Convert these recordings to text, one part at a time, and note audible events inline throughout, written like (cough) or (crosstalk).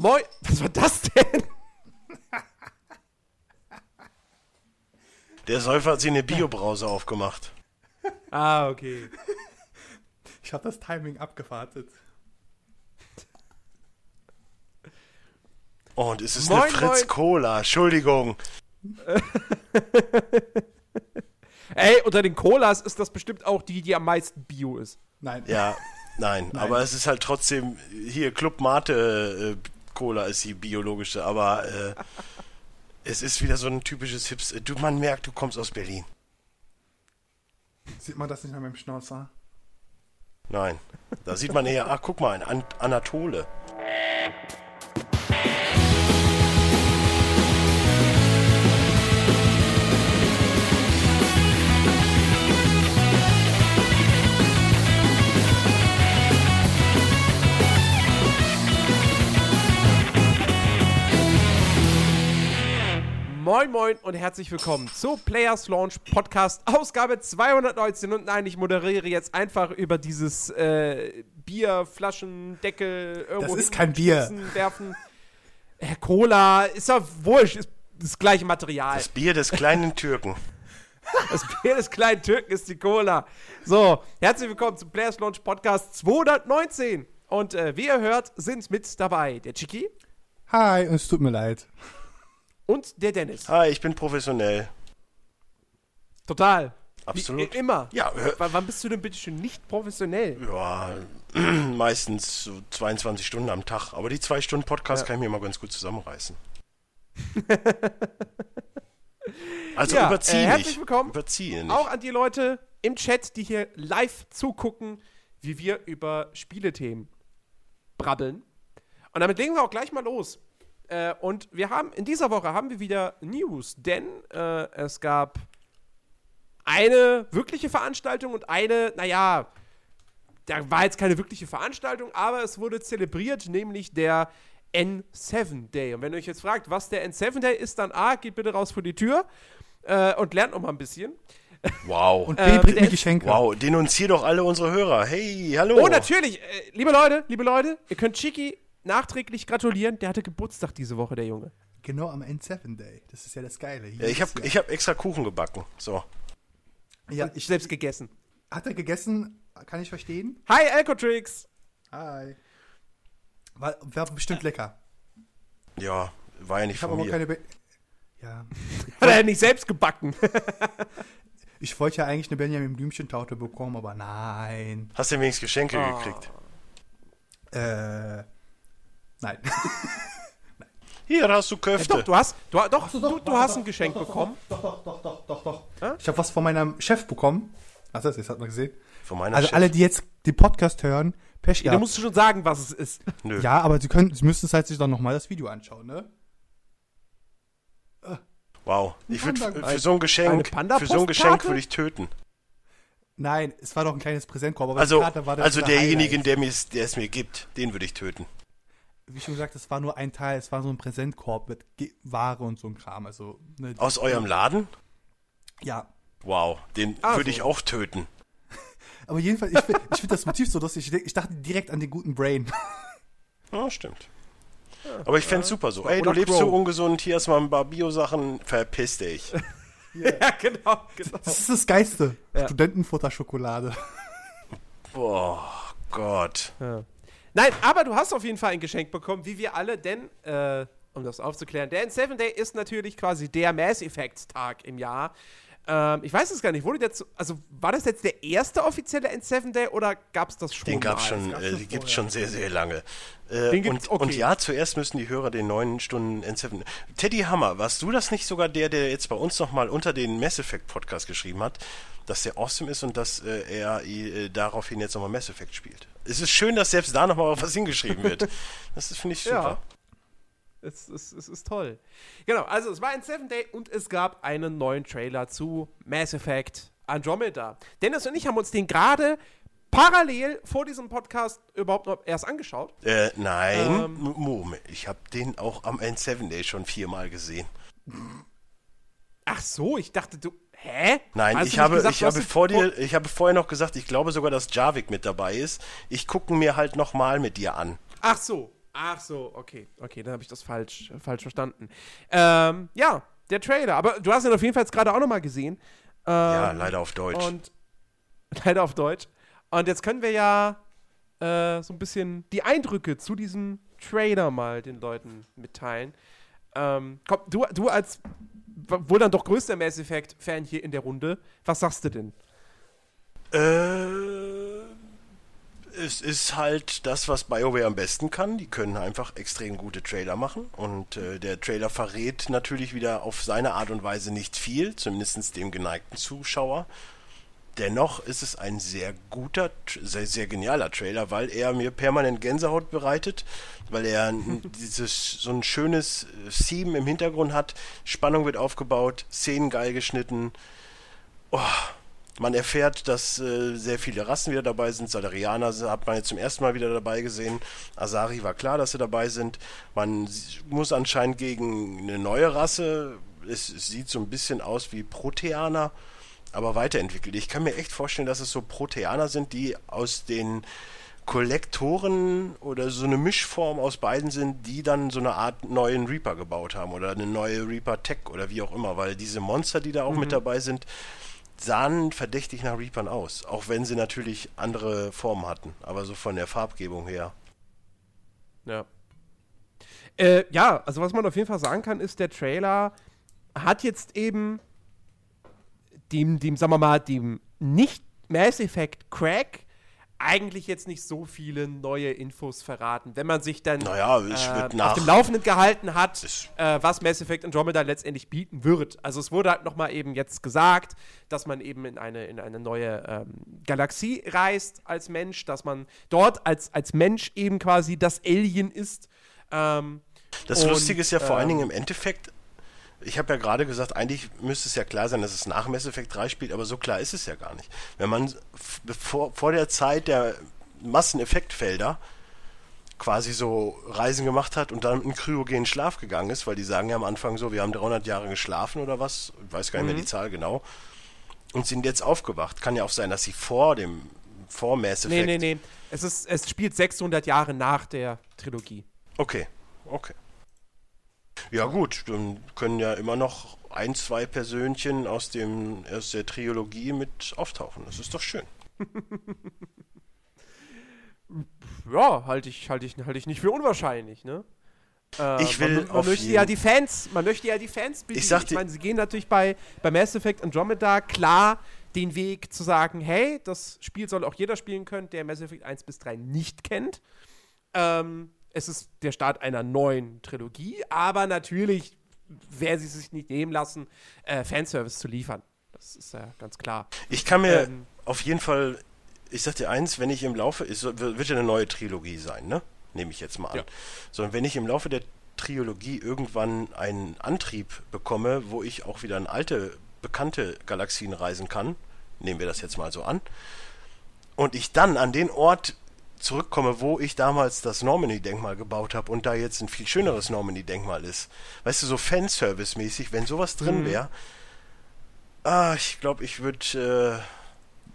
Moin. Was war das denn? Der Säufer hat sich eine Biobrause aufgemacht. Ah, okay. Ich habe das Timing abgewartet. Oh, und es ist Moin, eine Fritz moin. Cola. Entschuldigung. (laughs) Ey, unter den Colas ist das bestimmt auch die, die am meisten Bio ist. Nein. Ja, (laughs) nein, Nein. aber es ist halt trotzdem hier Club Mate äh, Cola ist die biologische, aber äh, es ist wieder so ein typisches Hips. Du, man merkt, du kommst aus Berlin. Sieht man das nicht an meinem Schnauzer? Nein, da sieht man eher, ach guck mal, ein An Anatole. Moin Moin und herzlich willkommen zu Players Launch Podcast Ausgabe 219 und nein, ich moderiere jetzt einfach über dieses äh, Bier, Flaschen, Deckel, irgendwo Das ist kein Bier. werfen. Herr Cola, ist doch wurscht, ist das gleiche Material. Das Bier des kleinen Türken. (laughs) Das Bier des kleinen Türken ist die Cola. So, herzlich willkommen zum Players Launch Podcast 219. Und äh, wie ihr hört, sind mit dabei der Chiki Hi, und es tut mir leid. Und der Dennis. Hi, ich bin professionell. Total. Absolut. Wie, äh, immer. Ja, hör- W wann bist du denn bitte schon nicht professionell? Ja, (clears throat) meistens so 22 Stunden am Tag. Aber die zwei Stunden Podcast Ja. kann ich mir mal ganz gut zusammenreißen. (laughs) Also Ja, überzieh äh, herzlich willkommen. Überziehe nicht. Auch an die Leute im Chat, die hier live zugucken, wie wir über Spielethemen brabbeln. Und damit legen wir auch gleich mal los. Äh, und wir haben in dieser Woche haben wir wieder News, denn äh, es gab eine wirkliche Veranstaltung und eine, naja, da war jetzt keine wirkliche Veranstaltung, aber es wurde zelebriert, nämlich der N7 Day. Und wenn ihr euch jetzt fragt, was der N7 Day ist, dann A, geht bitte raus vor die Tür äh, und lernt noch mal ein bisschen. wow. Und (laughs) B Äh, bringt mir Geschenke. wow, denunzier doch alle unsere Hörer. Hey, hallo. Oh, natürlich. Äh, liebe Leute, liebe Leute, ihr könnt Chiki nachträglich gratulieren. Der hatte Geburtstag diese Woche, der Junge. Genau am N7 Day. Das ist ja das Geile. Ja, ich habe ich hab extra Kuchen gebacken. So. ja, Ich ich, selbst gegessen. hat er gegessen? Kann ich verstehen? Hi, Alcotrix. Hi. War, war bestimmt lecker. Ja, war ja nicht Ich von aber mir. keine. Be ja. Hat er nicht selbst gebacken. (laughs) Ich wollte ja eigentlich eine Benjamin Blümchen-Taute bekommen, aber nein. Hast du wenigstens Geschenke Ah. gekriegt? Äh. Nein. (laughs) Hier hast du Ja, Köfte. doch, du hast, du, doch, du, du hast ein Geschenk bekommen. Doch, doch, doch, doch, doch, doch. Ich habe was von meinem Chef bekommen. Ach, das, das hat man gesehen. Von meiner Also Chef. alle, die jetzt den Podcast hören, Pech Ja, du musst schon sagen, was es ist. (laughs) Nö. Ja, aber sie können, sie müssen halt sich dann nochmal das Video anschauen, ne? Wow. Ich würd, Panda- für so ein Geschenk, für so ein Geschenk würde ich töten. Nein, es war doch ein kleines Präsentkorb. Aber Also, also derjenige, der, mir, der es mir gibt, den würde ich töten. Wie schon gesagt, es war nur ein Teil, es war so ein Präsentkorb mit Ge Ware und so ein Kram. Also, ne, Aus eurem Laden? Ja. Wow, den Ah, würde ich auch töten. (laughs) Aber jedenfalls, ich, find- finde das Motiv so lustig. Ich, ich dachte direkt an den guten Brain. (laughs) Ja, stimmt. Aber ich fände super so. Ey, du lebst Crow. so ungesund, hier erstmal ein paar Bio-Sachen, verpiss dich. (laughs) Ja, genau, genau. Das ist das Geiste. Ja. Studentenfutterschokolade. Boah, Gott. Ja. Nein, aber du hast auf jeden Fall ein Geschenk bekommen, wie wir alle, denn, äh, um das aufzuklären, der N7 Day ist natürlich quasi der Mass Effect Tag im Jahr. Ähm, ich weiß es gar nicht, wurde jetzt, also war das jetzt der erste offizielle N7 Day oder gab es das schon? Den gab's mal? schon, äh, gibt's vorher. schon sehr, sehr lange. Äh, Den gibt's, und, okay. und ja, zuerst müssen die Hörer den neun Stunden N7. Teddy Hammer, warst du das nicht sogar der, der jetzt bei uns nochmal unter den Mass Effect Podcast geschrieben hat, dass der awesome ist und dass äh, er äh, daraufhin jetzt nochmal Mass Effect spielt? Es ist schön, dass selbst da nochmal was hingeschrieben wird. (laughs) Das finde ich, super. Ja. Es, es, es ist toll. Genau, also es war ein Seven Day und es gab einen neuen Trailer zu Mass Effect Andromeda. Dennis und ich haben uns den gerade parallel vor diesem Podcast überhaupt noch erst angeschaut. Äh, nein, Ähm. Moment, ich habe den auch am N7 Day schon viermal gesehen. Ach so, ich dachte du. Hä? Nein, Hast ich habe, gesagt, ich habe vor dir, ich habe vorher noch gesagt, ich glaube sogar, dass Javik mit dabei ist. Ich gucke mir halt nochmal mit dir an. Ach so. Ach so, okay. Okay, dann habe ich das falsch, falsch verstanden. Ähm, ja, der Trailer. Aber du hast ihn auf jeden Fall jetzt gerade auch nochmal gesehen. Ähm, Ja, leider auf Deutsch. Und (laughs) leider auf Deutsch. Und jetzt können wir ja äh, so ein bisschen die Eindrücke zu diesem Trailer mal den Leuten mitteilen. Ähm, komm, du, du als wohl dann doch größter Mass Effect-Fan hier in der Runde, was sagst du denn? Äh, es ist halt das, was BioWare am besten kann. Die können einfach extrem gute Trailer machen. Und äh, der Trailer verrät natürlich wieder auf seine Art und Weise nicht viel, zumindest dem geneigten Zuschauer. Dennoch ist es ein sehr guter, sehr, sehr genialer Trailer, weil er mir permanent Gänsehaut bereitet, weil er (laughs) dieses so ein schönes äh, Theme im Hintergrund hat, Spannung wird aufgebaut, Szenen geil geschnitten. Oh, man erfährt, dass äh, sehr viele Rassen wieder dabei sind. Salarianer hat man jetzt zum ersten Mal wieder dabei gesehen. Asari war klar, dass sie dabei sind. Man muss anscheinend gegen eine neue Rasse. Es, es sieht so ein bisschen aus wie Proteaner, aber weiterentwickelt. Ich kann mir echt vorstellen, dass es so Proteaner sind, die aus den Kollektoren oder so eine Mischform aus beiden sind, die dann so eine Art neuen Reaper gebaut haben oder eine neue Reaper Tech oder wie auch immer, weil diese Monster, die da auch mit dabei sind, sahen verdächtig nach Reapern aus, auch wenn sie natürlich andere Formen hatten, aber so von der Farbgebung her. Ja. Äh, ja, also was man auf jeden Fall sagen kann, ist, der Trailer hat jetzt eben dem, dem, sagen wir mal, dem nicht Mass Effect Crack eigentlich jetzt nicht so viele neue Infos verraten. Wenn man sich dann Naja, äh, auf dem Laufenden gehalten hat, äh, was Mass Effect Andromeda letztendlich bieten wird. Also es wurde halt nochmal eben jetzt gesagt, dass man eben in eine, in eine neue ähm, Galaxie reist als Mensch, dass man dort als, als Mensch eben quasi das Alien ist. Ähm, Das Und, Lustige ist ja vor allen ähm, Dingen im Endeffekt, ich habe ja gerade gesagt, eigentlich müsste es ja klar sein, dass es nach Mass Effect 3 spielt, aber so klar ist es ja gar nicht. Wenn man bevor, vor der Zeit der Masseneffektfelder quasi so Reisen gemacht hat und dann in kryogenen Schlaf gegangen ist, weil die sagen ja am Anfang so, wir haben 300 Jahre geschlafen oder was, ich weiß gar nicht mehr die Zahl genau, und sind jetzt aufgewacht. Kann ja auch sein, dass sie vor dem, vor Mass nee, Effect... nee, nee. Es, ist, es spielt 600 Jahre nach der Trilogie. Okay, okay. Ja gut, dann können ja immer noch ein, zwei Persönchen aus dem aus der Trilogie mit auftauchen. Das ist doch schön. (laughs) Ja, halte ich, halte ich, halte ich nicht für unwahrscheinlich, ne? Äh, Ich will man, man möchte jeden- ja die Fans, man möchte ja die Fans bedienen. Ich sag ich meine, sie gehen natürlich bei, bei Mass Effect Andromeda klar den Weg zu sagen, hey, das Spiel soll auch jeder spielen können, der Mass Effect 1 bis 3 nicht kennt. Ähm, es ist der Start einer neuen Trilogie, aber natürlich werden sie sich nicht nehmen lassen, äh, Fanservice zu liefern. Das ist ja ganz klar. Ich kann mir Ähm. auf jeden Fall, ich sag dir eins, wenn ich im Laufe, es wird ja eine neue Trilogie sein, ne? Nehme ich jetzt mal an. Ja. So, und wenn ich im Laufe der Trilogie irgendwann einen Antrieb bekomme, wo ich auch wieder in alte, bekannte Galaxien reisen kann, nehmen wir das jetzt mal so an, und ich dann an den Ort zurückkomme, wo ich damals das Normandy-Denkmal gebaut habe und da jetzt ein viel schöneres Normandy-Denkmal ist. Weißt du, so Fanservice-mäßig, wenn sowas drin Mhm. wäre, ah, ich glaube, ich würde,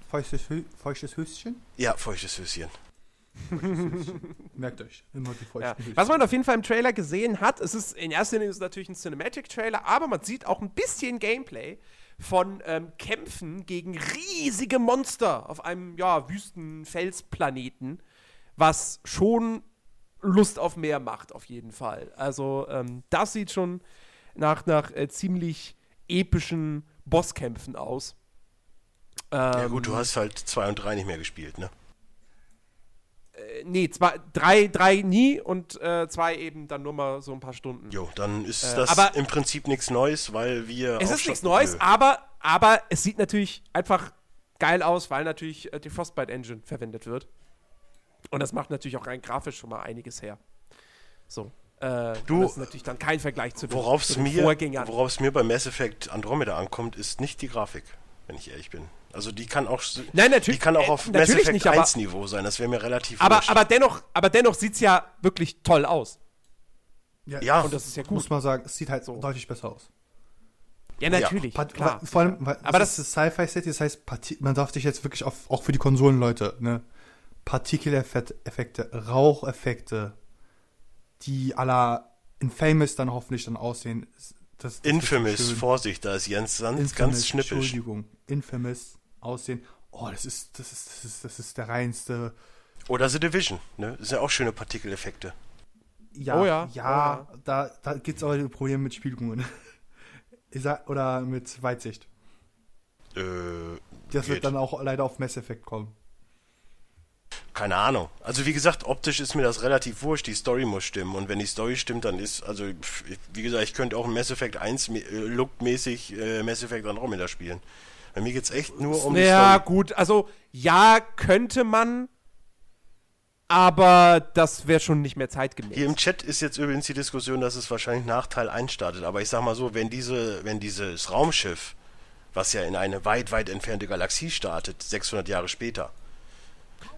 Feuchtes, Hö feuchtes Höschen? äh, ja, feuchtes Höschen. (laughs) Merkt euch, immer die feuchten Ja. Höschen. Was man auf jeden Fall im Trailer gesehen hat, es ist in erster Linie ist es natürlich ein Cinematic-Trailer, aber man sieht auch ein bisschen Gameplay von ähm, Kämpfen gegen riesige Monster auf einem ja, Wüsten-Felsplaneten, was schon Lust auf mehr macht, auf jeden Fall. Also, ähm, das sieht schon nach, nach äh, ziemlich epischen Bosskämpfen aus. Ja Ähm, gut, du hast halt zwei und drei nicht mehr gespielt, ne? Nee, zwei, drei, drei nie und äh, zwei eben dann nur mal so ein paar Stunden. Jo, dann ist Äh, das aber- im Prinzip nichts Neues, weil wir. Es ist nichts Neues, aber, aber es sieht natürlich einfach geil aus, weil natürlich äh, die Frostbite Engine verwendet wird. Und das macht natürlich auch rein grafisch schon mal einiges her. So. Äh, Du, das ist natürlich dann kein Vergleich zu den, Worauf zu es den mir, Vorgängern. worauf's mir bei Mass Effect Andromeda ankommt, ist nicht die Grafik, wenn ich ehrlich bin. Also die kann auch, Nein, natürlich- die kann auch äh, auf Mass natürlich Effect nicht, aber- 1 Niveau sein. Das wäre mir relativ aber, wurscht. aber dennoch, aber dennoch sieht es ja wirklich toll aus. ja, Und das ist ja gut. Muss man sagen, es sieht halt So. deutlich besser aus. Ja, natürlich. Part, klar. Vor allem, weil Aber das ist Sci-Fi-City, das heißt, man darf sich jetzt wirklich auf, auch für die Konsolenleute, ne? Partikeleffekte, Raucheffekte, die à la Infamous dann hoffentlich dann aussehen. Das, das Infamous. Vorsicht, da ist Jens Sand Infamous, ganz schnippisch. Entschuldigung. Infamous aussehen. Oh, das ist, das ist, das ist, das ist der reinste. Oder The Division, ne? Das sind ja auch schöne Partikeleffekte. Ja, Oh ja, ja, oh ja. da, da gibt es aber Probleme mit Spiegelungen. (laughs) Oder mit Weitsicht. Äh, Das geht. wird dann auch leider auf Mass Effect kommen. Keine Ahnung. Also wie gesagt, optisch ist mir das relativ wurscht. Die Story muss stimmen. Und wenn die Story stimmt, dann ist, also wie gesagt, ich könnte auch ein Mass Effect 1 me- äh, lookmäßig äh, Mass Effect Andromeda spielen. Bei mir geht's echt nur um die ja, Story. gut, also ja, könnte man, aber das wäre schon nicht mehr zeitgemäß. Hier im Chat ist jetzt übrigens die Diskussion, dass es wahrscheinlich nach Teil 1 startet. Aber ich sag mal so, wenn diese, wenn dieses Raumschiff, was ja in eine weit, weit entfernte Galaxie startet, 600 Jahre später,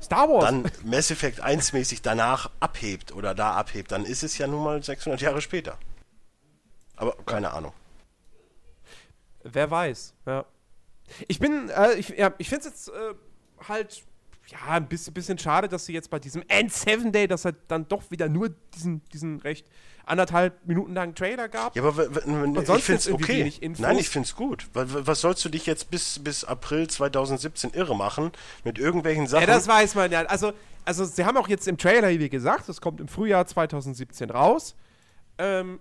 Star Wars. dann Mass Effect 1 mäßig danach abhebt oder da abhebt, dann ist es ja nun mal 600 Jahre später. Aber keine Ahnung. Wer weiß, ja. Ich bin, äh, ich, ja, ich finde es jetzt äh, halt, ja, ein bisschen, bisschen schade, dass sie jetzt bei diesem N7 Day, dass er dann doch wieder nur diesen, diesen recht anderthalb Minuten langen Trailer gab. Ja, aber ich finde es okay. Nein, ich finde es gut. Was sollst du dich jetzt bis, bis April 2017 irre machen mit irgendwelchen Sachen? Ja, das weiß man ja. Also, also sie haben auch jetzt im Trailer, wie gesagt, das kommt im Frühjahr 2017 raus. Ähm,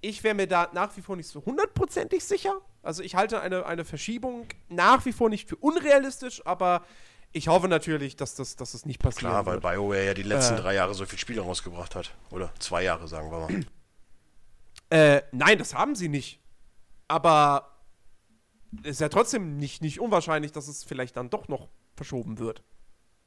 ich wäre mir da nach wie vor nicht so hundertprozentig sicher. Also ich halte eine, eine Verschiebung nach wie vor nicht für unrealistisch, aber ich hoffe natürlich, dass das, dass das nicht passiert. Klar, weil. BioWare ja die letzten Äh. drei Jahre so viel Spiele rausgebracht hat. Oder zwei Jahre, sagen wir mal. Äh, nein, das haben sie nicht. Aber es ist ja trotzdem nicht, nicht unwahrscheinlich, dass es vielleicht dann doch noch verschoben wird.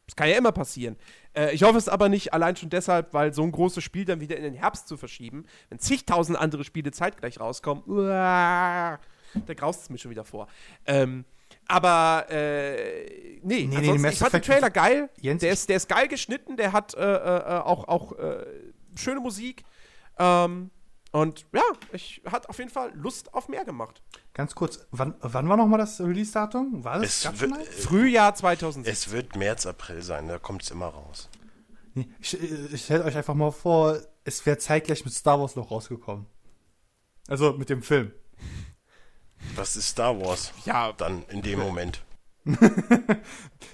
Das kann ja immer passieren. Äh, ich hoffe es aber nicht allein schon deshalb, weil so ein großes Spiel dann wieder in den Herbst zu verschieben, wenn zigtausend andere Spiele zeitgleich rauskommen, uah, da graust es mir schon wieder vor. Ähm, aber äh, nee, nee, ansonsten, Mass ich fand den Trailer geil. Jens, der, ist, der ist geil geschnitten, der hat äh, äh, auch, auch äh, schöne Musik. Ähm, und ja, ich hat auf jeden Fall Lust auf mehr gemacht. Ganz kurz, wann, wann war nochmal das Release-Datum? War das? Es wird, schon eins? Frühjahr 2007. es wird März, April sein, da kommt es immer raus. Nee, ich, ich stelle euch einfach mal vor, es wäre zeitgleich mit Star Wars noch rausgekommen. Also mit dem Film. Was ist Star Wars? Ja. Dann in dem Moment. (laughs)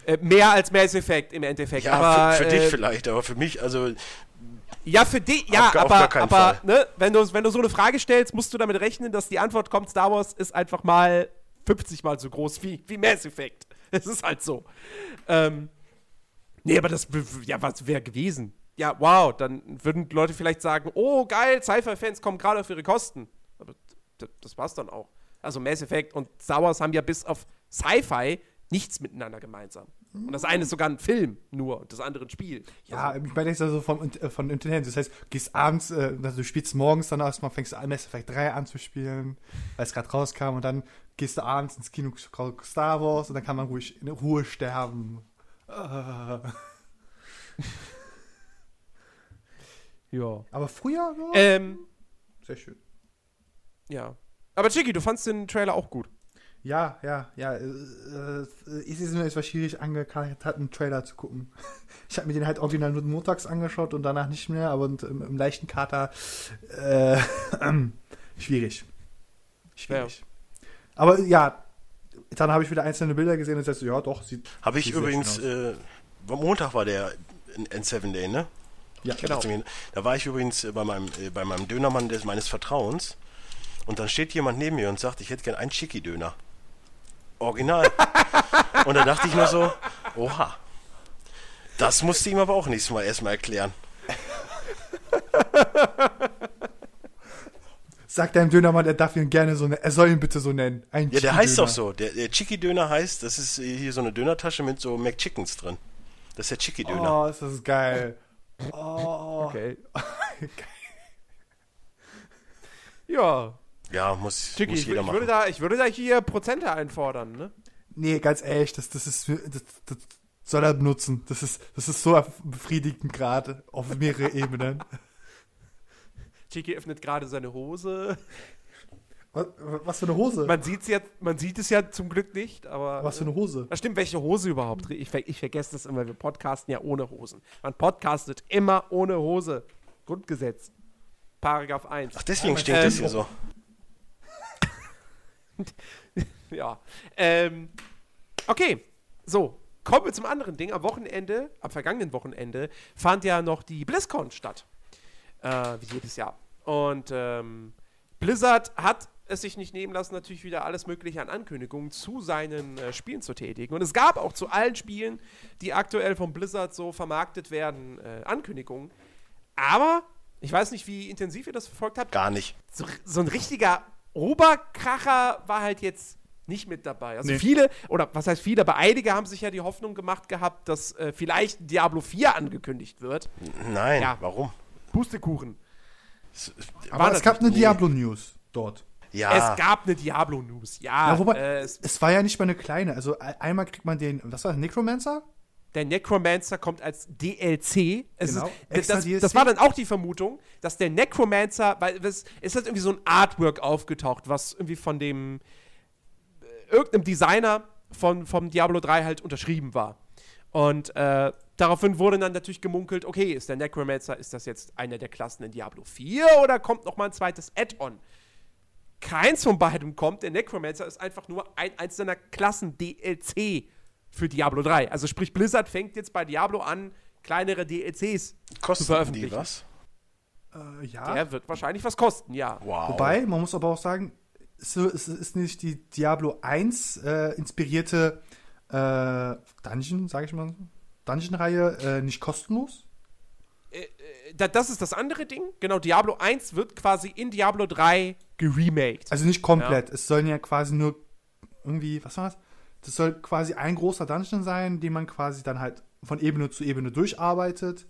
Äh, mehr als Mass Effect im Endeffekt. Ja, aber, für, für äh, dich vielleicht, aber für mich, also Ja, für dich, ja, Auf gar- auf aber, aber ne, wenn, du, wenn du so eine Frage stellst, musst du damit rechnen, dass die Antwort kommt, Star Wars ist einfach mal 50 mal so groß wie, wie Mass Effect. (laughs) Es ist halt so. Ähm, nee, aber das, ja, was wäre gewesen? Ja, wow, dann würden Leute vielleicht sagen, oh, geil, Sci-Fi-Fans kommen gerade auf ihre Kosten. Aber das war's dann auch. Also Mass Effect und Star Wars haben ja bis auf Sci-Fi nichts miteinander gemeinsam. Und das eine ist sogar ein Film nur und das andere ein Spiel. Ja, ich meine, das ist also vom, äh, von Internet. Das heißt, du gehst abends, äh, also du spielst morgens dann erstmal, fängst du an, Mass Effect 3 anzuspielen, weil es gerade rauskam, und dann gehst du abends ins Kino, Star Wars, und dann kann man ruhig in Ruhe sterben. Äh. (laughs) Ja. Aber früher, ja, Ähm, sehr schön. ja. Aber Chicky, du fandst den Trailer auch gut. Ja, ja, ja. Äh, äh, es ist mir etwas schwierig angekackt, einen Trailer zu gucken. (laughs) Ich habe mir den halt original nur montags angeschaut und danach nicht mehr, aber im, im leichten Kater äh, (clears throat) schwierig. Schwierig. Aber ja, dann habe ich wieder einzelne Bilder gesehen und sagst so, ja doch, sieht. habe ich sieht übrigens, äh, am Montag war der N- N7 Day, ne? ja, genau. Da war ich übrigens äh, bei meinem, bei meinem Dönermann des, meines Vertrauens und dann steht jemand neben mir und sagt, ich hätte gern einen Schicki-Döner. Original. (laughs) und da dachte ich mir so, oha. Das musste ihm aber auch nächstes Mal erstmal erklären. Sag deinem Dönermann, er darf ihn gerne so nennen. Er soll ihn bitte so nennen. Ein Ja, der heißt doch so. Der, der Chicky-Döner heißt, das ist äh, hier so eine Dönertasche mit so McChickens drin. Das ist der Chicky-Döner. Oh, ist das geil. Oh. Okay. (laughs) ja. Ja, muss, Chicky, muss ich, jeder ich, machen. würde da, ich würde da hier Prozente einfordern, ne? Nee, ganz ehrlich, das, das ist das, das soll er benutzen. Das ist, das ist so befriedigend gerade auf mehrere (laughs) Ebenen. Chicky öffnet gerade seine Hose. Was, was für eine Hose? Man, sieht's ja, man sieht es ja zum Glück nicht, aber. was für eine Hose? Das stimmt, welche Hose überhaupt? Ich, ich vergesse das immer, wir podcasten ja ohne Hosen. Man podcastet immer ohne Hose. Grundgesetz. Paragraph 1. Ach, deswegen Ja, stinkt ähm, das hier so. (laughs) Ja. Ähm, okay, so. Kommen wir zum anderen Ding. Am Wochenende, am vergangenen Wochenende, fand ja noch die BlizzCon statt. Äh, wie jedes Jahr. Und ähm, Blizzard hat es sich nicht nehmen lassen, natürlich wieder alles Mögliche an Ankündigungen zu seinen äh, Spielen zu tätigen. Und es gab auch zu allen Spielen, die aktuell von Blizzard so vermarktet werden, äh, Ankündigungen. Aber ich weiß nicht, wie intensiv ihr das verfolgt habt Gar nicht. so, so ein richtiger Oberkracher war halt jetzt nicht mit dabei. Also Nee. viele, oder was heißt viele, aber einige haben sich ja die Hoffnung gemacht gehabt, dass äh, vielleicht Diablo 4 angekündigt wird. Nein, Ja. warum? Pustekuchen. Es- Aber es gab eine nee. Diablo-News dort. Ja, Es gab eine Diablo-News, ja. Ja, wobei, äh, es, es war ja nicht mal eine kleine. Also e- einmal kriegt man den, was war das, Necromancer? Der Necromancer kommt als DLC. Es Genau, ist, das, DLC. das war dann auch die Vermutung, dass der Necromancer, weil es, ist irgendwie so ein Artwork aufgetaucht, was irgendwie von dem äh, irgendeinem Designer von, vom Diablo 3 halt unterschrieben war. Und äh, daraufhin wurde dann natürlich gemunkelt, okay, ist der Necromancer, ist das jetzt eine der Klassen in Diablo 4 oder kommt noch mal ein zweites Add-on? Keins von beiden kommt. Der Necromancer ist einfach nur ein einzelner Klassen-DLC für Diablo 3. Also sprich, Blizzard fängt jetzt bei Diablo an, kleinere DLCs zu kosten die veröffentlichen. was? Äh, ja. Der wird wahrscheinlich was kosten, ja. Wow. Wobei, man muss aber auch sagen, so, es ist nicht die Diablo 1 äh, inspirierte äh, Dungeon, sage ich mal, so, Dungeon-Reihe äh, nicht kostenlos. Da, das ist das andere Ding. Genau, Diablo 1 wird quasi in Diablo 3 geremaked. Also nicht komplett. Es sollen ja quasi nur irgendwie, was war das? Das soll quasi ein großer Dungeon sein, den man quasi dann halt von Ebene zu Ebene durcharbeitet.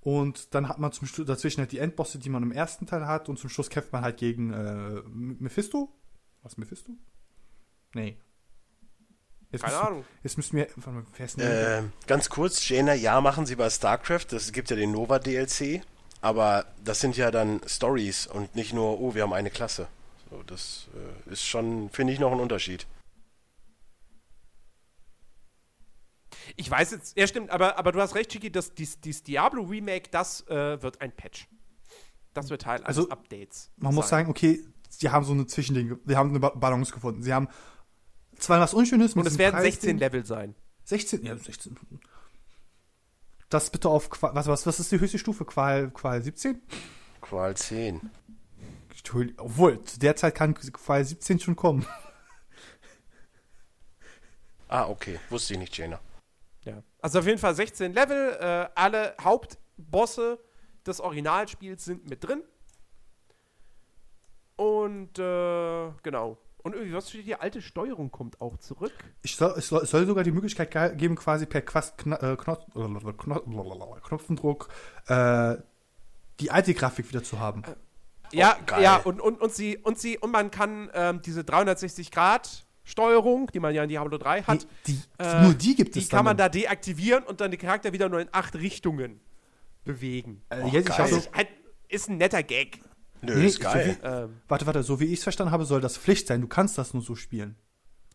Und dann hat man zum Schluss dazwischen halt die Endbosse, die man im ersten Teil hat. Und zum Schluss kämpft man halt gegen äh, Mephisto. Was, Mephisto? Nee. Jetzt Keine müssen- Ahnung. Jetzt müssen wir. warte? Äh, ganz kurz, Jaina, ja, machen sie bei StarCraft. Das gibt ja den Nova DLC. Aber das sind ja dann Stories und nicht nur, oh, wir haben eine Klasse. So, das äh, ist schon, finde ich, noch ein Unterschied. Ich weiß jetzt, ja stimmt, aber, aber du hast recht, Chiki, das, dies, dies Diablo Remake, das äh, wird ein Patch. Das wird Teil eines Also, Updates. Man muss sein. sagen, okay, sie haben so eine Zwischending, wir haben eine Ba- Balance gefunden. Sie haben zwar was Unschönes Und es werden Preisding. 16 Level sein. 16, ja, 16. Das bitte auf Qual, was, was, was ist die höchste Stufe? Qual, Qual 17? Qual 10. Entschuldigung, Obwohl, zu der Zeit kann Qual 17 schon kommen. Ah, okay. Wusste ich nicht, Jaina. Also auf jeden Fall 16 Level, äh, alle Hauptbosse des Originalspiels sind mit drin. Und äh, genau. Und irgendwie, was steht hier? Alte Steuerung kommt auch zurück. Ich soll, es, soll, es soll sogar die Möglichkeit ge- geben, quasi per Quast, äh, Knopf, Knopf, Knopfendruck äh, die alte Grafik wieder zu haben. Ja, geil. ja, und, und, und sie, und sie, und man kann ähm, diese 360 Grad Steuerung, die man ja in Diablo 3 hat, die, die, äh, nur die gibt die es kann man dann. da deaktivieren und dann die Charakter wieder nur in acht Richtungen bewegen. Äh, Oh, jetzt, ich geil. hab so, Ist, halt, ist ein netter Gag. Nö, Nee, ist so geil. Ähm, warte, warte, so wie ich es verstanden habe, soll das Pflicht sein. Du kannst das nur so spielen.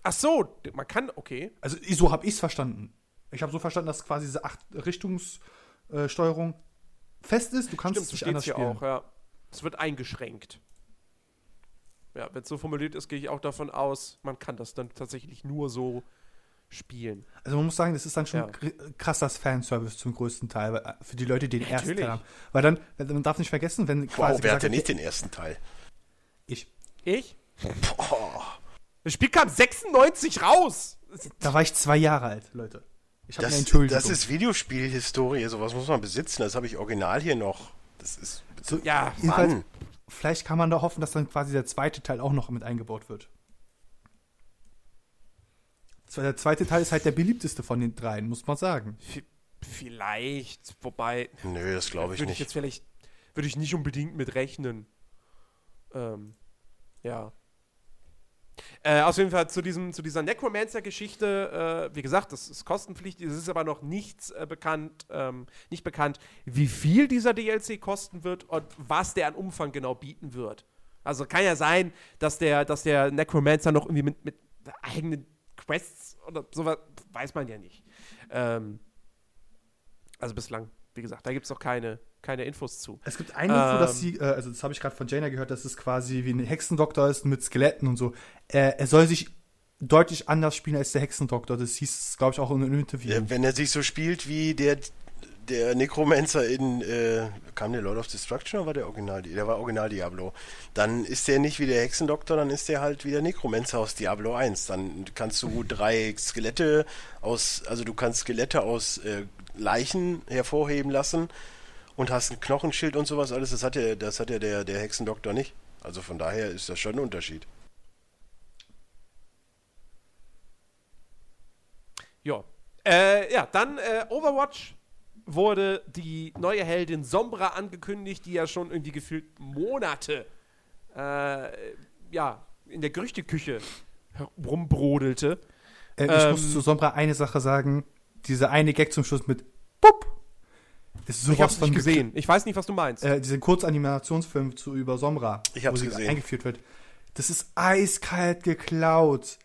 ach so, man kann, okay. Also so habe ich es verstanden. Ich habe so verstanden, dass quasi diese acht Richtungssteuerung fest ist. Du kannst Stimmt, es nicht anders hier spielen. auch, ja. Es wird eingeschränkt. Ja, wenn es so formuliert ist, gehe ich auch davon aus, man kann das dann tatsächlich nur so spielen. Also man muss sagen, das ist dann schon Ja. kr- krasser Fanservice zum größten Teil weil, äh, für die Leute, die den ersten Natürlich. Teil haben. Weil dann, man darf nicht vergessen, wenn quasi Wow, wer hatte wird, nicht den ersten Teil? ich, Ich? Boah, Das Spiel kam 96 raus! da war ich zwei Jahre alt, Leute. Ich habe eine das, Entschuldigung. das ist Videospielhistorie. Sowas muss man besitzen. Das habe ich original hier noch. Das ist. so, Ja, jedenfalls, Mann. Vielleicht kann man da hoffen, dass dann quasi der zweite Teil auch noch mit eingebaut wird. Der zweite Teil ist halt der beliebteste von den dreien, muss man sagen. Vielleicht, wobei, Nö, das glaube ich würde ich nicht. jetzt vielleicht, würde ich nicht unbedingt mit rechnen. Ähm, ja. Äh, auf jeden Fall zu, diesem, zu dieser Necromancer-Geschichte, äh, wie gesagt, das ist kostenpflichtig, es ist aber noch nichts äh, bekannt, ähm, nicht bekannt, wie viel dieser DLC kosten wird und was der an Umfang genau bieten wird. Also kann ja sein, dass der, dass der Necromancer noch irgendwie mit, mit eigenen Quests oder sowas, weiß man ja nicht. Ähm, also bislang, wie gesagt, da gibt es noch keine, keine Infos zu. Es gibt eine Info, dass Ähm. sie, äh, also das habe ich gerade von Jaina gehört, dass es quasi wie ein Hexendoktor ist mit Skeletten und so. Äh, er soll sich deutlich anders spielen als der Hexendoktor. Das hieß, glaube ich, auch in einem Interview. Äh, Wenn er sich so spielt wie der, der Necromancer in, äh, kam der Lord of Destruction oder war der Original? Der war Original Diablo. Dann ist der nicht wie der Hexendoktor, dann ist der halt wie der Necromancer aus Diablo 1. Dann kannst du drei Skelette aus, also du kannst Skelette aus äh, Leichen hervorheben lassen und hast ein Knochenschild und sowas alles. Das hat ja, das hat ja der, der Hexendoktor nicht. Also von daher ist das schon ein Unterschied. Ja. Äh, ja, dann äh, Overwatch wurde die neue Heldin Sombra angekündigt, die ja schon irgendwie gefühlt Monate äh, ja, in der Gerüchteküche rumbrodelte. Äh, ich ähm, muss zu Sombra eine Sache sagen. Dieser eine Gag zum Schluss mit Bup ist sowas ich hab's von nicht gesehen. Ich weiß nicht, was du meinst. Äh, diesen Kurzanimationsfilm zu über Sombra, Ich hab's wo sie gesehen. eingeführt wird. Das ist eiskalt geklaut.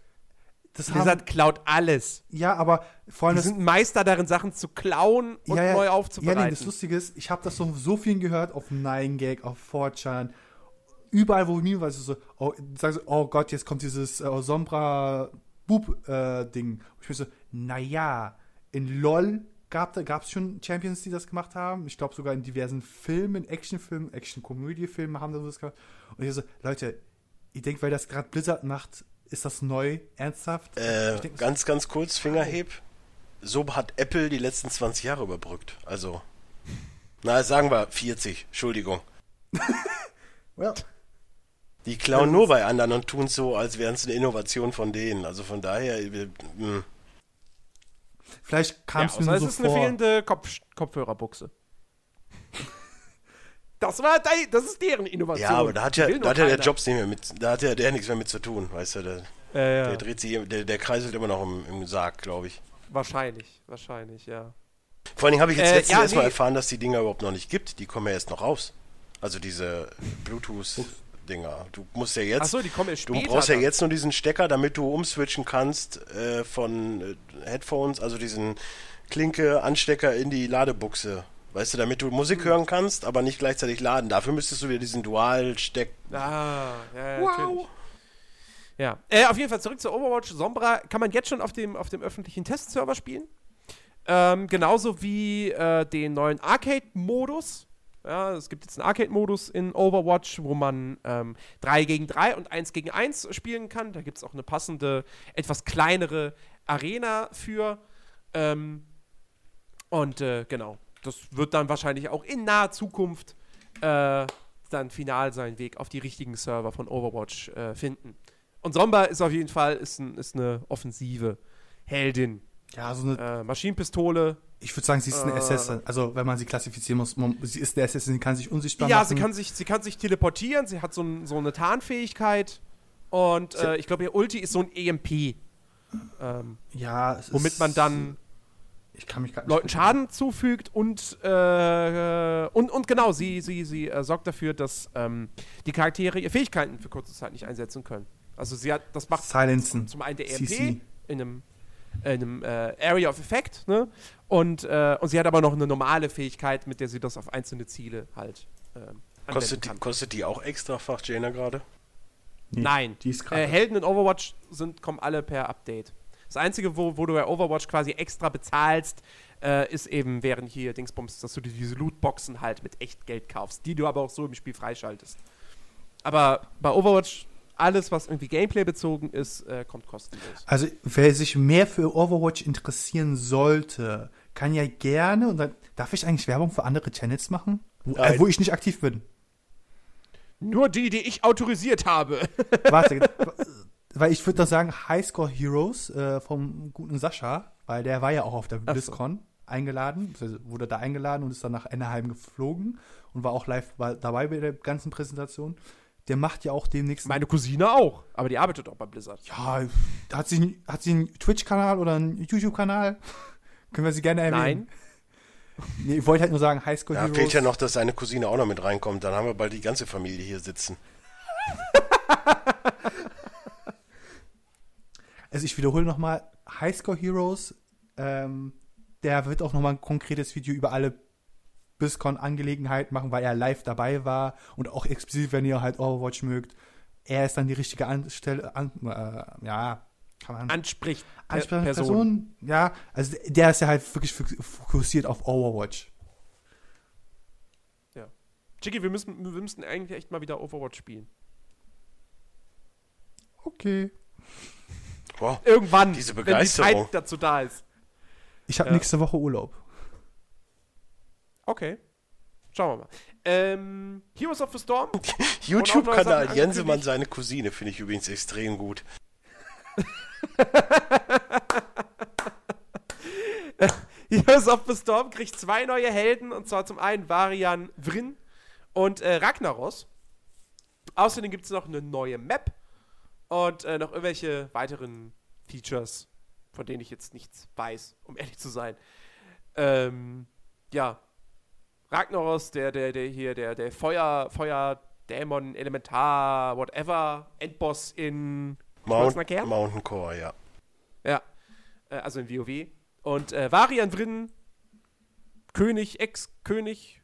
Das haben, Blizzard klaut alles. ja, aber vor allem Die sind Meister darin, Sachen zu klauen und ja, ja, neu Ja, aufzubereiten. nee, das Lustige ist, ich habe das so, so vielen gehört auf 9gag, auf 4chan, überall, wo mir was so, oh, sagen so, oh Gott, jetzt kommt dieses äh, Sombra Bub äh, ich mir so, naja, in LOL gab es schon Champions, die das gemacht haben. Ich glaube sogar in diversen Filmen, Actionfilmen, Action-Komödie-Filmen haben das gemacht. Und ich so, Leute, ihr denkt, weil das gerade Blizzard macht, ist das neu, ernsthaft? Äh, denk, ganz, ganz kurz, Fingerheb. So hat Apple die letzten 20 Jahre überbrückt. Also, na, sagen wir 40, Entschuldigung. (laughs) well, Die klauen nur bei anderen und tun so, als wären es eine Innovation von denen. Also von daher, mh. Vielleicht kam ja, es mir außer nur es so ist eine vor. fehlende Kopf Kopfhörerbuchse. (laughs) das war dei- das ist deren Innovation. ja, aber da hat ja, da hat ja der. Jobs nicht mehr mit, da hat ja der nichts mehr mit zu tun, weißt du, der, Äh, ja. der dreht sich, der, der kreiselt immer noch im, im Sarg, glaube ich. Wahrscheinlich, wahrscheinlich, ja. Vor allen Dingen habe ich jetzt Äh, letztens ja, erst mal nee. erfahren, dass die Dinger überhaupt noch nicht gibt. Die kommen ja erst noch raus. Also diese Bluetooth-Dinger. Du musst ja jetzt. Achso, die kommen Du später. brauchst ja dann. jetzt nur diesen Stecker, damit du umswitchen kannst äh, von äh, Headphones, also diesen Klinke-Anstecker in die Ladebuchse. Weißt du, damit du Musik Hm. hören kannst, aber nicht gleichzeitig laden. Dafür müsstest du wieder diesen Dual-Steck. Ah, ja, ja, natürlich. Ja, äh, auf jeden Fall zurück zu Overwatch. Sombra kann man jetzt schon auf dem, auf dem öffentlichen Testserver spielen. Ähm, genauso wie äh, den neuen Arcade-Modus. Ja, es gibt jetzt einen Arcade-Modus in Overwatch, wo man ähm, 3 gegen 3 und 1 gegen 1 spielen kann. Da gibt es auch eine passende, etwas kleinere Arena für. Ähm, und äh, genau, das wird dann wahrscheinlich auch in naher Zukunft äh, dann final seinen Weg auf die richtigen Server von Overwatch äh, finden. Und Somba ist auf jeden Fall ist, ein, ist eine offensive Heldin. Ja, so eine Äh, Maschinenpistole. Ich würde sagen, sie ist eine Äh. Assassin. Also, wenn man sie klassifizieren muss, man, sie ist eine Assassin, sie kann sich unsichtbar Ja, machen. sie kann, sich, sie kann sich teleportieren, sie hat so, ein, so eine Tarnfähigkeit. Und äh, ich glaube, ihr Ulti ist so ein EMP. Ähm, ja, es womit ist, man dann ich kann mich grad nicht Leuten Schaden zufügt und, äh, und, und genau, sie, sie, sie äh, sorgt dafür, dass ähm, die Charaktere ihre Fähigkeiten für kurze Zeit nicht einsetzen können. Also sie hat, das macht Silenzen. zum einen der EMP CC. in einem, in einem äh, Area of Effect, ne? Und, äh, und sie hat aber noch eine normale Fähigkeit, mit der sie das auf einzelne Ziele halt ähm, Kostet die, kostet die auch extrafach, Jaina gerade? Nee, Nein. Die ist gerade. Äh, Helden in Overwatch sind, kommen alle per Update. Das Einzige, wo, wo du bei Overwatch quasi extra bezahlst, äh, ist eben während hier Dingsbums, dass du dir diese Lootboxen halt mit echt Geld kaufst, die du aber auch so im Spiel freischaltest. Aber bei Overwatch, alles, was irgendwie Gameplay bezogen ist, äh, kommt kostenlos. Also, wer sich mehr für Overwatch interessieren sollte, kann ja gerne, und dann, darf ich eigentlich Werbung für andere Channels machen? Wo, äh, wo ich nicht aktiv bin. Nur die, die ich autorisiert habe. (laughs) Warte, weil ich würde dann sagen, Highscore Heroes äh, vom guten Sascha, weil der war ja auch auf der Ach so. BlizzCon eingeladen, also wurde da eingeladen und ist dann nach Anaheim geflogen und war auch live bei, dabei bei der ganzen Präsentation. Der macht ja auch demnächst. Meine Cousine auch, aber die arbeitet auch bei Blizzard. ja, hat sie, hat sie einen Twitch-Kanal oder einen YouTube-Kanal? (laughs) Können wir sie gerne erwähnen? Nein. (laughs) Nee, ich wollte halt nur sagen, Highscore Ja, Heroes. fehlt ja noch, dass seine Cousine auch noch mit reinkommt. Dann haben wir bald die ganze Familie hier sitzen. (laughs) Also ich wiederhole nochmal, Highscore Heroes, ähm, der wird auch nochmal ein konkretes Video über alle BlizzCon-Angelegenheit machen, weil er live dabei war und auch explizit, wenn ihr halt Overwatch mögt. Er ist dann die richtige Anstelle, an, äh, ja, kann man. Anspricht Ansprechende Person. Ja, also der ist ja halt wirklich fokussiert auf Overwatch. Ja. Jiggy, wir müssen, wir müssen eigentlich echt mal wieder Overwatch spielen. Okay. Wow, Irgendwann, diese wenn die Begeisterung. Zeit dazu da ist. Ich habe Ja. nächste Woche Urlaub. Okay. Schauen wir mal. Ähm, Heroes of the Storm. (laughs) YouTube-Kanal Jensemann, seine Cousine, finde ich übrigens extrem gut. (laughs) Heroes of the Storm kriegt zwei neue Helden, und zwar zum einen Varian Vryn und äh, Ragnaros. Außerdem gibt es noch eine neue Map und äh, noch irgendwelche weiteren Features, von denen ich jetzt nichts weiß, um ehrlich zu sein. Ähm, ja. Ragnaros, der, der, der hier, der, der Feuer, Feuerdämon, Elementar, whatever, Endboss in Mount? Mountain Core, ja. Ja. Äh, also in WoW. Und äh, Varian drin, König, Ex-König.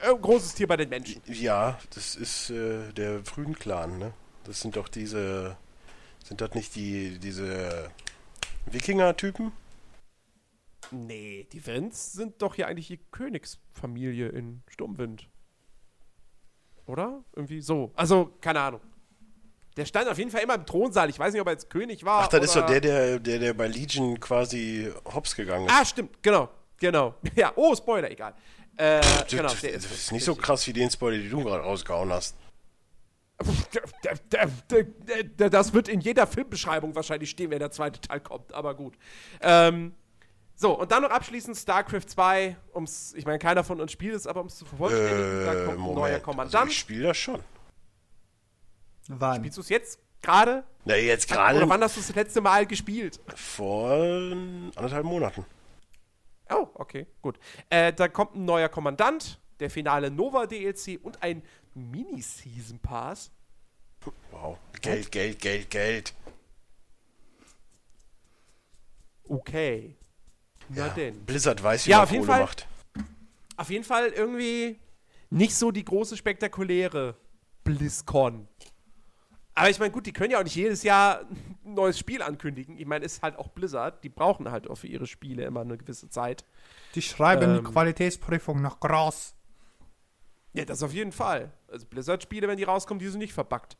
Äh, großes Tier bei den Menschen. Ja, das ist äh, der Frühen-Clan, ne? Das sind doch diese. Sind das nicht die diese Wikinger-Typen? Nee, die Vrins sind doch hier eigentlich die Königsfamilie in Sturmwind. Oder? Irgendwie so. Also, keine Ahnung. Der stand auf jeden Fall immer im Thronsaal. Ich weiß nicht, ob er jetzt König war. Ach, das ist oder- doch der, der, der, der bei Legion quasi hops gegangen ist. Ah, stimmt, genau. Genau. (laughs) Ja, oh, Spoiler, egal. Äh, das, genau, das ist, ist nicht so krass wie den Spoiler, den du gerade rausgehauen hast. (laughs) Das wird in jeder Filmbeschreibung wahrscheinlich stehen, wenn der zweite Teil kommt, aber gut. Ähm, so, und dann noch abschließend StarCraft 2, ums, ich meine, keiner von uns spielt es, aber um es zu vervollständigen, da Äh, kommt ein Moment. neuer Also Kommandant. ich spiele das schon. Wann? Spielst du es jetzt gerade? Na, jetzt Oder gerade wann hast du es das letzte Mal gespielt? vor anderthalb Monaten. Oh, okay, gut. Äh, da kommt ein neuer Kommandant, der finale Nova DLC und ein Mini-Season Pass. Wow. Geld, Geld, Geld, Geld. Okay. Na Ja. denn. Blizzard weiß, wie Ja, man auf jeden Kohle Fall. macht. Auf jeden Fall irgendwie nicht so die große spektakuläre BlizzCon. Aber ich meine, gut, die können ja auch nicht jedes Jahr ein neues Spiel ankündigen. Ich meine, ist halt auch Blizzard. Die brauchen halt auch für ihre Spiele immer eine gewisse Zeit. Die schreiben Ähm. die Qualitätsprüfung noch groß. Ja, das auf jeden Fall. Also Blizzard-Spiele, wenn die rauskommen, die sind nicht verbuggt.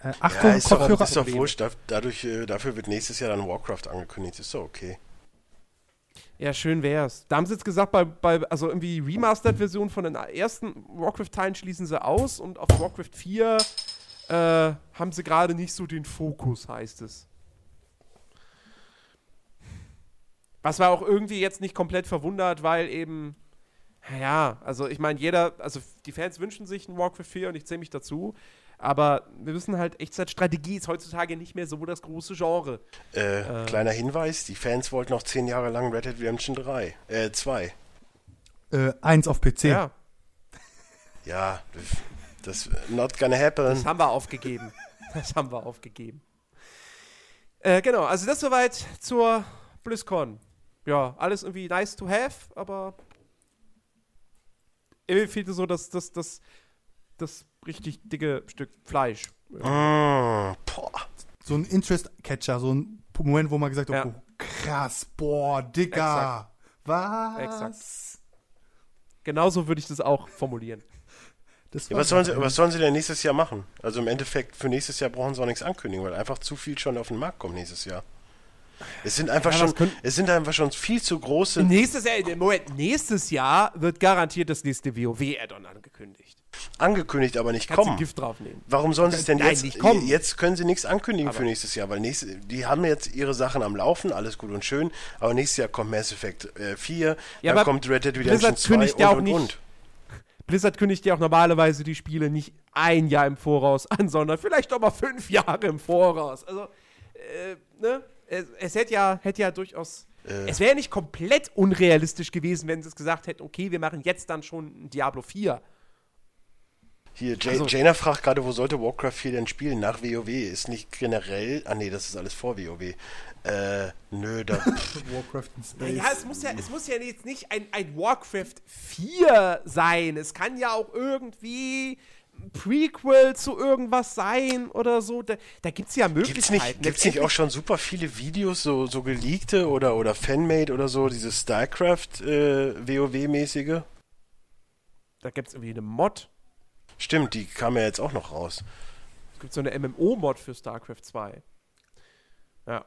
Äh, Achtung, Ja, ist doch, Kopfhörer. ist doch wurscht. Da, dadurch, äh, dafür wird nächstes Jahr dann Warcraft angekündigt. Ist doch okay. Ja, schön wär's. Da haben sie jetzt gesagt, bei, bei also irgendwie Remastered-Version von den ersten Warcraft-Teilen schließen sie aus und auf Warcraft 4 äh, haben sie gerade nicht so den Fokus, heißt es. Was war auch irgendwie jetzt nicht komplett verwundert, weil eben, ja, also ich meine, jeder, also die Fans wünschen sich ein Warcraft 4 und ich zähle mich dazu, aber wir wissen halt, Echtzeitstrategie ist heutzutage nicht mehr so das große Genre. Äh, Kleiner Hinweis, die Fans wollten noch zehn Jahre lang Red Dead Redemption 3. Äh, 2. Äh, eins auf PC. Ja, Ja, das not gonna happen. Das haben wir aufgegeben. Das haben wir aufgegeben. Äh, genau, also das soweit zur BlizzCon. Ja, alles irgendwie nice to have, aber irgendwie fehlte so das, das, das, das richtig dicke Stück Fleisch. Boah. So ein Interest-Catcher, so ein Moment, wo man gesagt hat, Ja. oh, krass, boah, Digga. Was? Exakt. Genauso würde ich das auch formulieren. Das Ja, was, sollen sie, was sollen sie denn nächstes Jahr machen? Also im Endeffekt, für nächstes Jahr brauchen sie auch nichts ankündigen, weil einfach zu viel schon auf den Markt kommt nächstes Jahr. Es sind einfach Ja, schon, können- es sind einfach schon viel zu große. Nächstes Jahr, Moment, nächstes Jahr wird garantiert das nächste WoW-Add-on angekündigt. Angekündigt, aber nicht Kannst kommen. Gift draufnehmen. Warum sollen sie es denn Nein, jetzt? nicht kommen. Jetzt können sie nichts ankündigen für Aber- nächstes Jahr, weil nächste, die haben jetzt ihre Sachen am Laufen, alles gut und schön, aber nächstes Jahr kommt Mass Effect äh, 4, Ja, dann kommt Red Dead Redemption Blizzard 2 kündigt und, ja auch und, nicht- und. Blizzard kündigt ja auch normalerweise die Spiele nicht ein Jahr im Voraus an, sondern vielleicht auch mal fünf Jahre im Voraus. Also, äh, ne? Es, es hätte ja, hätte ja durchaus. Äh. Es wäre nicht komplett unrealistisch gewesen, wenn sie es gesagt hätten, okay, wir machen jetzt dann schon ein Diablo 4. Hier, J Also- Jaina fragt gerade, wo sollte Warcraft 4 denn spielen? Nach WoW? Ist nicht generell. Ah nee, das ist alles vor WoW. Äh, nö, da. (laughs) Warcraft in Space. Ja, es muss ja, es muss ja jetzt nicht ein, ein Warcraft 4 sein. Es kann ja auch irgendwie ein Prequel zu irgendwas sein oder so. Da, da gibt es ja Möglichkeiten. Gibt's nicht, gibt's nicht auch schon super viele Videos, so, so geleakte oder, oder Fanmade oder so, dieses StarCraft äh, WoW-mäßige? Da gibt es irgendwie eine Mod. Stimmt, die kam ja jetzt auch noch raus. Es gibt so eine MMO-Mod für StarCraft 2. Ja.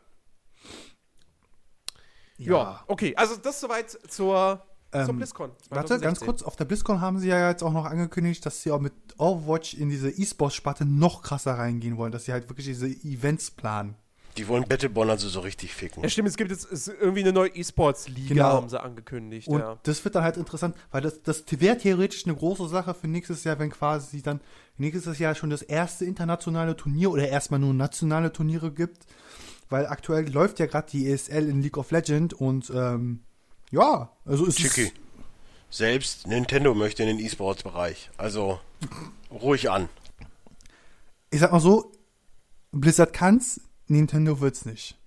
Ja, okay. Also das soweit zur, zur Ähm, BlizzCon. Warte, 2016. ganz kurz. Auf der BlizzCon haben sie ja jetzt auch noch angekündigt, dass sie auch mit Overwatch in diese E-Sports-Sparte noch krasser reingehen wollen, dass sie halt wirklich diese Events planen. Die wollen Battleborn also so richtig ficken. Ja, stimmt, es gibt jetzt es- irgendwie eine neue E-Sports-Liga, Genau. haben sie angekündigt. Und ja. das wird dann halt interessant, weil das, das wäre theoretisch eine große Sache für nächstes Jahr, wenn quasi dann nächstes Jahr schon das erste internationale Turnier oder erstmal nur nationale Turniere gibt. Weil aktuell läuft ja gerade die ESL in League of Legends und ähm, ja, also es Chicky. ist. Selbst Nintendo möchte in den E-Sports-Bereich. Also ruhig an. Ich sag mal so, Blizzard kann's, Nintendo wird's nicht.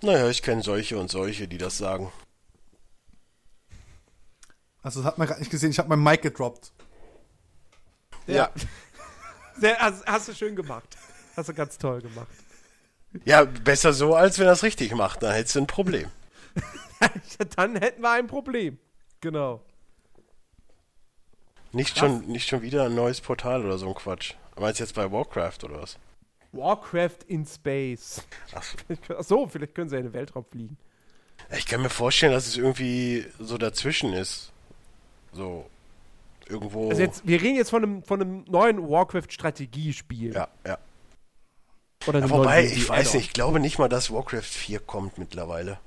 Naja, ich kenne solche und solche, die das sagen. Also das hat man gerade nicht gesehen, ich habe mein Mic gedroppt. Ja. (laughs) Sehr, hast, hast du schön gemacht. Hast du ganz toll gemacht. Ja, besser so, als wenn er es richtig macht. Dann hättest du ein Problem. (laughs) Dann hätten wir ein Problem. Genau. Nicht schon, nicht schon wieder ein neues Portal oder so ein Quatsch. Meinst du jetzt bei Warcraft oder was? Warcraft in Space. (laughs) Ach, so, vielleicht können sie ja in den Weltraum fliegen. ich kann mir vorstellen, dass es irgendwie so dazwischen ist. So irgendwo. Also jetzt, wir reden jetzt von einem, von einem neuen Warcraft-Strategiespiel. ja, ja. Oder ja wobei, ich weiß nicht, ich glaube nicht mal, dass Warcraft 4 kommt mittlerweile.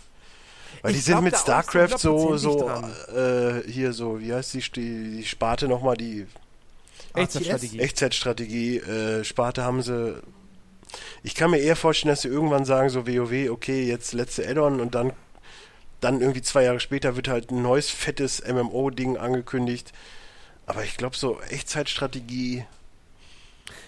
Weil Ich die sind mit StarCraft so, so, äh, hier so, wie heißt die, die, die Sparte nochmal, die Echtzeitstrategie. Echtzeitstrategie, äh, Sparte haben sie. Ich kann mir eher vorstellen, dass sie irgendwann sagen, so WoW, okay, jetzt letzte Add-on und dann, dann irgendwie zwei Jahre später wird halt ein neues fettes MMO-Ding angekündigt. Aber ich glaube, so Echtzeitstrategie,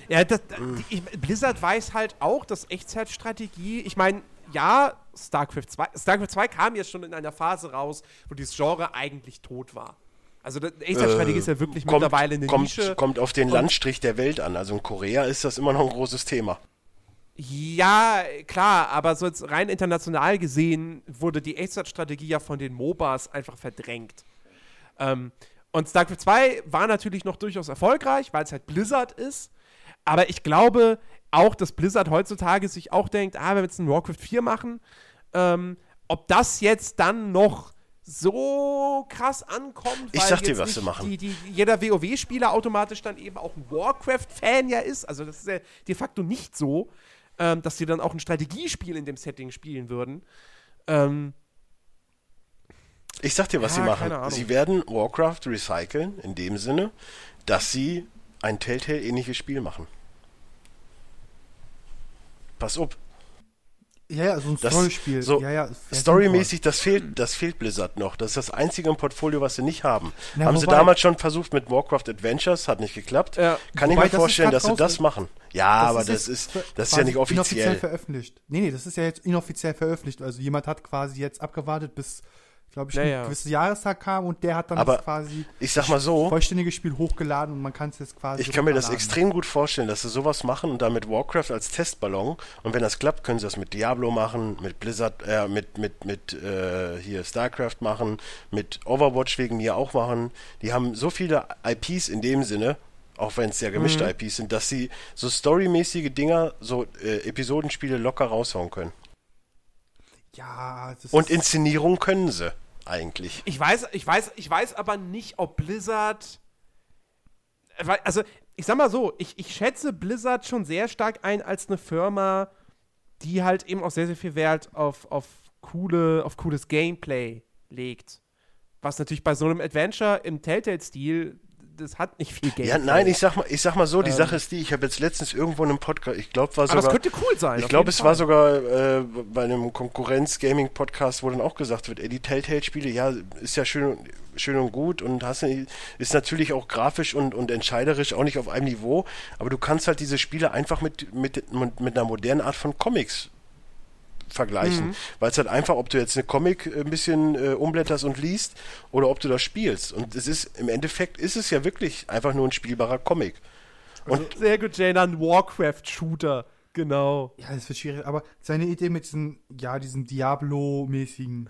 Ja, das, Hm. ich, Blizzard weiß halt auch, dass Echtzeitstrategie, ich meine, ja, StarCraft 2, StarCraft 2 kam jetzt schon in einer Phase raus, wo dieses Genre eigentlich tot war. Also Echtzeitstrategie Äh, ist ja wirklich kommt, mittlerweile eine kommt, Nische. kommt auf den Landstrich der Welt an. Also in Korea ist das immer noch ein großes Thema. Ja, klar, aber so jetzt rein international gesehen wurde die Echtzeitstrategie ja von den MOBAs einfach verdrängt. Ähm, und StarCraft 2 war natürlich noch durchaus erfolgreich, weil es halt Blizzard ist. Aber ich glaube auch, dass Blizzard heutzutage sich auch denkt, ah, wenn wir jetzt ein Warcraft 4 machen, ähm, ob das jetzt dann noch so krass ankommt, Ich sag dir, was sie machen. Die, die, jeder WoW-Spieler automatisch dann eben auch ein Warcraft-Fan ja ist. Also das ist ja de facto nicht so, ähm, dass sie dann auch ein Strategiespiel in dem Setting spielen würden. Ähm, Ich sag dir, was Ja, sie machen. Sie werden Warcraft recyceln, in dem Sinne, dass sie ein Telltale-ähnliches Spiel machen. Pass auf. Ja, ja, so ein Das- Storyspiel. so ja, ja, Storymäßig, das fehlt, das fehlt Blizzard noch. Das ist das einzige im Portfolio, was sie nicht haben. Na, haben sie wobei- damals schon versucht mit Warcraft Adventures, hat nicht geklappt. Ja. Kann ich mir das vorstellen, ist dass sie das machen. Ja, aber das jetzt ist, ver- das ist ja nicht Inoffiziell offiziell. veröffentlicht. Nee, nee, das ist ja jetzt inoffiziell veröffentlicht. Also jemand hat quasi jetzt abgewartet, bis, glaube ich, Ja, ein ja. gewisser Jahrestag kam und der hat dann Aber das quasi Ich sag mal so, vollständige Spiel hochgeladen und man kann es jetzt quasi. ich kann mir das extrem gut vorstellen, dass sie sowas machen und dann mit Warcraft als Testballon und wenn das klappt, können sie das mit Diablo machen, mit Blizzard, äh, mit, mit, mit, äh, hier StarCraft machen, mit Overwatch wegen mir auch machen. Die haben so viele IPs in dem Sinne, auch wenn es sehr gemischte Mhm. IPs sind, dass sie so storymäßige Dinger, so äh, Episodenspiele locker raushauen können. Ja, das Und Inszenierung können sie eigentlich. ich weiß, ich weiß, ich weiß aber nicht, ob Blizzard. Also, ich sag mal so, ich, ich schätze Blizzard schon sehr stark ein als eine Firma, die halt eben auch sehr, sehr viel Wert auf, auf, coole, auf cooles Gameplay legt. Was natürlich bei so einem Adventure im Telltale-Stil das hat nicht viel Geld. Ja, nein, ich sag mal, ich sag mal so, die Ähm. Sache ist die, ich habe jetzt letztens irgendwo in einem Podcast, ich glaube, war Aber das sogar, könnte cool sein. ich glaube, es Fall. war sogar äh, bei einem Konkurrenz-Gaming-Podcast, wo dann auch gesagt wird, ey, die Telltale-Spiele, ja, ist ja schön, und- schön und gut und hast, ist natürlich auch grafisch und, und entscheiderisch auch nicht auf einem Niveau, aber du kannst halt diese Spiele einfach mit, mit, mit, mit einer modernen Art von Comics vergleichen. Mhm. Weil es halt einfach, ob du jetzt eine Comic äh, ein bisschen äh, umblätterst und liest oder ob du das spielst. Und es ist, im Endeffekt ist es ja wirklich einfach nur ein spielbarer Comic. Und Sehr gut, Jane, ein Warcraft-Shooter. Genau. Ja, das wird schwierig, aber seine Idee mit diesem, ja, diesem Diablo-mäßigen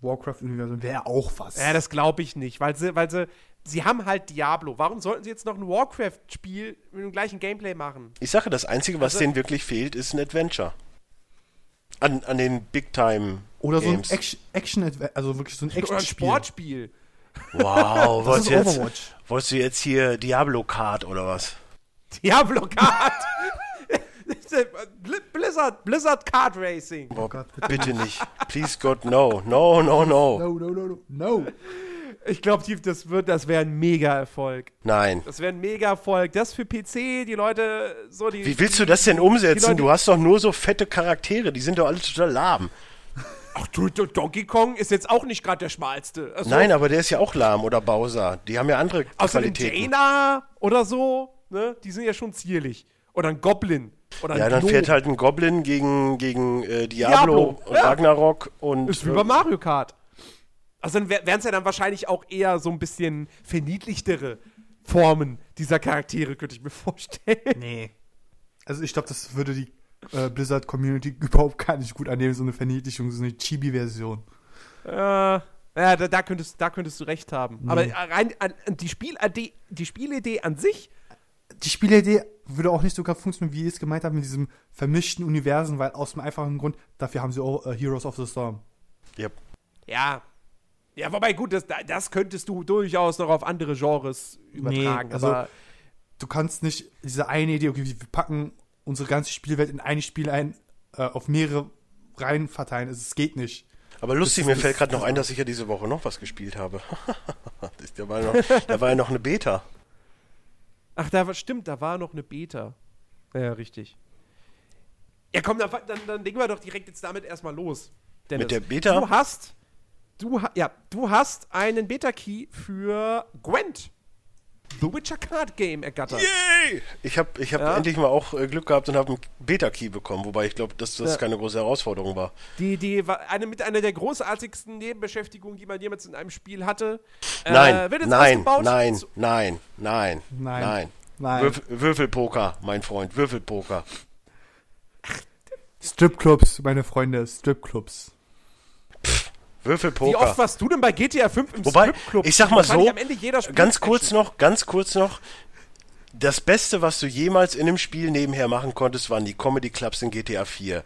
Warcraft-Universum wäre auch was. Ja, das glaube ich nicht, weil sie, weil sie, sie haben halt Diablo. Warum sollten sie jetzt noch ein Warcraft-Spiel mit dem gleichen Gameplay machen? ich sage, das Einzige, was Also- denen wirklich fehlt, ist ein Adventure. An, an den Big Time Oder so ein Games. Action, Action also wirklich so ein Oder ein. Sportspiel. Wow, wolltest ist du, jetzt, Overwatch. wolltest du jetzt hier Diablo Card oder was? Diablo. Bli- (laughs) Blizzard, Blizzard Kart Racing. Oh, Gott, bitte nicht. Please God, no. No, no, no. No, no, no, no, no. Ich glaube, das wird, das wäre ein Mega-Erfolg. Nein. Das wäre ein Mega-Erfolg. Das für PC, die Leute, so die. Wie willst du das denn umsetzen? Leute- Du hast doch nur so fette Charaktere, die sind doch alle total lahm. Ach du, du, Donkey Kong ist jetzt auch nicht gerade der schmalste. Also, Nein, aber der ist ja auch lahm oder Bowser. Die haben ja andere Außerdem Qualitäten. Jaina oder so, ne? Die sind ja schon zierlich. Oder ein Goblin. Oder ein Ja, dann Gnom. fährt halt ein Goblin gegen, gegen äh, Diablo, Diablo, und ja. Ragnarok und. Ist wie bei Mario Kart. Also dann wären es ja dann wahrscheinlich auch eher so ein bisschen verniedlichtere Formen dieser Charaktere, könnte ich mir vorstellen. Nee. Also ich glaube, das würde die äh, Blizzard-Community (laughs) überhaupt gar nicht gut annehmen, so eine Verniedlichung, so eine Chibi-Version. Äh, ja, da, da, könntest, da könntest du recht haben. Nee. Aber rein an, an die, Spielidee, die Spielidee an sich, Die Spielidee würde auch nicht so ganz funktionieren, wie ihr es gemeint habt, mit diesem vermischten Universen, weil aus dem einfachen Grund, dafür haben sie auch äh, Heroes of the Storm. Yep. ja. Ja, wobei gut, das, das könntest du durchaus noch auf andere Genres übertragen. also- aber Du kannst nicht diese eine Idee, okay, wir packen unsere ganze Spielwelt in ein Spiel ein, äh, auf mehrere Reihen verteilen. Also, es geht nicht. Aber lustig, Das- mir fällt gerade noch ein, dass ich ja diese Woche noch was gespielt habe. (laughs) Da, war ja noch, (laughs) da war ja noch eine Beta. Ach, da war, stimmt, da war noch eine Beta. Ja, richtig. Ja, komm, dann, dann, dann legen wir doch direkt jetzt damit erstmal los. Dennis. Mit der Beta? Du hast, du, ja, du hast einen Beta-Key für Gwent. The Witcher Card Game ergattert. Yay! Ich habe ich hab Ja. endlich mal auch äh, Glück gehabt und habe einen Beta-Key bekommen, wobei ich glaube, dass das Ja. keine große Herausforderung war. Die, die war eine, mit einer der großartigsten Nebenbeschäftigungen, die man jemals in einem Spiel hatte. Nein, Äh, wird jetzt nein, nein, nein, nein, Nein. nein. Nein. Würf Würfelpoker, mein Freund, Würfelpoker. Stripclubs, meine Freunde, Stripclubs. Wie Würfelpoker. oft warst du denn bei GTA 5 im Wobei, Stripclub? ich sag mal so, am Ende jeder ganz kurz noch, ganz kurz noch. Das Beste, was du jemals in einem Spiel nebenher machen konntest, waren die Comedy Clubs in GTA 4.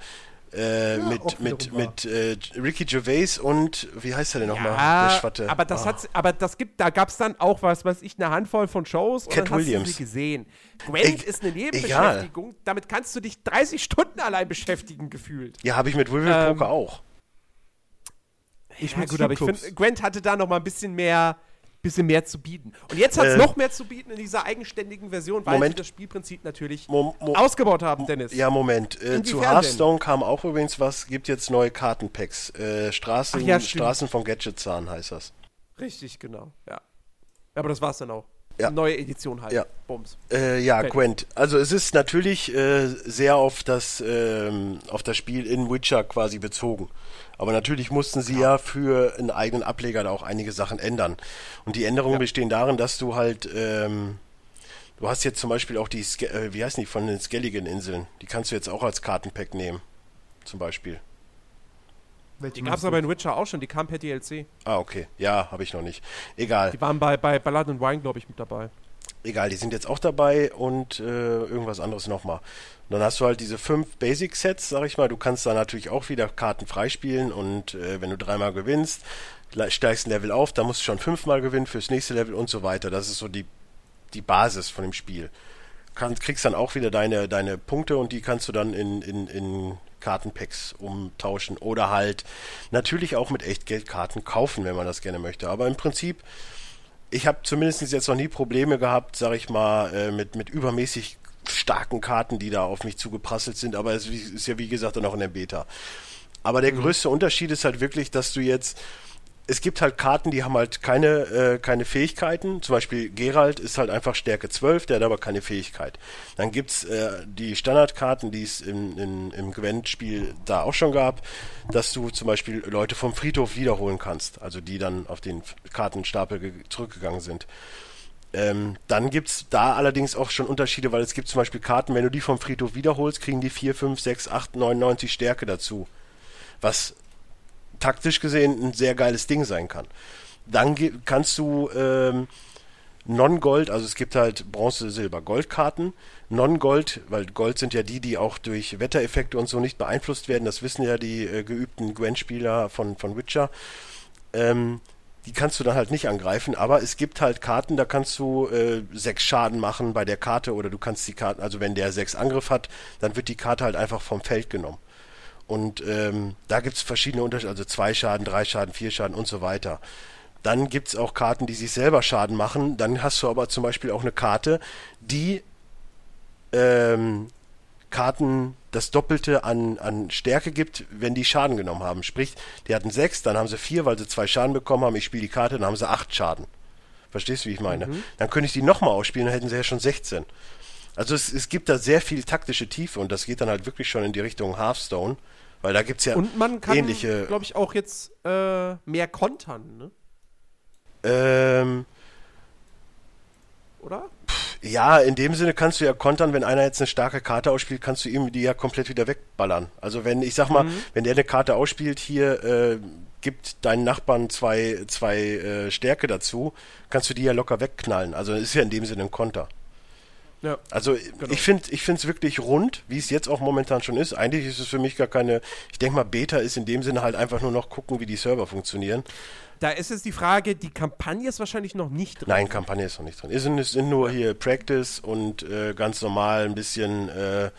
Äh, auch mit mit, mit äh, Ricky Gervais und wie heißt er denn nochmal? Ja, Der Schwatte. aber das Ah. hat, aber das gibt, da gab es dann auch was, weiß ich, eine Handvoll von Shows und Cat dann hast Williams. du sie gesehen. Gwent Eg- ist eine egal. Nebenbeschäftigung, damit kannst du dich 30 Stunden allein beschäftigen gefühlt. Ja, habe ich mit Würfelpoker Ähm, auch. Ich Ja, gut, aber ich finde, Gwent hatte da noch mal ein bisschen mehr, bisschen mehr zu bieten. Und jetzt hat es Äh, noch mehr zu bieten in dieser eigenständigen Version, weil Moment. sie das Spielprinzip natürlich Mo- mo- ausgebaut haben, Dennis. Ja, Moment. Äh, zu Hearthstone kam auch übrigens was, gibt jetzt neue Kartenpacks. Äh, Straßen, Ach ja. Straßen von Gadgetzahn heißt das. Richtig, genau. Ja. Aber das war's dann auch. Ja. Neue Edition halt. Ja. Bums. Äh, ja, Okay. Gwent. Also es ist natürlich äh, sehr auf das, ähm, auf das Spiel in Witcher quasi bezogen. Aber natürlich mussten sie ja, für einen eigenen Ableger da auch einige Sachen ändern. Und die Änderungen bestehen darin, dass du halt, ähm, du hast jetzt zum Beispiel auch die, Ske äh, wie heißen die, von den Skelligen-Inseln. Die kannst du jetzt auch als Kartenpack nehmen. Zum Beispiel. Welche Die meinst du? aber in Witcher auch schon, die kam per DLC. Ah, okay. Ja, habe ich noch nicht. Egal. Die waren bei, bei Ballad and Wine, glaube ich, mit dabei. Egal, die sind jetzt auch dabei und äh, irgendwas anderes nochmal. Und dann hast du halt diese fünf Basic-Sets, sag ich mal. Du kannst da natürlich auch wieder Karten freispielen und äh, wenn du dreimal gewinnst, steigst ein Level auf, dann musst du schon fünfmal gewinnen fürs nächste Level und so weiter. Das ist so die, die Basis von dem Spiel. Kann, kriegst dann auch wieder deine, deine Punkte und die kannst du dann in, in, in Kartenpacks umtauschen oder halt natürlich auch mit Echtgeldkarten kaufen, wenn man das gerne möchte. Aber im Prinzip ich habe zumindest jetzt noch nie Probleme gehabt, sag ich mal, äh, mit, mit übermäßig starken Karten, die da auf mich zugeprasselt sind, aber es ist ja wie gesagt dann auch in der Beta. Aber der mhm. größte Unterschied ist halt wirklich, dass du jetzt es gibt halt Karten, die haben halt keine, äh, keine Fähigkeiten. Zum Beispiel Gerald ist halt einfach Stärke 12, der hat aber keine Fähigkeit. Dann gibt's äh, die Standardkarten, die es im, im, im Gwent-Spiel da auch schon gab, dass du zum Beispiel Leute vom Friedhof wiederholen kannst, also die dann auf den Kartenstapel zurückgegangen sind. Ähm, dann gibt's da allerdings auch schon Unterschiede, weil es gibt zum Beispiel Karten, wenn du die vom Friedhof wiederholst, kriegen die 4, 5, 6, 8, 99 Stärke dazu. Was taktisch gesehen ein sehr geiles Ding sein kann. Dann kannst du ähm, Non-Gold, also es gibt halt Bronze, Silber, Goldkarten. Non-Gold, weil Gold sind ja die, die auch durch Wettereffekte und so nicht beeinflusst werden. Das wissen ja die äh, geübten Gwen-Spieler von, von Witcher. Ähm, die kannst du dann halt nicht angreifen, aber es gibt halt Karten, da kannst du äh, sechs Schaden machen bei der Karte oder du kannst die Karten, also wenn der sechs Angriff hat, dann wird die Karte halt einfach vom Feld genommen. Und ähm, da gibt es verschiedene Unterschiede, also zwei Schaden, drei Schaden, vier Schaden und so weiter. Dann gibt es auch Karten, die sich selber Schaden machen. Dann hast du aber zum Beispiel auch eine Karte, die ähm, Karten das Doppelte an, an Stärke gibt, wenn die Schaden genommen haben. Sprich, die hatten sechs, dann haben sie vier, weil sie zwei Schaden bekommen haben. Ich spiele die Karte, dann haben sie acht Schaden. Verstehst du, wie ich meine? Mhm. Dann könnte ich die nochmal ausspielen, dann hätten sie ja schon 16. Also es, es gibt da sehr viel taktische Tiefe und das geht dann halt wirklich schon in die Richtung Hearthstone. Weil da gibt es ja Und man kann, ähnliche. glaube ich, auch jetzt äh, mehr kontern, ne? Ähm. Oder? Ja, in dem Sinne kannst du ja kontern, wenn einer jetzt eine starke Karte ausspielt, kannst du ihm die ja komplett wieder wegballern. Also wenn, ich sag mal, mhm. wenn der eine Karte ausspielt, hier äh, gibt deinen Nachbarn zwei, zwei äh, Stärke dazu, kannst du die ja locker wegknallen. Also ist ja in dem Sinne ein Konter. Ja, also genau. ich finde ich finde es wirklich rund, wie es jetzt auch momentan schon ist. Eigentlich ist es für mich gar keine, ich denke mal, Beta ist in dem Sinne halt einfach nur noch gucken, wie die Server funktionieren. Da ist jetzt die Frage, die Kampagne ist wahrscheinlich noch nicht drin. Nein, Kampagne ist noch nicht drin. Es sind, es sind nur hier Practice und äh, ganz normal ein bisschen äh,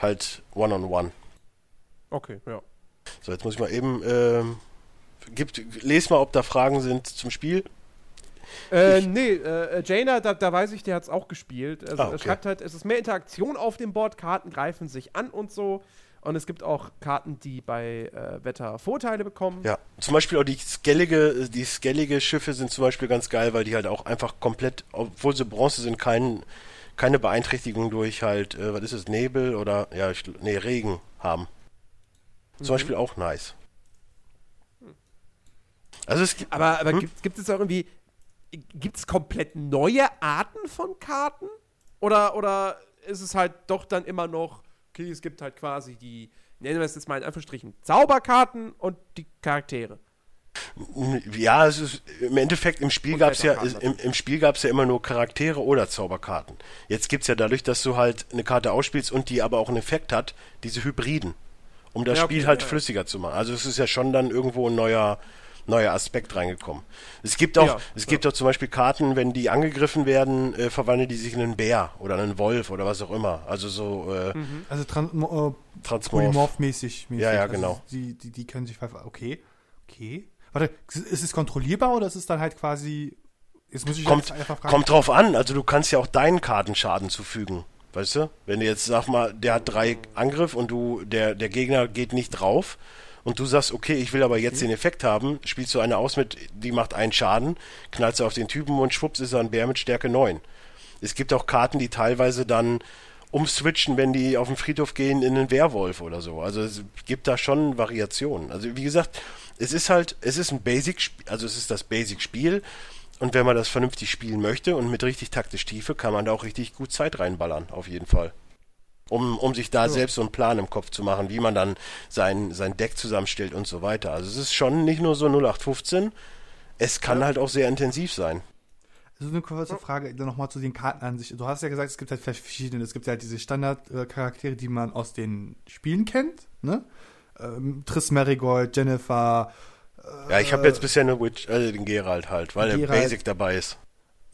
halt One-on-One. -on -one. Okay, ja. So, jetzt muss ich mal eben, äh, gibt, les mal, ob da Fragen sind zum Spiel. Äh, nee, äh, Jaina, da, da, weiß ich, der hat es auch gespielt. Also, ah, okay. Er schreibt halt, es ist mehr Interaktion auf dem Board, Karten greifen sich an und so. Und es gibt auch Karten, die bei äh, Wetter Vorteile bekommen. Ja, zum Beispiel auch die skellige, die skellige Schiffe sind zum Beispiel ganz geil, weil die halt auch einfach komplett, obwohl sie Bronze sind, kein, keine Beeinträchtigung durch halt, äh, was ist es, Nebel oder, ja, ich, nee, Regen haben. Zum mhm. Beispiel auch nice. Also es gibt, aber aber hm? gibt, gibt es auch irgendwie, gibt es komplett neue Arten von Karten? Oder, oder ist es halt doch dann immer noch, okay, es gibt halt quasi die, nennen wir es jetzt mal in Anführungsstrichen, Zauberkarten und die Charaktere? Ja, es ist im Endeffekt im Spiel gab es ja im, im Spiel gab es ja immer nur Charaktere oder Zauberkarten. Jetzt gibt es ja dadurch, dass du halt eine Karte ausspielst und die aber auch einen Effekt hat, diese Hybriden, um das ja, okay, Spiel halt ja. flüssiger zu machen. Also es ist ja schon dann irgendwo ein neuer neuer Aspekt reingekommen. Es gibt auch, ja, es ja. gibt auch zum Beispiel Karten, wenn die angegriffen werden, äh, verwandeln die sich in einen Bär oder einen Wolf oder was auch immer. Also so. Äh, mhm. Also Tran äh, Polymorph-mäßig. Ja, ja, also genau. Die, die, die können sich okay, okay. Warte, ist es kontrollierbar oder ist es dann halt quasi Jetzt muss ich kommt, einfach fragen. Kommt drauf an. Also du kannst ja auch deinen Karten Schaden zufügen. Weißt du? Wenn du jetzt, sag mal, der hat drei Angriff und du, der, der Gegner geht nicht drauf, und du sagst, okay, ich will aber jetzt den Effekt haben, spielst du eine aus mit, die macht einen Schaden, knallst du auf den Typen und schwupps ist er ein Bär mit Stärke 9. Es gibt auch Karten, die teilweise dann umswitchen, wenn die auf den Friedhof gehen, in einen Werwolf oder so. Also es gibt da schon Variationen. Also wie gesagt, es ist halt, es ist ein Basic, also es ist das Basic-Spiel. Und wenn man das vernünftig spielen möchte und mit richtig taktisch Tiefe, kann man da auch richtig gut Zeit reinballern, auf jeden Fall um, um sich da ja. selbst so einen Plan im Kopf zu machen, wie man dann sein, sein Deck zusammenstellt und so weiter. Also es ist schon nicht nur so 0815, es kann ja. halt auch sehr intensiv sein. Also eine kurze Frage nochmal zu den Karten an sich. Du hast ja gesagt, es gibt halt verschiedene. Es gibt halt diese Standardcharaktere, die man aus den Spielen kennt, ne? Ähm, Triss Marigold, Jennifer. Äh, ja, ich habe jetzt bisher nur Witch, äh, den Geralt halt, weil Geralt. der Basic dabei ist.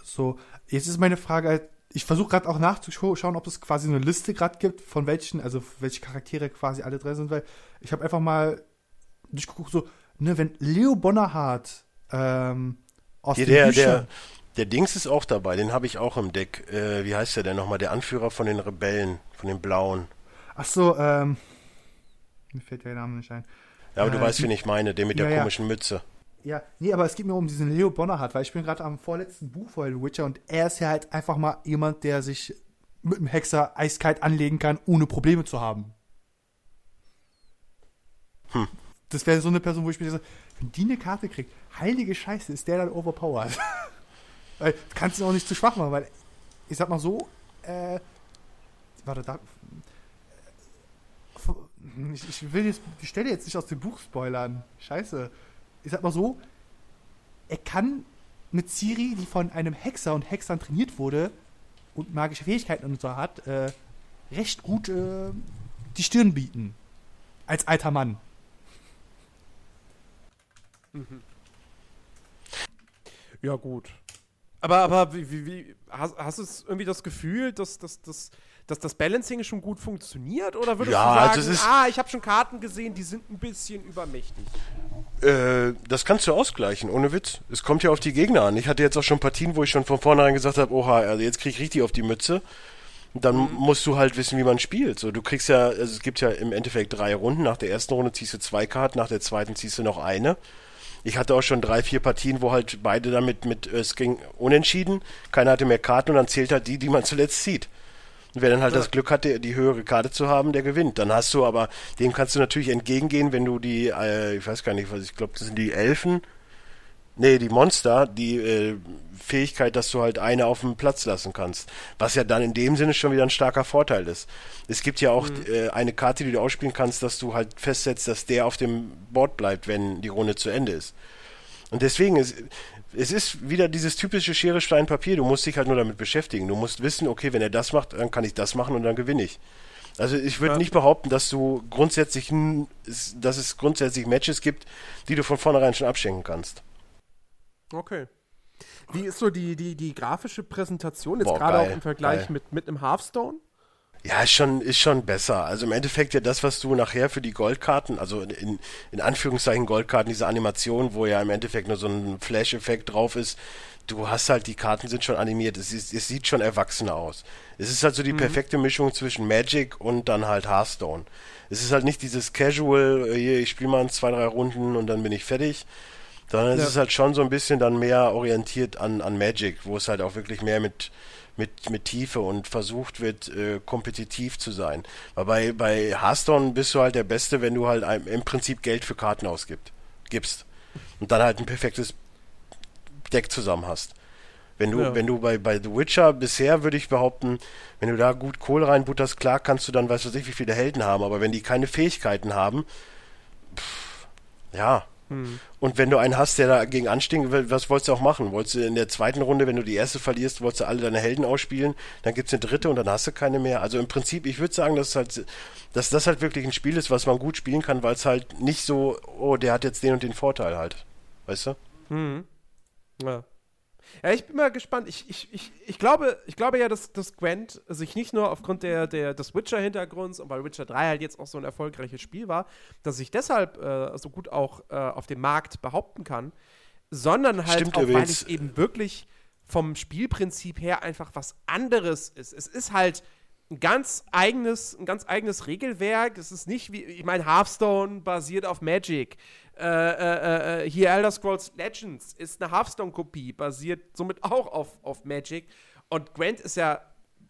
So, jetzt ist meine Frage halt, ich versuche gerade auch nachzuschauen, ob es quasi eine Liste gerade gibt, von welchen, also welche Charaktere quasi alle drin sind, weil ich habe einfach mal durchgeguckt, so, ne, wenn Leo Bonnerhardt ähm, aus Hier, der, der, Der Dings ist auch dabei, den habe ich auch im Deck. Äh, wie heißt der denn nochmal? Der Anführer von den Rebellen, von den Blauen. Ach so, ähm. Mir fällt der Name nicht ein. Ja, aber du Äh, weißt, die- wen ich meine, der mit Ja, der ja. komischen Mütze. Ja, nee, aber es geht mir um diesen Leo Bonnerhardt, weil ich bin gerade am vorletzten Buch von The Witcher und er ist ja halt einfach mal jemand, der sich mit dem Hexer eiskalt anlegen kann, ohne Probleme zu haben. Hm. Das wäre so eine Person, wo ich mir so, wenn die eine Karte kriegt, heilige Scheiße, ist der dann overpowered. (laughs) weil du kannst ihn auch nicht zu schwach machen, weil ich sag mal so, äh, warte, da, äh, ich, ich will jetzt die Stelle jetzt nicht aus dem Buch spoilern. Scheiße. Ich sag mal so, er kann mit Ciri, die von einem Hexer und Hexern trainiert wurde und magische Fähigkeiten und so hat, äh, recht gut äh, die Stirn bieten. Als alter Mann. Ja, gut. Aber, aber wie, wie, wie hast, hast du es irgendwie das Gefühl, dass, dass, dass, dass das Balancing schon gut funktioniert? Oder würdest Ja, du sagen, also ist- ah, ich habe schon Karten gesehen, die sind ein bisschen übermächtig? Äh, das kannst du ausgleichen, ohne Witz. Es kommt ja auf die Gegner an. Ich hatte jetzt auch schon Partien, wo ich schon von vornherein gesagt habe, oha, also jetzt krieg ich richtig auf die Mütze. Dann musst du halt wissen, wie man spielt. So, du kriegst ja, also es gibt ja im Endeffekt drei Runden. Nach der ersten Runde ziehst du zwei Karten, nach der zweiten ziehst du noch eine. Ich hatte auch schon drei, vier Partien, wo halt beide damit mit, äh, es ging unentschieden. Keiner hatte mehr Karten und dann zählt halt die, die man (laughs) zuletzt zieht. Und wer dann halt das Glück hatte, die höhere Karte zu haben, der gewinnt. Dann hast du aber, dem kannst du natürlich entgegengehen, wenn du die, äh, ich weiß gar nicht, was ich glaube, das sind die Elfen. Nee, die Monster, die äh, Fähigkeit, dass du halt eine auf dem Platz lassen kannst. Was ja dann in dem Sinne schon wieder ein starker Vorteil ist. Es gibt ja auch äh, eine Karte, die du ausspielen kannst, dass du halt festsetzt, dass der auf dem Board bleibt, wenn die Runde zu Ende ist. Und deswegen ist es ist wieder dieses typische Schere, Stein, Papier. Du musst dich halt nur damit beschäftigen. Du musst wissen, okay, wenn er das macht, dann kann ich das machen und dann gewinne ich. Also ich würde Ja. nicht behaupten, dass du grundsätzlich, dass es grundsätzlich Matches gibt, die du von vornherein schon abschenken kannst. Okay. Wie ist so die, die, die grafische Präsentation jetzt gerade auch im Vergleich geil. mit, mit einem Hearthstone? Ja, ist schon, ist schon besser. Also im Endeffekt ja das, was du nachher für die Goldkarten, also in, in Anführungszeichen Goldkarten, diese Animation, wo ja im Endeffekt nur so ein Flash-Effekt drauf ist, du hast halt, die Karten sind schon animiert, es, ist, es sieht schon erwachsener aus. Es ist halt so die perfekte Mischung zwischen Magic und dann halt Hearthstone. Es ist halt nicht dieses Casual, äh, hier, ich spiele mal in zwei, drei Runden und dann bin ich fertig, sondern es Ja. ist halt schon so ein bisschen dann mehr orientiert an, an Magic, wo es halt auch wirklich mehr mit, mit, mit Tiefe und versucht wird, äh, kompetitiv zu sein. Weil bei, bei Hearthstone bist du halt der Beste, wenn du halt ein, im Prinzip Geld für Karten ausgibst. Gibst. Und dann halt ein perfektes Deck zusammen hast. Wenn du, Ja. wenn du bei, bei The Witcher bisher würde ich behaupten, wenn du da gut Kohle reinbutterst, klar kannst du dann, weiß was ich, wie viele Helden haben, aber wenn die keine Fähigkeiten haben, pff, ja. Und wenn du einen hast, der dagegen anstinkt, was wolltest du auch machen? Wolltest du in der zweiten Runde, wenn du die erste verlierst, wolltest du alle deine Helden ausspielen, dann gibt's eine dritte und dann hast du keine mehr. Also im Prinzip, ich würde sagen, dass, es halt, dass das halt wirklich ein Spiel ist, was man gut spielen kann, weil es halt nicht so, oh, der hat jetzt den und den Vorteil halt. Weißt du? Mhm. Ja. Ja, ich bin mal gespannt. Ich, ich, ich, ich, glaube, ich glaube ja, dass, dass Gwent sich nicht nur aufgrund der, der, des Witcher-Hintergrunds und weil Witcher 3 halt jetzt auch so ein erfolgreiches Spiel war, dass sich deshalb äh, so gut auch äh, auf dem Markt behaupten kann, sondern halt Stimmt auch, weil es eben wirklich vom Spielprinzip her einfach was anderes ist. Es ist halt ein ganz eigenes, ein ganz eigenes Regelwerk. Es ist nicht wie, ich meine, Hearthstone basiert auf Magic. Äh, äh, äh, hier Elder Scrolls Legends ist eine Hearthstone-Kopie, basiert somit auch auf, auf Magic. Und Gwent ist ja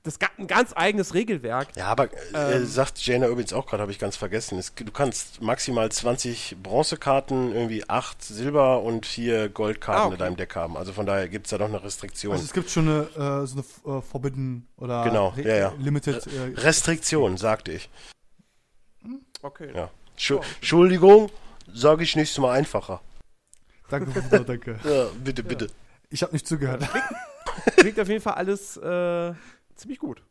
das, ein ganz eigenes Regelwerk. Ja, aber äh, Ähm. sagt Jana übrigens auch gerade, habe ich ganz vergessen. Es, du kannst maximal 20 Bronzekarten, irgendwie 8 Silber und 4 Goldkarten Ah, okay. in deinem Deck haben. Also von daher gibt's da doch eine Restriktion. Also es gibt schon eine, äh, so eine äh, Forbidden oder Genau, ja, ja. Limited. Äh, Restriktion, sagte ich. Okay. Ja. Schu Oh. Entschuldigung, sage ich nächstes Mal einfacher. danke, Bruder, danke. (laughs) Ja, bitte, bitte. Ich habe nicht zugehört. Klingt auf jeden Fall alles äh, ziemlich gut.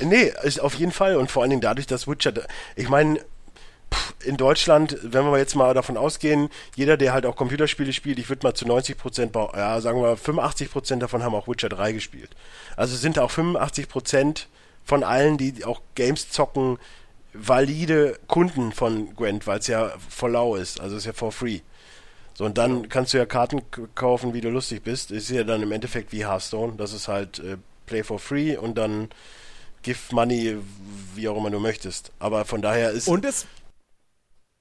Nee, auf jeden Fall. Und vor allen Dingen dadurch, dass Witcher, ich meine, in Deutschland, wenn wir jetzt mal davon ausgehen, jeder, der halt auch Computerspiele spielt, ich würde mal zu 90 Prozent, ja, sagen wir 85 Prozent davon haben auch Witcher 3 gespielt. Also sind auch 85 Prozent von allen, die auch Games zocken, valide Kunden von Gwent, weil es ja for lau ist, also ist ja for free. So, und dann kannst du ja Karten kaufen, wie du lustig bist. Ist ja dann im Endeffekt wie Hearthstone. Das ist halt äh, Play for free und dann give money, wie auch immer du möchtest. Aber von daher ist. Und es,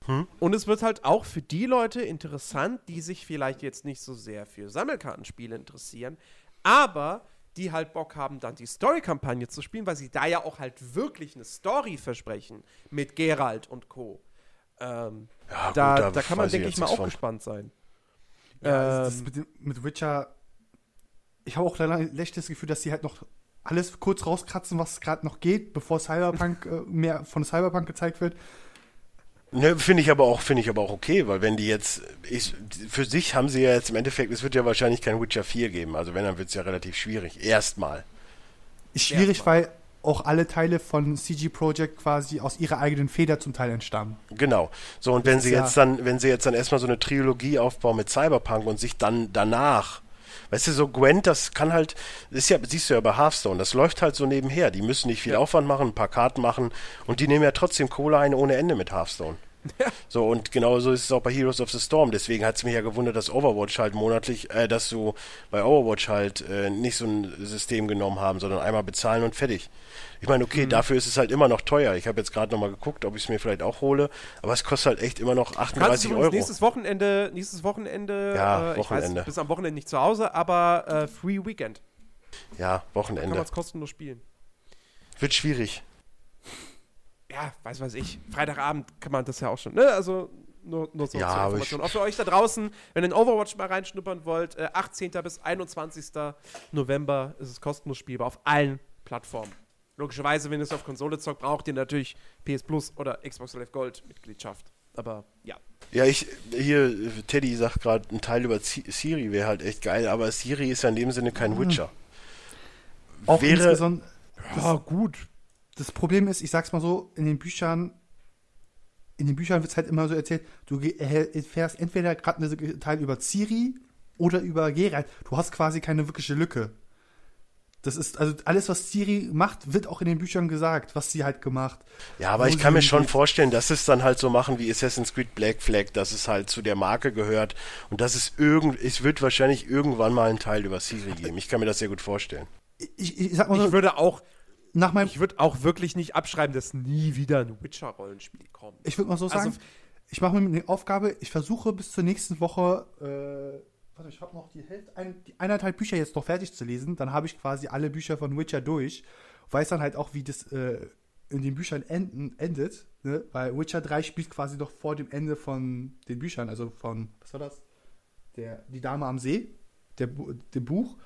Hm? und es wird halt auch für die Leute interessant, die sich vielleicht jetzt nicht so sehr für Sammelkartenspiele interessieren, aber die halt Bock haben, dann die Story-Kampagne zu spielen, weil sie da ja auch halt wirklich eine Story versprechen mit Geralt und Co. Ähm, ja, gut, da, da kann man, denke ich mal, auch von. gespannt sein. Ja, das Ähm, ist mit, dem- mit Witcher. Ich habe auch leider echt das Gefühl, dass sie halt noch alles kurz rauskratzen, was gerade noch geht, bevor Cyberpunk äh, mehr von Cyberpunk gezeigt wird. Ne, finde ich aber auch, finde ich aber auch okay, weil wenn die jetzt, ich, für sich haben sie ja jetzt im Endeffekt, es wird ja wahrscheinlich kein Witcher 4 geben, also wenn, dann wird es ja relativ schwierig. Erstmal. Ist schwierig, Erstmal. weil auch alle Teile von CG Projekt quasi aus ihrer eigenen Feder zum Teil entstammen. Genau. So, und wenn ist sie ja- jetzt dann, wenn sie jetzt dann erstmal so eine Trilogie aufbauen mit Cyberpunk und sich dann danach, weißt du, so Gwent, das kann halt, das ist ja, siehst du ja bei Hearthstone, das läuft halt so nebenher. Die müssen nicht viel Ja. Aufwand machen, ein paar Karten machen und die nehmen ja trotzdem Kohle ein ohne Ende mit Hearthstone. (laughs) So, und genauso ist es auch bei Heroes of the Storm. Deswegen hat es mich ja gewundert, dass Overwatch halt monatlich, äh, dass du bei Overwatch halt äh, nicht so ein System genommen haben, sondern einmal bezahlen und fertig. Ich meine, Mhm. okay, dafür ist es halt immer noch teuer. Ich habe jetzt gerade nochmal geguckt, ob ich es mir vielleicht auch hole, aber es kostet halt echt immer noch Du kannst 38 übrigens Euro. nächstes Wochenende, nächstes Wochenende, Ja, äh, ich Wochenende. weiß, bis am Wochenende nicht zu Hause, aber äh, Free Weekend. Ja, Kann Wochenende. man es kostenlos spielen. Wird schwierig. Ja, weiß weiß ich. Freitagabend kann man das ja auch schon. Ne? Also nur, nur so Ja, zur Information. Auch für euch da draußen, wenn ihr in Overwatch mal reinschnuppern wollt, äh, 18. bis 21. November ist es kostenlos spielbar auf allen Plattformen. Logischerweise, wenn ihr es auf Konsole zockt, braucht ihr natürlich PS Plus oder Xbox Live Gold Mitgliedschaft. Aber ja. Ja, ich, hier, Teddy sagt gerade, ein Teil über Siri wäre halt echt geil, aber Siri ist ja in dem Sinne kein Witcher. Auch Wäre. Ja, gut. Das Problem ist, ich sag's mal so, in den Büchern, in den Büchern wird's halt immer so erzählt, du erhält- erfährst entweder gerade einen Teil über Ciri oder über Geralt. Du hast quasi keine wirkliche Lücke. Das ist, also alles, was Ciri macht, wird auch in den Büchern gesagt, was sie halt gemacht. Ja, aber ich kann mir schon vorstellen, dass es dann halt so machen wie Assassin's Creed Black Flag, dass es halt zu der Marke gehört und dass es irgend, es wird wahrscheinlich irgendwann mal einen Teil über Siri geben. Ich kann mir das sehr gut vorstellen. Ich, ich sag mal so, Ich würde auch, nach meinem, ich würde auch wirklich nicht abschreiben, dass nie wieder ein Witcher-Rollenspiel kommt. Ich würde mal so Also- sagen, ich mache mir eine Aufgabe, ich versuche bis zur nächsten Woche, äh, warte, ich habe noch die Hälfte, ein, die eineinhalb Bücher jetzt noch fertig zu lesen, dann habe ich quasi alle Bücher von Witcher durch, weiß dann halt auch, wie das äh, in den Büchern enden, endet, ne? weil Witcher 3 spielt quasi noch vor dem Ende von den Büchern, also von, was war das? Der, die Dame am See, der, dem Buch.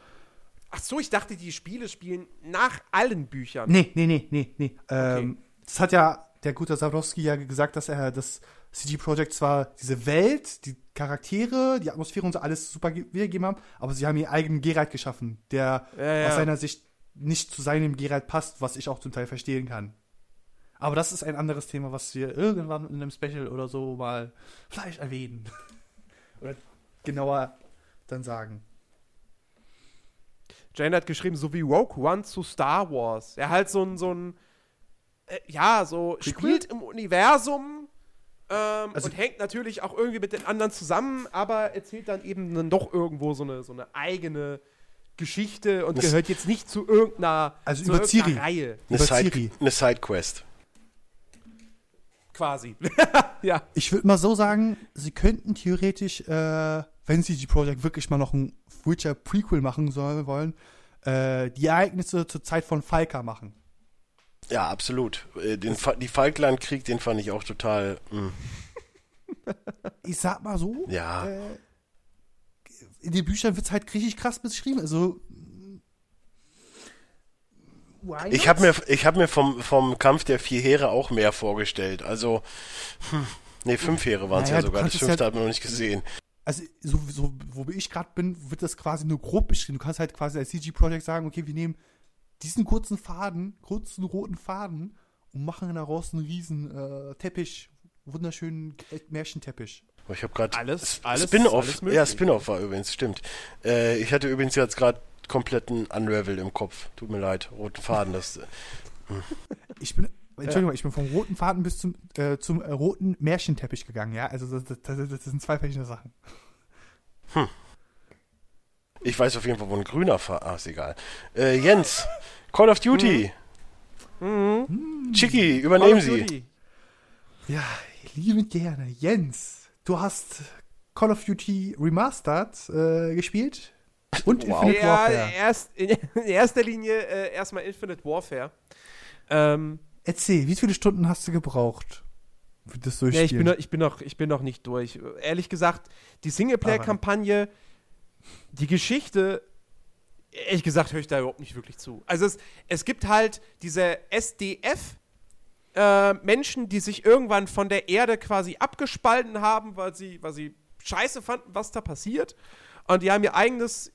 Ach so, ich dachte, die Spiele spielen nach allen Büchern. Nee, nee, nee, nee, nee. Ähm, das hat ja der gute Sabrowski ja gesagt, dass er das CG Projekt zwar diese Welt, die Charaktere, die Atmosphäre und so alles super ge- wiedergegeben haben, aber sie haben ihren eigenen Geralt geschaffen, der Ja, ja. aus seiner Sicht nicht zu seinem Geralt passt, was ich auch zum Teil verstehen kann. Aber das ist ein anderes Thema, was wir irgendwann in einem Special oder so mal vielleicht erwähnen. (laughs) oder genauer dann sagen. Jane hat geschrieben, so wie Rogue One zu Star Wars. Er halt so ein, so ein, äh, ja, so Prequel? spielt im Universum ähm, Also- und hängt natürlich auch irgendwie mit den anderen zusammen, aber erzählt dann eben dann doch irgendwo so eine, so eine eigene Geschichte und gehört jetzt nicht zu irgendeiner, Also zu über irgendeiner Ciri. Reihe, Eine, Über Side, Ciri. eine Sidequest. quasi. (laughs) ja. Ich würde mal so sagen, sie könnten theoretisch, äh, wenn sie die Projekt wirklich mal noch ein Witcher Prequel machen sollen wollen, äh, die Ereignisse zur Zeit von Falka machen. Ja, absolut. Äh, Den, Fa- die Falklandkrieg, den fand ich auch total. Mh. (laughs) Ich sag mal so, Ja, äh, in den Büchern wird es halt richtig krass beschrieben. Also why ich habe mir, ich hab mir vom, vom Kampf der vier Heere auch mehr vorgestellt. Also, hm, nee, fünf Heere waren es Naja, ja sogar. Das fünfte ja- hat man noch nicht gesehen. Also, so, so wo ich gerade bin, wird das quasi nur grob beschrieben. Du kannst halt quasi als CG Projekt sagen, okay, wir nehmen diesen kurzen Faden, kurzen roten Faden und machen daraus einen riesen äh, Teppich, wunderschönen äh, Märchenteppich. Ich habe gerade Alles- alles- Spin-off. Ja, Spin-off war übrigens, stimmt. Äh, ich hatte übrigens jetzt gerade kompletten Unravel im Kopf. Tut mir leid, roten Faden. Das, Ich bin, Entschuldigung, ich bin vom roten Faden bis zum, äh, zum äh, roten Märchenteppich gegangen, ja. Also das, das, das, das sind zwei verschiedene Sachen. Ich weiß auf jeden Fall, wo ein grüner Fahr. Ah, ist egal. Äh, Jens, Call of Duty. Chicky, übernehmen Call of Sie. Duty. Ja, liebend gerne. Jens, du hast Call of Duty Remastered äh, gespielt und Wow. Infinite Ja, Warfare. erst, in erster Linie äh, erstmal Infinite Warfare. Ähm, Erzähl, wie viele Stunden hast du gebraucht für das ja, Durchspielen? ich, bin noch, ich, bin noch, ich bin noch nicht durch. Ehrlich gesagt, die Singleplayer-Kampagne, die Geschichte, ehrlich gesagt, höre ich da überhaupt nicht wirklich zu. Also es, es gibt halt diese SDF, äh, Menschen, die sich irgendwann von der Erde quasi abgespalten haben, weil sie, weil sie scheiße fanden, was da passiert. Und die haben ihr eigenes,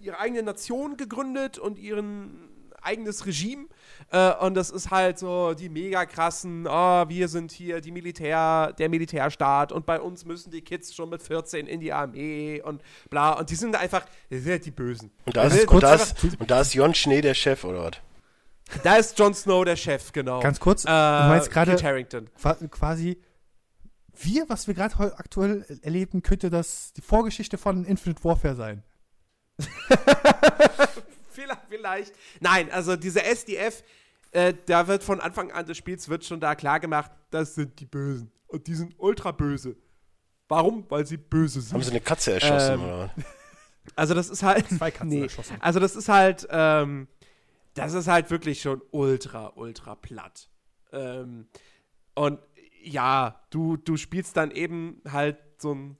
ihre eigene Nation gegründet und ihren eigenes Regime. Äh, und das ist halt so die mega krassen, oh, wir sind hier die Militär, der Militärstaat und bei uns müssen die Kids schon mit 14 in die Armee und bla. Und die sind einfach, sind halt die Bösen. Und da, ist, und, da ist, und da ist Jon Schnee der Chef, oder was? Da ist Jon Snow der Chef, genau. Ganz kurz, äh, du meinst gerade quasi wir, was wir gerade aktuell erleben, könnte das die Vorgeschichte von Infinite Warfare sein. (laughs) Vielleicht, vielleicht. Nein, also diese SDF, äh, da wird von Anfang an des Spiels wird schon da klar gemacht, das sind die Bösen. Und die sind ultra böse. Warum? Weil sie böse sind. Haben sie eine Katze erschossen, Ähm, oder? (laughs) Also das ist halt. Zwei Katzen erschossen. Also das ist halt, ähm, das ist halt wirklich schon ultra, ultra platt. Ähm, und ja, du, du spielst dann eben halt so einen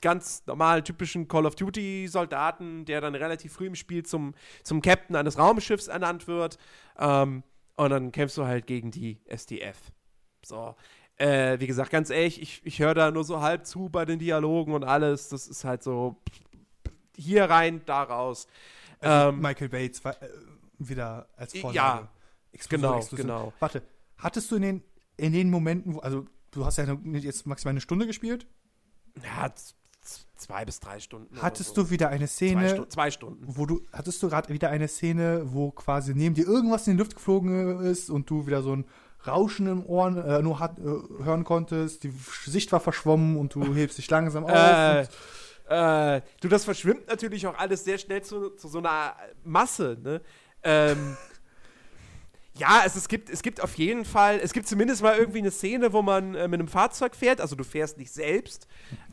ganz normalen, typischen Call of Duty-Soldaten, der dann relativ früh im Spiel zum, zum Captain eines Raumschiffs ernannt wird. Ähm, und dann kämpfst du halt gegen die SDF. So. Äh, wie gesagt, ganz ehrlich, ich, ich höre da nur so halb zu bei den Dialogen und alles. Das ist halt so hier rein, da raus. Also Ähm, Michael Bates war, äh, wieder als Vorlage. ja, Exklusiv, genau, exklusiv. genau. Warte, hattest du in den, in den Momenten, wo, also du hast ja jetzt maximal eine Stunde gespielt, Ja, zwei bis drei Stunden. hattest so. du wieder eine zwei, Szene, Stu zwei Stunden? wo du, hattest du gerade wieder eine Szene, wo quasi neben dir irgendwas in die Luft geflogen ist und du wieder so ein Rauschen im Ohren äh, nur hat, äh, hören konntest, die Sicht war verschwommen und du hebst dich langsam auf. Äh, äh, du, das verschwimmt natürlich auch alles sehr schnell zu, zu so einer Masse, ne? Ähm, (laughs) ja, es, es, gibt, es gibt auf jeden Fall, es gibt zumindest mal irgendwie eine Szene, wo man äh, mit einem Fahrzeug fährt, also du fährst nicht selbst.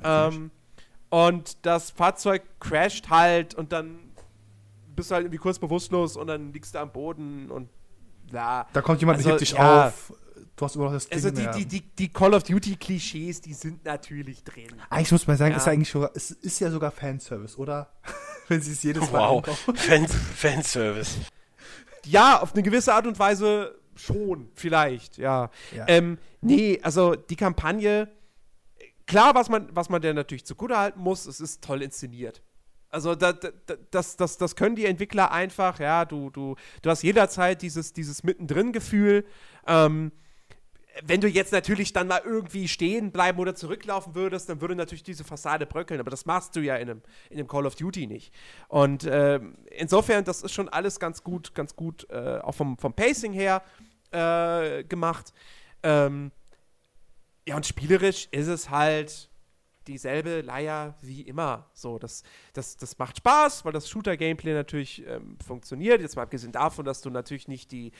Ähm, und das Fahrzeug crasht halt und dann bist du halt irgendwie kurz bewusstlos und dann liegst du am Boden und ja. da kommt jemand, also, hebt dich ja. auf. Du hast immer noch das Ding Also die, die, die, die Call of Duty-Klischees, die sind natürlich drin. Eigentlich muss man sagen, Ja. ist ja eigentlich sogar, es ist ja sogar Fanservice, oder? (laughs) Wenn sie es jedes Mal Wow, einkaufen. (laughs) Fan Fanservice. Ja, auf eine gewisse Art und Weise schon, vielleicht, ja. Ja. Ähm, nee, also die Kampagne, klar, was man, was man der natürlich zugute halten muss, es ist toll inszeniert. Also da, da, da- das, das, das können die Entwickler einfach, ja, du, du, du hast jederzeit dieses, dieses Mittendrin-Gefühl. Ähm, wenn du jetzt natürlich dann mal irgendwie stehen bleiben oder zurücklaufen würdest, dann würde natürlich diese Fassade bröckeln, aber das machst du ja in einem, in einem Call of Duty nicht. Und ähm, insofern, das ist schon alles ganz gut, ganz gut, äh, auch vom, vom Pacing her äh, gemacht. Ähm, ja, und spielerisch ist es halt dieselbe Leier wie immer. So, das, das, das macht Spaß, weil das Shooter-Gameplay natürlich ähm, funktioniert. Jetzt mal abgesehen davon, dass du natürlich nicht die äh,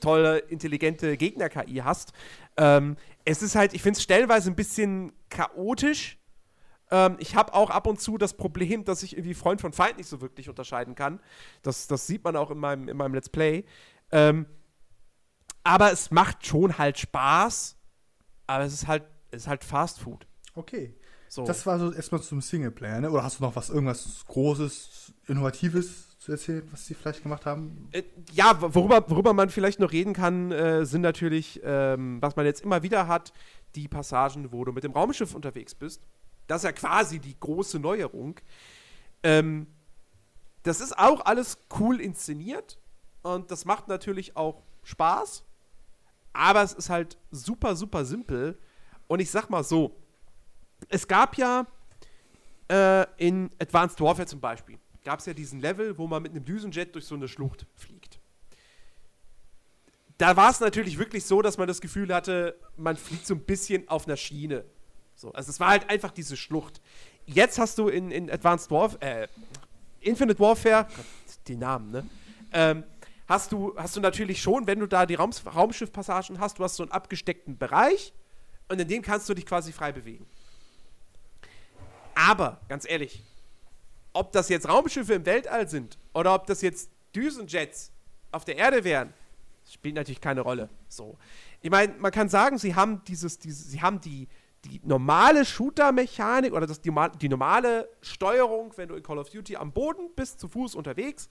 tolle, intelligente Gegner-KI hast. Ähm, es ist halt, ich finde es stellenweise ein bisschen chaotisch. Ähm, ich habe auch ab und zu das Problem, dass ich irgendwie Freund von Feind nicht so wirklich unterscheiden kann. Das, das sieht man auch in meinem, in meinem Let's Play. Ähm, aber es macht schon halt Spaß. Aber es ist halt, es ist halt Fast Food. Okay. So. Das war so erstmal zum Singleplayer, ne? Oder hast du noch was, irgendwas Großes, Innovatives zu erzählen, was sie vielleicht gemacht haben? Äh, ja, worüber, worüber man vielleicht noch reden kann, äh, sind natürlich, ähm, was man jetzt immer wieder hat, die Passagen, wo du mit dem Raumschiff unterwegs bist. Das ist ja quasi die große Neuerung. Ähm, das ist auch alles cool inszeniert und das macht natürlich auch Spaß, aber es ist halt super, super simpel. Und ich sag mal so, es gab ja äh, in Advanced Warfare zum Beispiel, gab es ja diesen Level, wo man mit einem Düsenjet durch so eine Schlucht fliegt. Da war es natürlich wirklich so, dass man das Gefühl hatte, man fliegt so ein bisschen auf einer Schiene. So, also es war halt einfach diese Schlucht. Jetzt hast du in, in Advanced Warfare, äh, Infinite Warfare, Gott, die Namen, ne? Ähm, hast du, hast du natürlich schon, wenn du da die Raums Raumschiffpassagen hast, du hast so einen abgesteckten Bereich und in dem kannst du dich quasi frei bewegen. Aber, ganz ehrlich, ob das jetzt Raumschiffe im Weltall sind oder ob das jetzt Düsenjets auf der Erde wären, spielt natürlich keine Rolle. So. Ich meine, man kann sagen, sie haben dieses, dieses sie haben die, die normale Shooter-Mechanik oder das, die, die, normale Steuerung, wenn du in Call of Duty am Boden bist, zu Fuß unterwegs,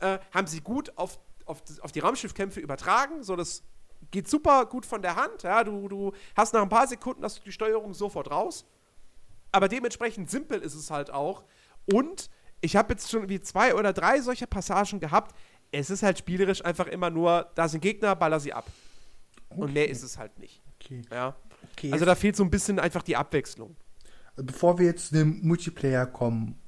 äh, haben sie gut auf, auf, auf die Raumschiffkämpfe übertragen. So, das geht super gut von der Hand. Ja, du, du hast nach ein paar Sekunden hast du die Steuerung sofort raus. Aber dementsprechend simpel ist es halt auch. Und ich habe jetzt schon wie zwei oder drei solche Passagen gehabt. Es ist halt spielerisch einfach immer nur, da sind Gegner, baller sie ab. Okay. Und mehr ist es halt nicht. Okay. Ja. Okay, also da fehlt so ein bisschen einfach die Abwechslung. Bevor wir jetzt zu dem Multiplayer kommen,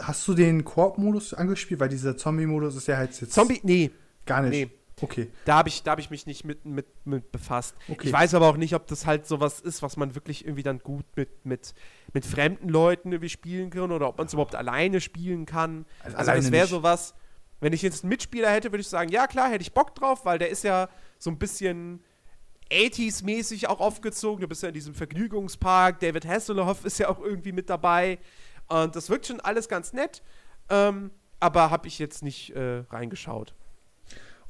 hast du den Koop-Modus angespielt? Weil dieser Zombie-Modus ist ja halt jetzt. Zombie? Nee. Gar nicht. Nee. Okay. Da habe ich, hab ich mich nicht mit, mit, mit befasst. Okay. Ich weiß aber auch nicht, ob das halt sowas ist, was man wirklich irgendwie dann gut mit, mit, mit fremden Leuten irgendwie spielen kann oder ob man es überhaupt alleine spielen kann. Also, also das wäre sowas, wenn ich jetzt einen Mitspieler hätte, würde ich sagen, ja klar, hätte ich Bock drauf, weil der ist ja so ein bisschen 80s-mäßig auch aufgezogen. Du bist ja in diesem Vergnügungspark. David Hasselhoff ist ja auch irgendwie mit dabei. Und das wirkt schon alles ganz nett. Ähm, aber habe ich jetzt nicht äh, reingeschaut.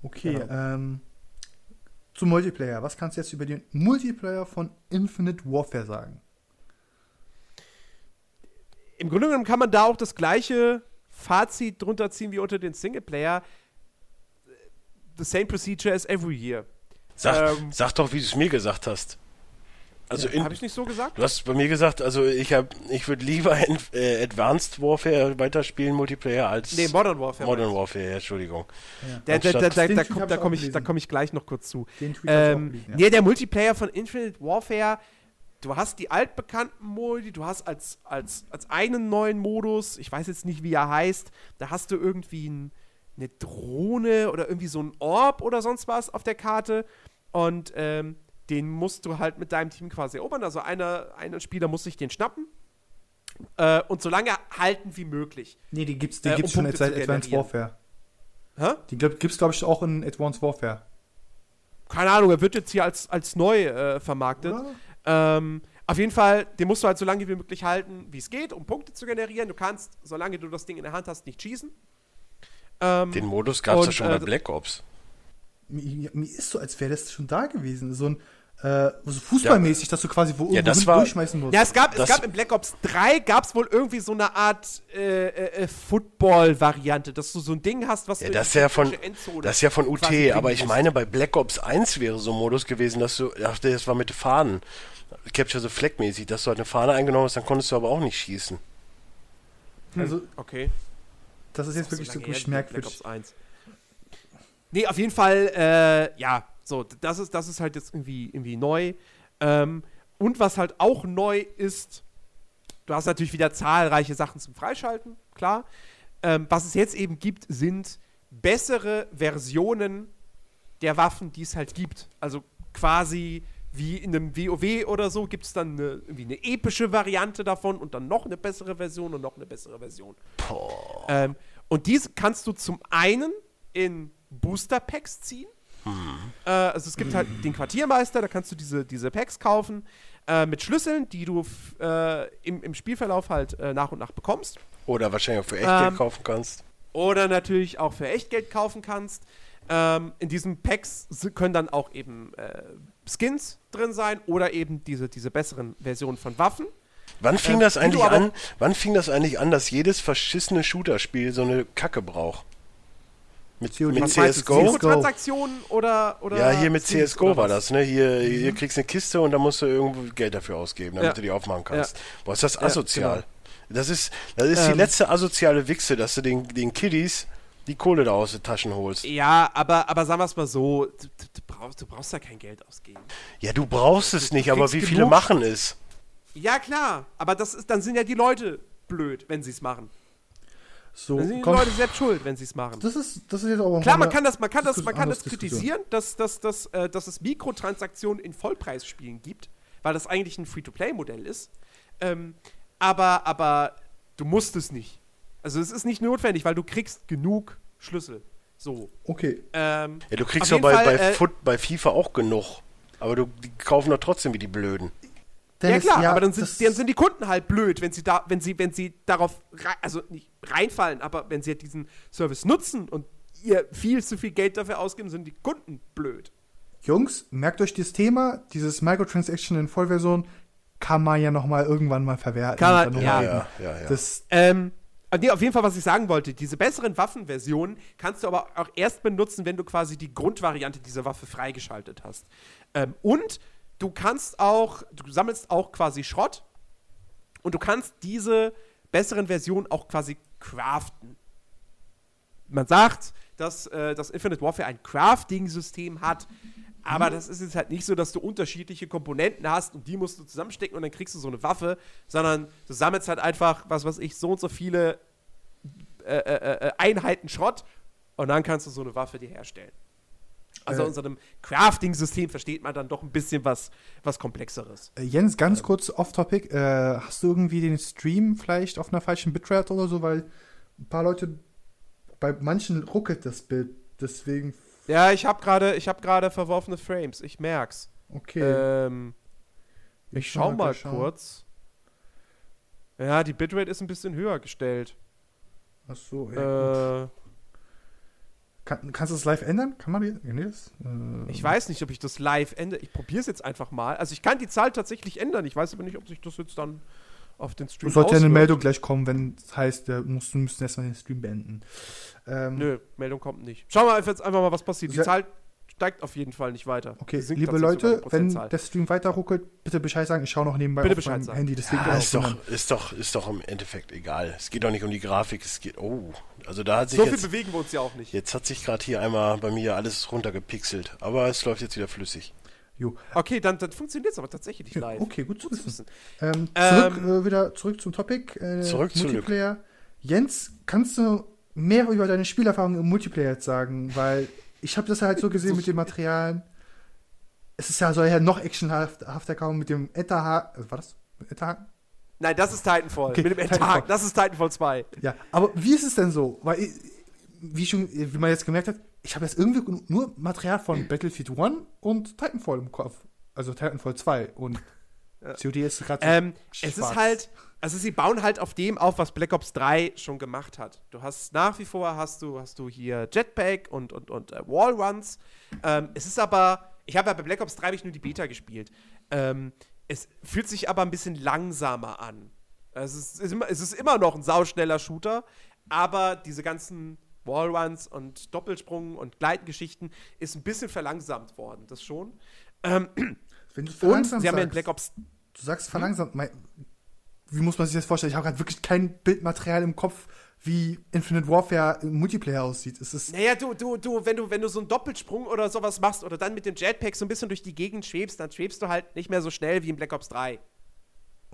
Okay, ja. ähm, zum Multiplayer. Was kannst du jetzt über den Multiplayer von Infinite Warfare sagen? Im Grunde genommen kann man da auch das gleiche Fazit drunter ziehen wie unter den Singleplayer. The same procedure as every year. Sag, ähm, sag doch, wie du es mir gesagt hast. Also ja, habe ich nicht so gesagt? Du hast bei mir gesagt, also ich habe, ich würde lieber in, äh, Advanced Warfare weiterspielen Multiplayer als nee Modern Warfare. Modern Warfare, ja, Entschuldigung. Ja. Da, da, da, da, komme komm ich, da komm ich gleich noch kurz zu. Den Tweet ähm, gelesen, ja. Nee, der Multiplayer von Infinite Warfare, du hast die altbekannten Modi, du hast als, als, als einen neuen Modus, ich weiß jetzt nicht, wie er heißt, da hast du irgendwie ein, eine Drohne oder irgendwie so ein Orb oder sonst was auf der Karte und ähm, den musst du halt mit deinem Team quasi erobern. Also einer, einer Spieler muss sich den schnappen. Äh, und so lange halten wie möglich. Nee, die gibt's, die äh, gibt's um schon seit Advanced Warfare. Hä? Die glaub, gibt's, glaube ich, auch in Advanced Warfare. Keine Ahnung, er wird jetzt hier als, als neu äh, vermarktet. Ähm, auf jeden Fall, den musst du halt so lange wie möglich halten, wie es geht, um Punkte zu generieren. Du kannst, solange du das Ding in der Hand hast, nicht schießen. Ähm, den Modus gab es ja schon bei äh, Black Ops. Mir, mir, ist so, als wäre das schon da gewesen. So ein äh, so fußballmäßig, ja. dass du quasi wo ja, das war, durchschmeißen musst. Ja, es gab, es gab in Black Ops 3 gab es wohl irgendwie so eine Art äh, äh, Football-Variante, dass du so ein Ding hast, was ja, das ist ja von Das ist ja von UT, aber ich meine, bei Black Ops 1 wäre so ein Modus gewesen, dass du, ach, das war mit Fahnen, Capture the Flag mäßig, dass du halt eine Fahne eingenommen hast, dann konntest du aber auch nicht schießen. Hm. Also, okay. Das ist jetzt das ist wirklich so merkwürdig. Black Ops 1. Nee, auf jeden Fall, äh, ja, so, das ist, das ist halt jetzt irgendwie, irgendwie neu. Ähm, und was halt auch neu ist, du hast natürlich wieder zahlreiche Sachen zum Freischalten, klar. Ähm, was es jetzt eben gibt, sind bessere Versionen der Waffen, die es halt gibt. Also quasi wie in einem WoW oder so gibt es dann eine, irgendwie eine epische Variante davon und dann noch eine bessere Version und noch eine bessere Version. Ähm, und diese kannst du zum einen in Booster Packs ziehen. Mhm. Äh, also es gibt halt den Quartiermeister, da kannst du diese, diese Packs kaufen äh, mit Schlüsseln, die du äh, im, im Spielverlauf halt äh, nach und nach bekommst. Oder wahrscheinlich auch für Echtgeld ähm, kaufen kannst. Oder natürlich auch für Echtgeld kaufen kannst. Ähm, in diesen Packs können dann auch eben äh, Skins drin sein oder eben diese, diese besseren Versionen von Waffen. Wann fing ähm, das eigentlich an? Wann fing das eigentlich an, dass jedes verschissene Shooter-Spiel so eine Kacke braucht? Mit, mit CSGO? Mikrotransaktionen oder, oder. Ja, hier mit CSGO war das, ne? Hier, mhm. hier kriegst du eine Kiste und da musst du irgendwo Geld dafür ausgeben, damit ja. du die aufmachen kannst. Ja. Boah, ist das asozial. Ja, genau. Das ist, das ist ähm. die letzte asoziale Wichse, dass du den, den Kiddies die Kohle da aus den Taschen holst. Ja, aber, aber sagen wir es mal so, du, du, brauchst, du brauchst da kein Geld ausgeben. Ja, du brauchst es nicht, aber wie genug. viele machen es? Ja, klar, aber das ist, dann sind ja die Leute blöd, wenn sie es machen. So, dann sind die komm, Leute selbst schuld, wenn sie es machen. Das ist, das ist jetzt auch Klar, man kann das, man kann das, man kann das kritisieren, dass, dass, dass, äh, dass es Mikrotransaktionen in Vollpreisspielen gibt. weil das eigentlich ein Free-to-Play-Modell ist. Ähm, aber, aber du musst es nicht. Also es ist nicht notwendig, weil du kriegst genug Schlüssel. So. Okay. Ähm, Ja, du kriegst jeden bei, Fall, bei, äh, Foot, bei FIFA auch genug. Aber du, die kaufen doch trotzdem wie die Blöden. Ja klar, aber dann das- sind, dann sind die Kunden halt blöd, wenn sie da, wenn sie, wenn sie darauf, rei- also nicht reinfallen, aber wenn sie halt diesen Service nutzen und ihr viel zu viel Geld dafür ausgeben, sind die Kunden blöd. Jungs, merkt euch dieses Thema, dieses Microtransaction in Vollversion kann man ja noch mal irgendwann mal verwerten. Kann man- ja. noch Ja, ja, ja. Das, Ähm, nee, auf jeden Fall, was ich sagen wollte, diese besseren Waffenversionen kannst du aber auch erst benutzen, wenn du quasi die Grundvariante dieser Waffe freigeschaltet hast. Ähm, und du kannst auch, du sammelst auch quasi Schrott und du kannst diese besseren Versionen auch quasi craften. Man sagt, dass äh, das Infinite Warfare ein Crafting-System hat, aber das ist jetzt halt nicht so, dass du unterschiedliche Komponenten hast und die musst du zusammenstecken und dann kriegst du so eine Waffe, sondern du sammelst halt einfach, was weiß ich, so und so viele äh, äh, äh, Einheiten Schrott und dann kannst du so eine Waffe dir herstellen. Also Äh. unter einem Crafting-System versteht man dann doch ein bisschen was, was Komplexeres. äh, Jens, ganz kurz off-topic. Äh, hast du irgendwie den Stream vielleicht auf einer falschen Bitrate oder so? Weil ein paar Leute, bei manchen ruckelt das Bild. Deswegen, Ja, ich habe gerade, ich habe gerade verworfene Frames. Ich merk's. okay. Ähm, ich Ich schau mal schauen. kurz. Ja, die Bitrate ist ein bisschen höher gestellt. Ach so, ja, gut. Kann, kannst du das live ändern? Kann man die? Nee, das, äh, ich weiß nicht, ob ich das live ändere. Ich probiere es jetzt einfach mal. Also ich kann die Zahl tatsächlich ändern. Ich weiß aber nicht, ob sich das jetzt dann auf den Stream Sollte ja eine. Meldung gleich kommen, wenn es heißt, wir müssen, müssen erstmal den Stream beenden. Ähm, Nö, Meldung kommt nicht. Schauen wir jetzt einfach mal, was passiert. Die Ja. Zahl steigt auf jeden Fall nicht weiter. Okay, liebe Leute, wenn der Stream weiter ruckelt, bitte Bescheid sagen. Ich schaue noch nebenbei Bitte auf Bescheid meinem sagen. Handy. Deswegen Ja, ist doch, ist, doch, ist doch im Endeffekt egal. Es geht doch nicht um die Grafik, es geht. Oh, also da hat sich so viel jetzt. bewegen wir uns ja auch nicht. Jetzt hat sich gerade hier einmal bei mir alles runtergepixelt. Aber es läuft jetzt wieder flüssig. Jo. Okay, dann, dann funktioniert es aber tatsächlich Ja, live. okay, gut zu wissen. Ähm, zurück, Ähm, äh, wieder zurück zum Topic. Äh, Zurück zu. Multiplayer. Jens, kannst du mehr über deine Spielerfahrung im Multiplayer jetzt sagen? Weil ich habe das halt so gesehen mit den Materialien. Es ist ja, soll ja noch actionhafter kommen mit dem Etterhaken. Was war das? Etterhaken? Nein, das ist Titanfall. Okay, Mit dem Titanfall. Endtag. Das ist Titanfall 2. Ja, aber wie ist es denn so? Weil, ich- wie schon, wie man jetzt gemerkt hat, ich habe jetzt irgendwie nur Material von Battlefield 1 und Titanfall im Kopf. Also Titanfall 2 und COD ist gerade so Ähm, es schwarz. ist halt, also sie bauen halt auf dem auf, was Black Ops 3 schon gemacht hat. Du hast nach wie vor hast du, hast du hier Jetpack und, und, und äh, Wallruns. Ähm, es ist aber, ich habe ja bei Black Ops 3 hab ich nur die Beta gespielt. Ähm, es fühlt sich aber ein bisschen langsamer an. Es ist, es ist, immer, es ist immer noch ein sauschneller Shooter, aber diese ganzen Wallruns und Doppelsprung und Gleitgeschichten ist ein bisschen verlangsamt worden, das schon. Ähm, Wenn du und sie haben ja in Black Ops du sagst verlangsamt, mein, wie muss man sich das vorstellen? Ich habe gerade wirklich kein Bildmaterial im Kopf, wie Infinite Warfare im Multiplayer aussieht. Es ist Naja, du, du, du, wenn du, wenn du so einen Doppelsprung oder sowas machst oder dann mit dem Jetpack so ein bisschen durch die Gegend schwebst, dann schwebst du halt nicht mehr so schnell wie in Black Ops 3.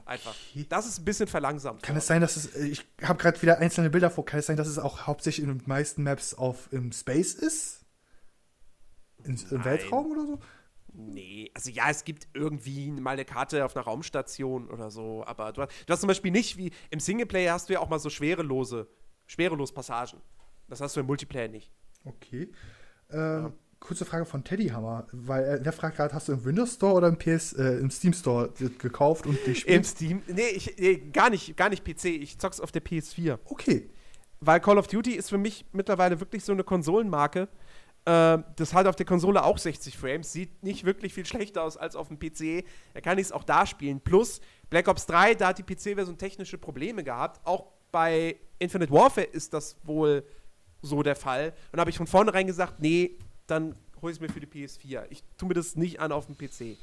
Einfach. Okay. Das ist ein bisschen verlangsamt. Kann es sein, dass es, äh, ich habe gerade wieder einzelne Bilder vor, kann es sein, dass es auch hauptsächlich in den meisten Maps auf im Space ist? In, Im. Weltraum oder so? Nee, also ja, es gibt irgendwie mal eine Karte auf einer Raumstation oder so, aber du, hast- du hast zum Beispiel nicht wie im Singleplayer hast du ja auch mal so schwerelose, schwerelos Passagen. Das hast du im Multiplayer nicht. Okay. Ähm, Kurze Frage von Teddy Hammer, weil er, der fragt gerade, hast du im Windows Store oder im PS, äh, im Steam Store gekauft und Im gespielt? Steam. Nee, ich, nee, gar nicht, gar nicht PC. Ich zock's auf der PS4. Okay. weil Call of Duty ist für mich mittlerweile wirklich so eine Konsolenmarke. Äh, das hat auf der Konsole auch 60 Frames, sieht nicht wirklich viel schlechter aus als auf dem PC. Da kann ich es auch da spielen. Plus Black Ops 3, da hat die PC-Version technische Probleme gehabt. Auch bei Infinite Warfare ist das wohl so der Fall. Und habe ich von vornherein gesagt, nee, dann hole ich es mir für die PS4. Ich tue mir das nicht an auf dem PC.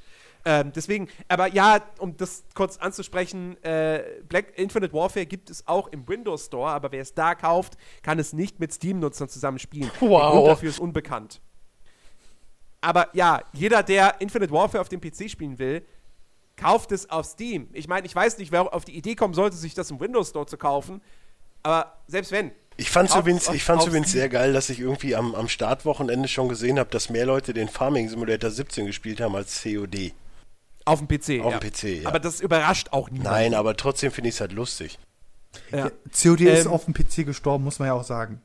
Ähm, deswegen, aber ja, um das kurz anzusprechen, äh, Black Infinite Warfare gibt es auch im Windows Store, aber wer es da kauft, kann es nicht mit Steam-Nutzern zusammen spielen. Der Wow. Grund dafür ist unbekannt. Aber ja, jeder, der Infinite Warfare auf dem PC spielen will, kauft es auf Steam. Ich meine, ich weiß nicht, wer auf die Idee kommen sollte, sich das im Windows Store zu kaufen, aber selbst wenn. Ich fand's Auf- übrigens, ich fand's übrigens sehr geil, dass ich irgendwie am, am Startwochenende schon gesehen habe, dass mehr Leute den Farming Simulator 17 gespielt haben als COD. Auf dem PC. Auf ja. dem PC, ja. Aber das überrascht auch niemand. Nein, aber trotzdem finde ich es halt lustig. Ja. COD ist Ähm, auf dem PC gestorben, muss man ja auch sagen.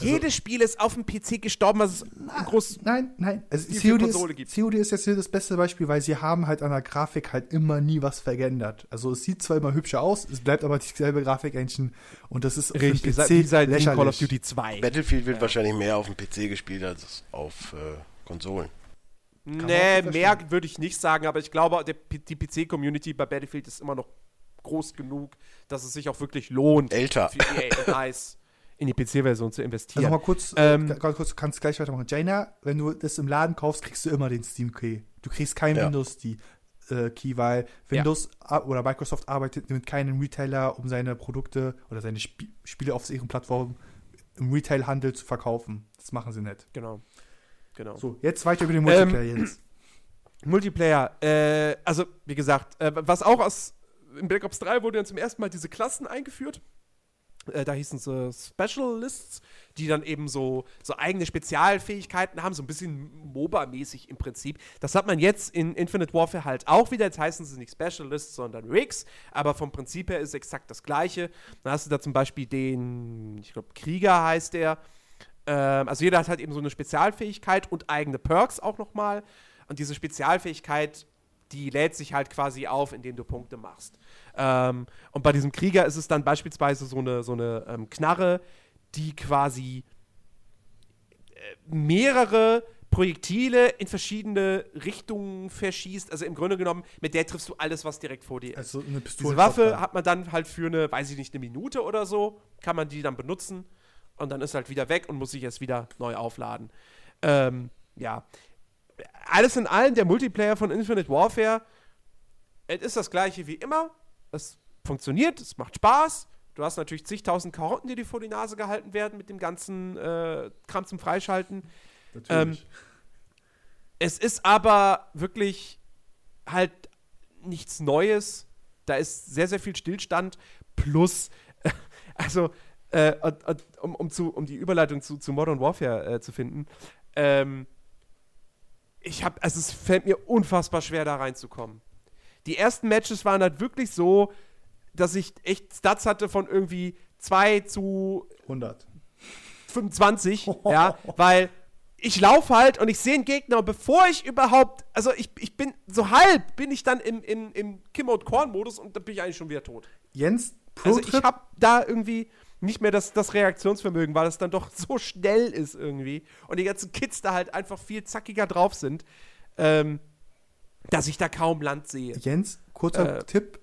Jedes Spiel ist auf dem PC gestorben, was es groß. Nein, nein. Also COD, ist, gibt's? COD ist jetzt hier das beste Beispiel, weil sie haben halt an der Grafik halt immer nie was verändert. Also es sieht zwar immer hübscher aus, es bleibt aber dieselbe Grafik-Engine und das ist auf dem Richtig, PC wie seit lächerlich. Call of Duty 2. Battlefield wird wahrscheinlich mehr auf dem PC gespielt als auf äh, Konsolen. Man Nee, mehr würde ich nicht sagen, aber ich glaube, der, P- die PC-Community bei Battlefield ist immer noch groß genug, dass es sich auch wirklich lohnt, Älter. für EA und DICE in die PC-Version zu investieren. Also mal kurz, Ähm, äh, ganz kurz, du kannst gleich weitermachen. Jaina, wenn du das im Laden kaufst, kriegst du immer den Steam Key. Du kriegst keinen Ja. Windows die, äh, Key, weil Windows a- oder Microsoft arbeitet mit keinem Retailer, um seine Produkte oder seine Sp Spiele auf ihren Plattformen im Retail-Handel zu verkaufen. Das machen sie nicht. genau. Genau. So, jetzt weiter über den Ähm, Multiplayer jetzt. (clears throat) Multiplayer, äh, also wie gesagt, äh, was auch aus in Black Ops 3 wurde dann zum ersten Mal diese Klassen eingeführt. Äh, da hießen sie Specialists, die dann eben so, so eigene Spezialfähigkeiten haben, so ein bisschen MOBA-mäßig im Prinzip. Das hat man jetzt in Infinite Warfare halt auch wieder. Jetzt heißen sie nicht Specialists, sondern Rigs, aber vom Prinzip her ist exakt das gleiche. Dann hast du da zum Beispiel den, ich glaube, Krieger heißt der. Ähm, also jeder hat halt eben so eine Spezialfähigkeit und eigene Perks auch nochmal. Und diese Spezialfähigkeit, die lädt sich halt quasi auf, indem du Punkte machst. Ähm, und bei diesem Krieger ist es dann beispielsweise so eine, so eine ähm, Knarre, die quasi äh, mehrere Projektile in verschiedene Richtungen verschießt. Also im Grunde genommen, mit der triffst du alles, was direkt vor dir ist. Also eine Diese Waffe hat man dann halt für eine, weiß ich nicht, eine Minute oder so, kann man die dann benutzen und dann ist halt wieder weg und muss sich erst wieder neu aufladen. Ähm, ja. Alles in allem, der Multiplayer von Infinite Warfare, es ist das gleiche wie immer. Es funktioniert, es macht Spaß. Du hast natürlich zigtausend Karotten, die dir vor die Nase gehalten werden mit dem ganzen äh, Kram zum Freischalten. Natürlich. Es ist aber wirklich halt nichts Neues. Da ist sehr, sehr viel Stillstand. Plus, (laughs) also, äh, um, um, zu, um die Überleitung zu, zu Modern Warfare äh, zu finden, ähm, ich habe, also es fällt mir unfassbar schwer, da reinzukommen. Die ersten Matches waren halt wirklich so, dass ich echt Stats hatte von irgendwie 2 zu 100. 25, (laughs) ja, weil ich laufe halt und ich sehe einen Gegner und bevor ich überhaupt, also ich, ich bin so halb, bin ich dann im, im, im Kim-Out-Korn-Modus und dann bin ich eigentlich schon wieder tot. Jens, Also ich habe da irgendwie nicht mehr das, das Reaktionsvermögen, weil es dann doch so schnell ist irgendwie und die ganzen Kids da halt einfach viel zackiger drauf sind, ähm, dass ich da kaum Land sehe. Jens, kurzer Äh, Tipp.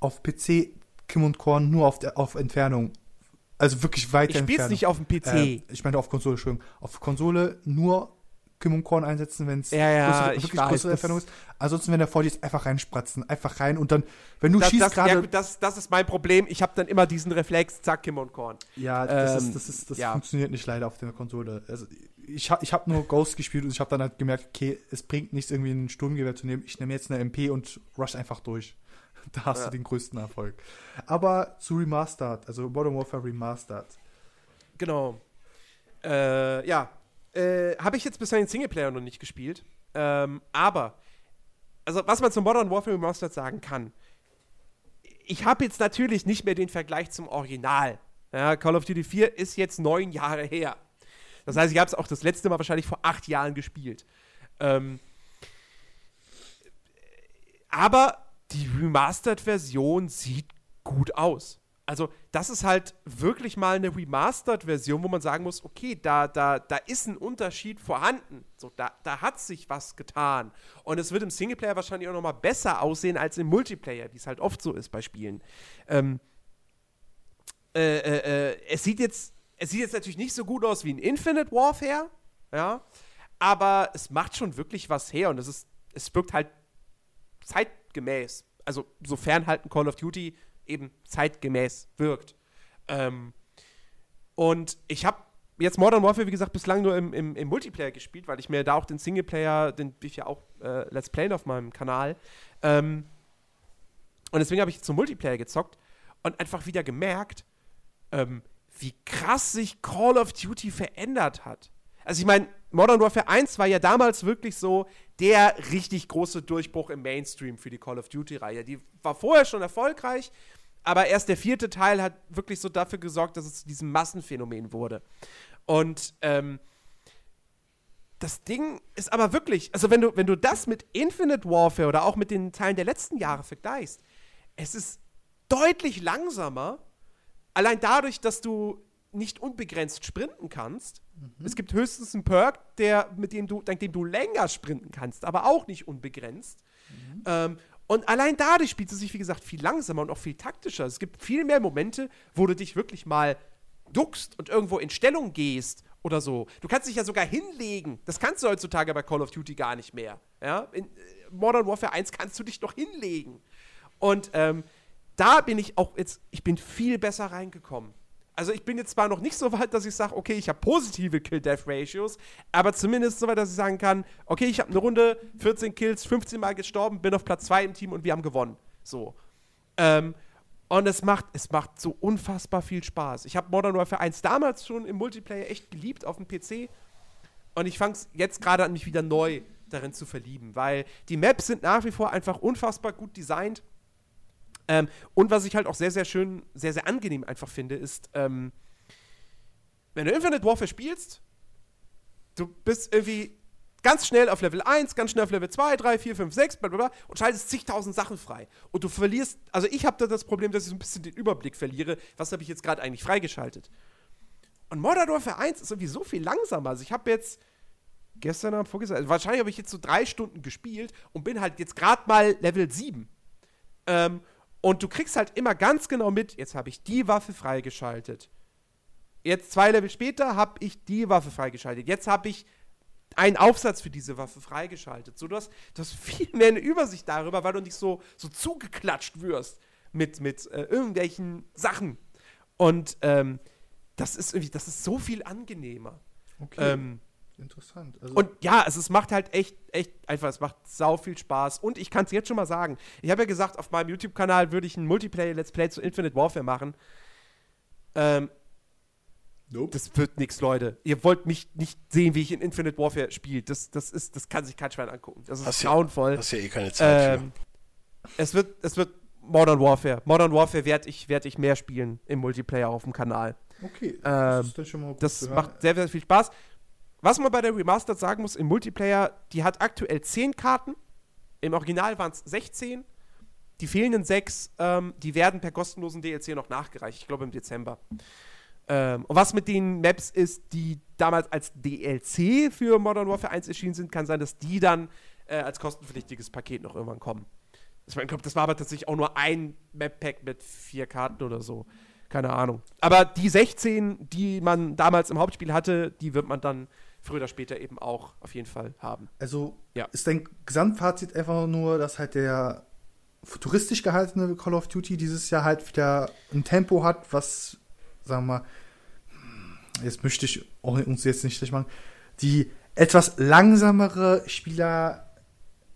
Auf PC Kim und Korn nur auf, der, auf Entfernung. Also wirklich weit Ich spiel's Entfernung. nicht auf dem PC. Äh, ich meine auf Konsole, Entschuldigung. Auf Konsole nur Kim und Korn einsetzen, wenn es Ja, ja, wirklich weiß, größere Entfernung ist. Ansonsten, wenn der vor dir ist, einfach reinspratzen. Einfach rein und dann, wenn du das, schießt das, ja, gerade. gut, das, das ist mein Problem. Ich habe dann immer diesen Reflex, zack, Kim und Korn. Ja, das, Ähm, ist, das, ist, das ja. funktioniert nicht leider auf der Konsole. Also ich habe ich hab nur Ghost gespielt und ich habe dann halt gemerkt, okay, es bringt nichts, irgendwie ein Sturmgewehr zu nehmen. Ich nehme jetzt eine MP und rush einfach durch. (laughs) Da hast Ja. du den größten Erfolg. Aber zu Remastered, also Modern Warfare Remastered. Genau. Äh, ja. Äh, Habe ich jetzt bisher den Singleplayer noch nicht gespielt. Ähm, aber, also was man zum Modern Warfare Remastered sagen kann, ich habe jetzt natürlich nicht mehr den Vergleich zum Original. Ja, Call of Duty 4 ist jetzt neun Jahre her. Das heißt, ich habe es auch das letzte Mal wahrscheinlich vor acht Jahren gespielt. Ähm, aber die Remastered-Version sieht gut aus. Also, das ist halt wirklich mal eine Remastered-Version, wo man sagen muss, okay, da, da, da ist ein Unterschied vorhanden. So, da, da hat sich was getan. Und es wird im Singleplayer wahrscheinlich auch noch mal besser aussehen als im Multiplayer, wie es halt oft so ist bei Spielen. Ähm, äh, äh, äh, es sieht jetzt, es sieht jetzt natürlich nicht so gut aus wie in Infinite Warfare, ja, aber es macht schon wirklich was her und es ist, es wirkt halt zeitgemäß. Also sofern halt ein Call of Duty eben zeitgemäß wirkt. Ähm, und ich habe jetzt Modern Warfare, wie gesagt, bislang nur im, im, im Multiplayer gespielt, weil ich mir da auch den Singleplayer, den ich ja auch äh, Let's Playen auf meinem Kanal. Ähm, und deswegen habe ich zum Multiplayer gezockt und einfach wieder gemerkt, ähm, wie krass sich Call of Duty verändert hat. Also ich meine, Modern Warfare 1 war ja damals wirklich so der richtig große Durchbruch im Mainstream für die Call of Duty-Reihe. Die war vorher schon erfolgreich, aber erst der vierte Teil hat wirklich so dafür gesorgt, dass es zu diesem Massenphänomen wurde. Und ähm, das Ding ist aber wirklich, also wenn du, wenn du das mit Infinite Warfare oder auch mit den Teilen der letzten Jahre vergleichst, es ist deutlich langsamer, allein dadurch, dass du nicht unbegrenzt sprinten kannst. Mhm. Es gibt höchstens einen Perk, der, mit dem du, dank dem du länger sprinten kannst, aber auch nicht unbegrenzt. Mhm. Ähm, und allein dadurch spielt es sich, wie gesagt, viel langsamer und auch viel taktischer. Es gibt viel mehr Momente, wo du dich wirklich mal duckst und irgendwo in Stellung gehst oder so. Du kannst dich ja sogar hinlegen. Das kannst du heutzutage bei Call of Duty gar nicht mehr. Ja? In äh, Modern Warfare 1 kannst du dich noch hinlegen. Und ähm, da bin ich auch jetzt, ich bin viel besser reingekommen. Also ich bin jetzt zwar noch nicht so weit, dass ich sage, okay, ich habe positive Kill-Death-Ratios, aber zumindest so weit, dass ich sagen kann, okay, ich habe eine Runde, 14 Kills, 15 Mal gestorben, bin auf Platz 2 im Team und wir haben gewonnen. So. Ähm, und es macht, es macht so unfassbar viel Spaß. Ich habe Modern Warfare 1 damals schon im Multiplayer echt geliebt auf dem PC. Und ich fange jetzt gerade an, mich wieder neu darin zu verlieben, weil die Maps sind nach wie vor einfach unfassbar gut designt. Ähm, und was ich halt auch sehr, sehr schön, sehr, sehr angenehm einfach finde, ist, ähm, wenn du Infinite Warfare spielst, du bist irgendwie ganz schnell auf Level 1, ganz schnell auf Level 2, 3, 4, 5, 6, bla und schaltest zigtausend Sachen frei. Und du verlierst, also ich habe da das Problem, dass ich so ein bisschen den Überblick verliere, was habe ich jetzt gerade eigentlich freigeschaltet. Und Modern Warfare 1 ist irgendwie so viel langsamer. Also ich habe jetzt gestern Abend, vorgestern, also wahrscheinlich habe ich jetzt so drei Stunden gespielt und bin halt jetzt gerade mal Level 7. Ähm, und du kriegst halt immer ganz genau mit, jetzt habe ich die Waffe freigeschaltet. Jetzt zwei Level später habe ich die Waffe freigeschaltet. Jetzt habe ich einen Aufsatz für diese Waffe freigeschaltet. So, du, hast, du hast viel mehr eine Übersicht darüber, weil du nicht so, so zugeklatscht wirst mit, mit äh, irgendwelchen Sachen. Und ähm, das ist irgendwie, das ist so viel angenehmer. Okay. Ähm, Interessant. Also und ja, also es macht halt echt, echt einfach, es macht sau viel Spaß. Und ich kann es jetzt schon mal sagen. Ich habe ja gesagt, auf meinem YouTube-Kanal würde ich ein Multiplayer-Let's Play zu Infinite Warfare machen. Ähm, Nope. Das wird nichts, Leute. Ihr wollt mich nicht sehen, wie ich in Infinite Warfare spiele. Das, das, ist, das kann sich kein Schwein angucken. Das ist hast grauenvoll. Ja, hast ja eh keine Zeit ähm, Es wird, es wird Modern Warfare. Modern Warfare werde ich, werd ich mehr spielen im Multiplayer auf dem Kanal. Okay, das, ähm, ist schon mal das macht sehr, sehr viel Spaß. Was man bei der Remastered sagen muss, im Multiplayer, die hat aktuell 10 Karten. Im Original waren es 16. Die fehlenden 6, ähm, die werden per kostenlosen DLC noch nachgereicht. Ich glaube im Dezember. Ähm, und was mit den Maps ist, die damals als DLC für Modern Warfare 1 erschienen sind, kann sein, dass die dann äh, als kostenpflichtiges Paket noch irgendwann kommen. Ich glaube, das war aber tatsächlich auch nur ein Map-Pack mit vier Karten oder so. Keine Ahnung. Aber die 16, die man damals im Hauptspiel hatte, die wird man dann früher oder später eben auch auf jeden Fall haben. Also ja. ist dein Gesamtfazit einfach nur, dass halt der futuristisch gehaltene Call of Duty dieses Jahr halt wieder ein Tempo hat, was sagen wir mal, jetzt möchte ich uns jetzt nicht schlecht machen, die etwas langsamere Spieler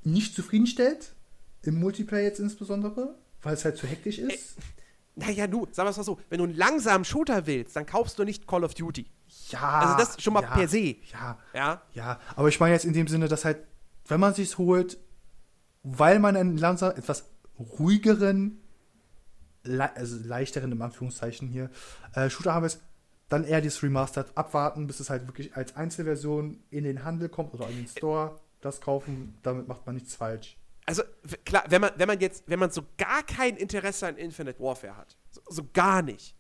nicht zufriedenstellt, im Multiplayer jetzt insbesondere, weil es halt zu hektisch ist. Äh, naja, du, sagen wir es mal so, wenn du einen langsamen Shooter willst, dann kaufst du nicht Call of Duty. Ja. Also das schon mal ja, per se. Ja. Ja. Ja. Aber ich meine jetzt in dem Sinne, dass halt, wenn man sich's holt, weil man einen langsam, etwas ruhigeren le also leichteren, im Anführungszeichen hier, äh, Shooter haben ist, dann eher das Remastered abwarten, bis es halt wirklich als Einzelversion in den Handel kommt oder in den Store, das kaufen, damit macht man nichts falsch. Also klar, wenn man, wenn man jetzt, wenn man so gar kein Interesse an Infinite Warfare hat, so, so gar nicht,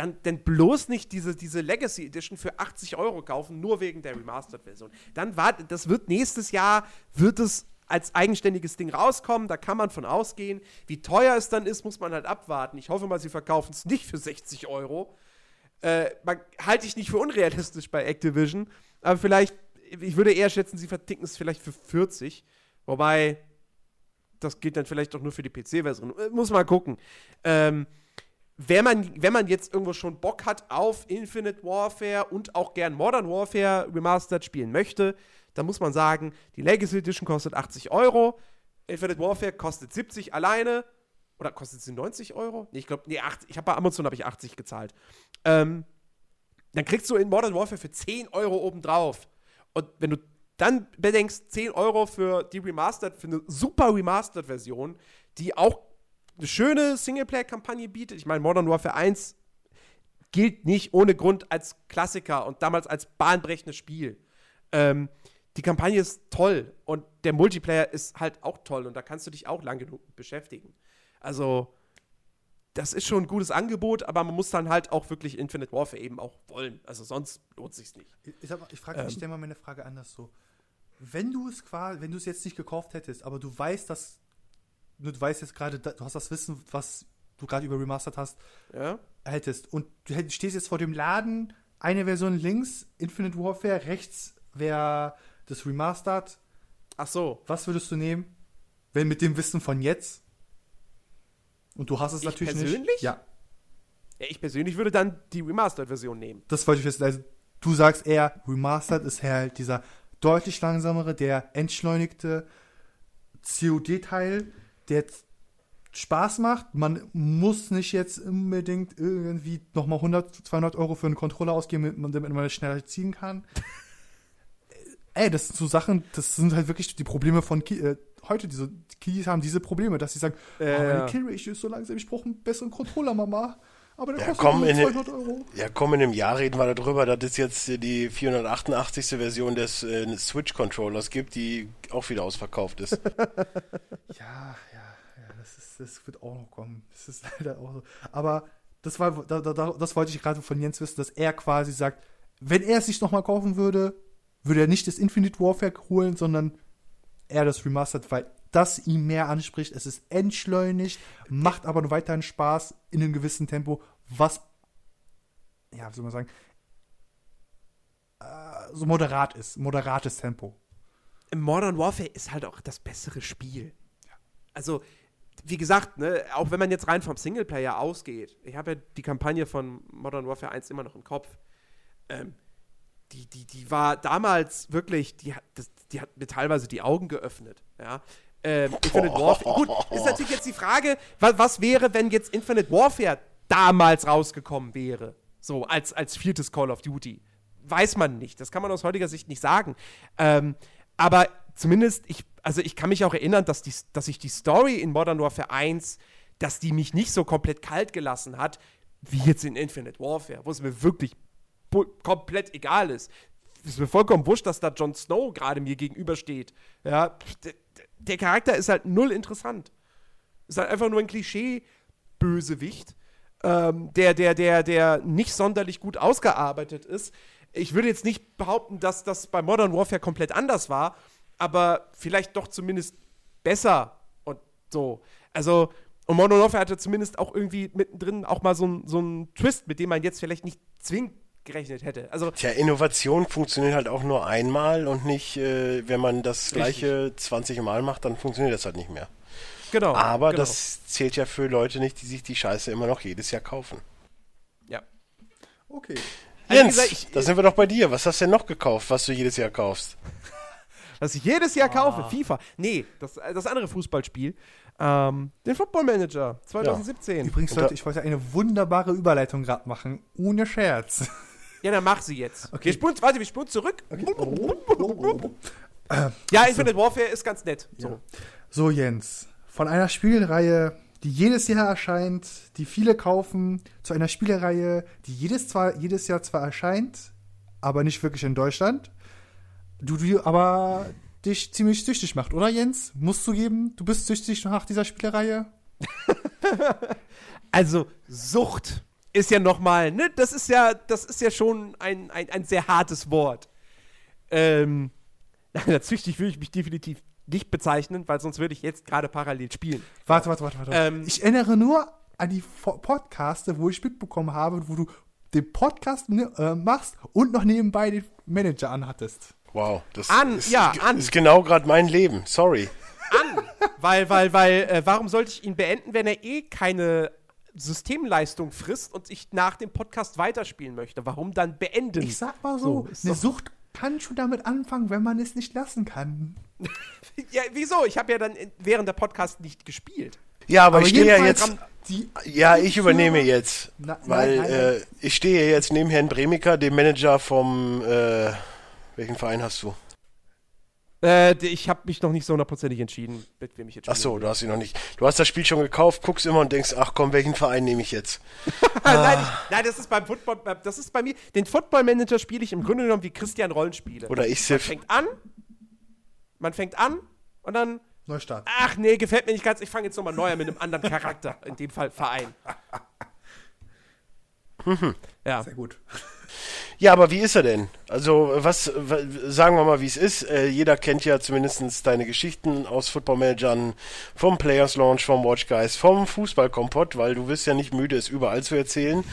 dann, dann bloß nicht diese, diese Legacy Edition für 80 Euro kaufen, nur wegen der Remastered-Version. Dann war, das wird nächstes Jahr, wird es als eigenständiges Ding rauskommen. Da kann man von ausgehen. Wie teuer es dann ist, muss man halt abwarten. Ich hoffe mal, sie verkaufen es nicht für 60 Euro. Äh, halte ich nicht für unrealistisch bei Activision. Aber vielleicht, ich würde eher schätzen, sie verticken es vielleicht für 40. Wobei, das geht dann vielleicht doch nur für die PC-Version. Äh, muss mal gucken. Ähm, wenn man, wenn man jetzt irgendwo schon Bock hat auf Infinite Warfare und auch gern Modern Warfare Remastered spielen möchte, da muss man sagen, die Legacy Edition kostet 80 Euro, Infinite Warfare kostet 70 alleine. Oder kostet sie 90 Euro? Nee, ich glaube, nee, 80, ich habe bei Amazon habe ich 80 gezahlt. Ähm, dann kriegst du in Modern Warfare für 10 Euro obendrauf. Und wenn du dann bedenkst, 10 Euro für die Remastered, für eine super Remastered-Version, die auch eine schöne Singleplayer-Kampagne bietet. Ich meine, Modern Warfare 1 gilt nicht ohne Grund als Klassiker und damals als bahnbrechendes Spiel. Ähm, die Kampagne ist toll und der Multiplayer ist halt auch toll und da kannst du dich auch lang genug beschäftigen. Also, das ist schon ein gutes Angebot, aber man muss dann halt auch wirklich Infinite Warfare eben auch wollen. Also sonst lohnt sich's nicht. Ich, ich frage, ähm, ich stelle mal meine Frage anders so. Wenn du es quasi, wenn du es jetzt nicht gekauft hättest, aber du weißt, dass du weißt jetzt gerade, du hast das Wissen, was du gerade über Remastered hast, ja? hättest und du stehst jetzt vor dem Laden, eine Version links, Infinite Warfare, rechts wäre das Remastered. Ach so. Was würdest du nehmen, wenn mit dem Wissen von jetzt? Und du hast es ich natürlich persönlich? nicht. Ja. ja. Ich persönlich würde dann die Remastered-Version nehmen. Das wollte ich wissen. Also, du sagst eher, Remastered ist halt dieser deutlich langsamere, der entschleunigte COD-Teil, der Spaß macht. Man muss nicht jetzt unbedingt irgendwie nochmal 100, 200 Euro für einen Controller ausgeben, damit man das schneller ziehen kann. (laughs) Ey, das sind so Sachen, das sind halt wirklich die Probleme von äh, heute. Diese Kiddies haben diese Probleme, dass sie sagen, Äh, oh, meine. Killratio ist so langsam, ich brauche einen besseren Controller, Mama. Aber der Ja, kostet komm, in den- 200 Euro. Ja, komm, in einem Jahr reden wir darüber, dass es jetzt die 488. Version des äh, Switch-Controllers gibt, die auch wieder ausverkauft ist. (laughs) Ja, das, wird auch noch kommen. (laughs) Das ist leider auch so. Aber das, war, da, da, da- das wollte ich gerade von Jens wissen, dass er quasi sagt, wenn er es sich nochmal kaufen würde, würde er nicht das Infinite Warfare holen, sondern eher das Remastered, weil das ihm mehr anspricht. Es ist entschleunigt, macht aber noch weiterhin Spaß in einem gewissen Tempo, was, ja, wie soll man sagen, äh, so moderat ist, moderates Tempo. Modern Warfare ist halt auch das bessere Spiel. Also, wie gesagt, ne, auch wenn man jetzt rein vom Singleplayer ausgeht, ich habe ja die Kampagne von Modern Warfare 1 immer noch im Kopf. Ähm, die, die, die war damals wirklich, die hat, das, die hat mir teilweise die Augen geöffnet. Ja. Ähm, Infinite Warfare. Gut, ist natürlich jetzt die Frage, was, was wäre, wenn jetzt Infinite Warfare damals rausgekommen wäre? So, als, als viertes Call of Duty. Weiß man nicht. Das kann man aus heutiger Sicht nicht sagen. Ähm, aber zumindest, ich, also ich kann mich auch erinnern, dass, die, dass ich die Story in Modern Warfare 1, dass die mich nicht so komplett kalt gelassen hat, wie jetzt in Infinite Warfare, wo es mir wirklich komplett egal ist. Es ist mir vollkommen wurscht, dass da Jon Snow gerade mir gegenübersteht. Ja, der, der Charakter ist halt null interessant. Ist halt einfach nur ein Klischee-Bösewicht, ähm, der, der, der, der nicht sonderlich gut ausgearbeitet ist. Ich würde jetzt nicht behaupten, dass das bei Modern Warfare komplett anders war, aber vielleicht doch zumindest besser und so. Also, und Warfare hatte zumindest auch irgendwie mittendrin auch mal so einen so einen Twist, mit dem man jetzt vielleicht nicht zwingend gerechnet hätte. Also, Tja, Innovation funktioniert halt auch nur einmal und nicht, äh, wenn man das gleiche 20 Mal macht, dann funktioniert das halt nicht mehr. genau. Aber genau. das zählt ja für Leute nicht, die sich die Scheiße immer noch jedes Jahr kaufen. Ja. Okay. Also, Jens, gesagt, ich- da sind wir doch bei dir. Was hast du denn noch gekauft, was du jedes Jahr kaufst? Was ich jedes Jahr Ah. kaufe, FIFA. Nee, das, das andere Fußballspiel. Ähm, den Football Manager 2017. Übrigens, Und da- Leute, ich wollte eine wunderbare Überleitung gerade machen. Ohne Scherz. Ja, dann mach sie jetzt. Okay. Wir spulen, warte, wir spulen zurück. Ja, Infinite Warfare ist ganz nett. So. So, Jens. Von einer Spielreihe, die jedes Jahr erscheint, die viele kaufen, zu einer Spielereihe, die jedes, zwar, jedes Jahr zwar erscheint, aber nicht wirklich in Deutschland. Du, du aber dich ziemlich süchtig macht, oder Jens? Musst du geben, du bist süchtig nach dieser Spielereihe? (laughs) Also, Sucht ist ja nochmal, ne, das ist ja, das ist ja schon ein, ein, ein sehr hartes Wort. Ähm, (laughs) als süchtig würde ich mich definitiv nicht bezeichnen, weil sonst würde ich jetzt gerade parallel spielen. Warte, warte, warte, warte. Ähm, ich erinnere nur an die Podcaste, wo ich mitbekommen habe, wo du den Podcast ne, äh, machst und noch nebenbei den Manager anhattest. Wow, das An, ist, ja, an. ist genau gerade mein Leben. Sorry. An! weil, weil, weil, äh, warum sollte ich ihn beenden, wenn er eh keine Systemleistung frisst und ich nach dem Podcast weiterspielen möchte? Warum dann beenden? Ich sag mal so, ist eine doch- Sucht kann schon damit anfangen, wenn man es nicht lassen kann. (laughs) Ja, wieso? Ich habe ja dann während der Podcast nicht gespielt. Ja, aber, Aber ich stehe ja jetzt, Die, Ja, ich übernehme jetzt. Na- weil nein, nein, Äh, ich stehe jetzt neben Herrn Bremiker, dem Manager vom. Äh, welchen Verein hast du? Äh, ich habe mich noch nicht so hundertprozentig entschieden, mit wem ich jetzt Ach so, du hast ihn noch nicht. Du hast das Spiel schon gekauft, guckst immer und denkst, ach komm, welchen Verein nehme ich jetzt? (laughs) nein, ich, nein, das ist beim Football, bei- das ist bei mir. Den Football Manager spiele ich im Grunde genommen wie Christian Rollenspiele. Oder ich man Sif. fängt an, man fängt an und dann, Neustart. ach nee, gefällt mir nicht ganz, ich fange jetzt nochmal neu an mit einem anderen Charakter, in dem Fall Verein. (laughs) ja. Sehr gut. Ja, aber wie ist er denn? Also, was, wa- sagen wir mal, wie es ist. Äh, jeder kennt ja zumindest deine Geschichten aus Football-Managern, vom Players Launch, vom Watch Guys, vom Fußballkompott, weil du wirst ja nicht müde, es überall zu erzählen.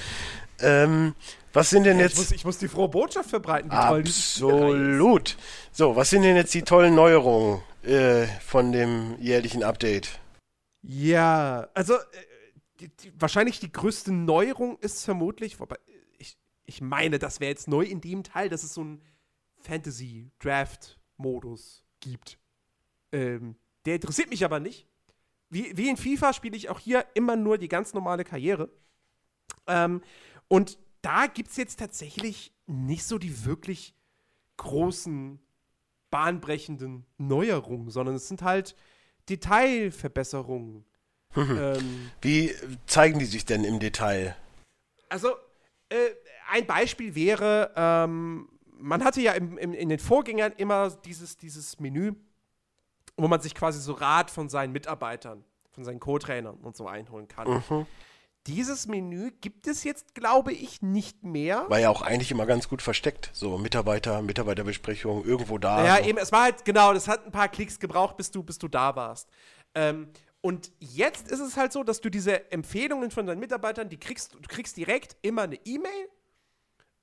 Ähm, was sind denn Ich jetzt... muss, ich muss die frohe Botschaft verbreiten, ist. Absolut. So, was sind denn jetzt die tollen Neuerungen äh, von dem jährlichen Update? Ja, also äh, die, die, wahrscheinlich die größte Neuerung ist vermutlich, wobei ich, meine, das wäre jetzt neu in dem Teil, dass es so einen Fantasy-Draft-Modus gibt. Ähm, der interessiert mich aber nicht. Wie, wie in FIFA spiele ich auch hier immer nur die ganz normale Karriere. Ähm, und da gibt es jetzt tatsächlich nicht so die wirklich großen, bahnbrechenden Neuerungen, sondern es sind halt Detailverbesserungen. (laughs) ähm, Wie zeigen die sich denn im Detail? also, äh, ein Beispiel wäre, ähm, man hatte ja im, im, in den Vorgängern immer dieses, dieses Menü, wo man sich quasi so Rat von seinen Mitarbeitern, von seinen Co-Trainern und so einholen kann. Dieses Menü gibt es jetzt, glaube ich, nicht mehr. War ja auch eigentlich immer ganz gut versteckt. So Mitarbeiter, Mitarbeiterbesprechung, irgendwo da. Ja, so. eben, es war halt, genau, das hat ein paar Klicks gebraucht, bis du, bis du da warst. Ähm, und jetzt ist es halt so, dass du diese Empfehlungen von deinen Mitarbeitern, die kriegst du kriegst direkt immer eine E-Mail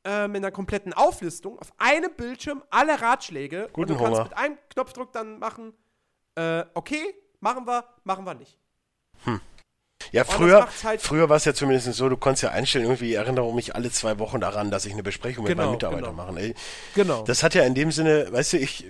äh, mit einer kompletten Auflistung auf einem Bildschirm alle Ratschläge. Guten und du kannst Hunger. mit einem Knopfdruck dann machen, äh, okay, machen wir, machen wir nicht. Ja, das früher, halt- früher war es ja zumindest so, du konntest ja einstellen, irgendwie erinnere mich alle zwei Wochen daran, dass ich eine Besprechung mit Genau, meinen Mitarbeitern genau. mache. Ey, Genau. Das hat ja in dem Sinne, weißt du, ich,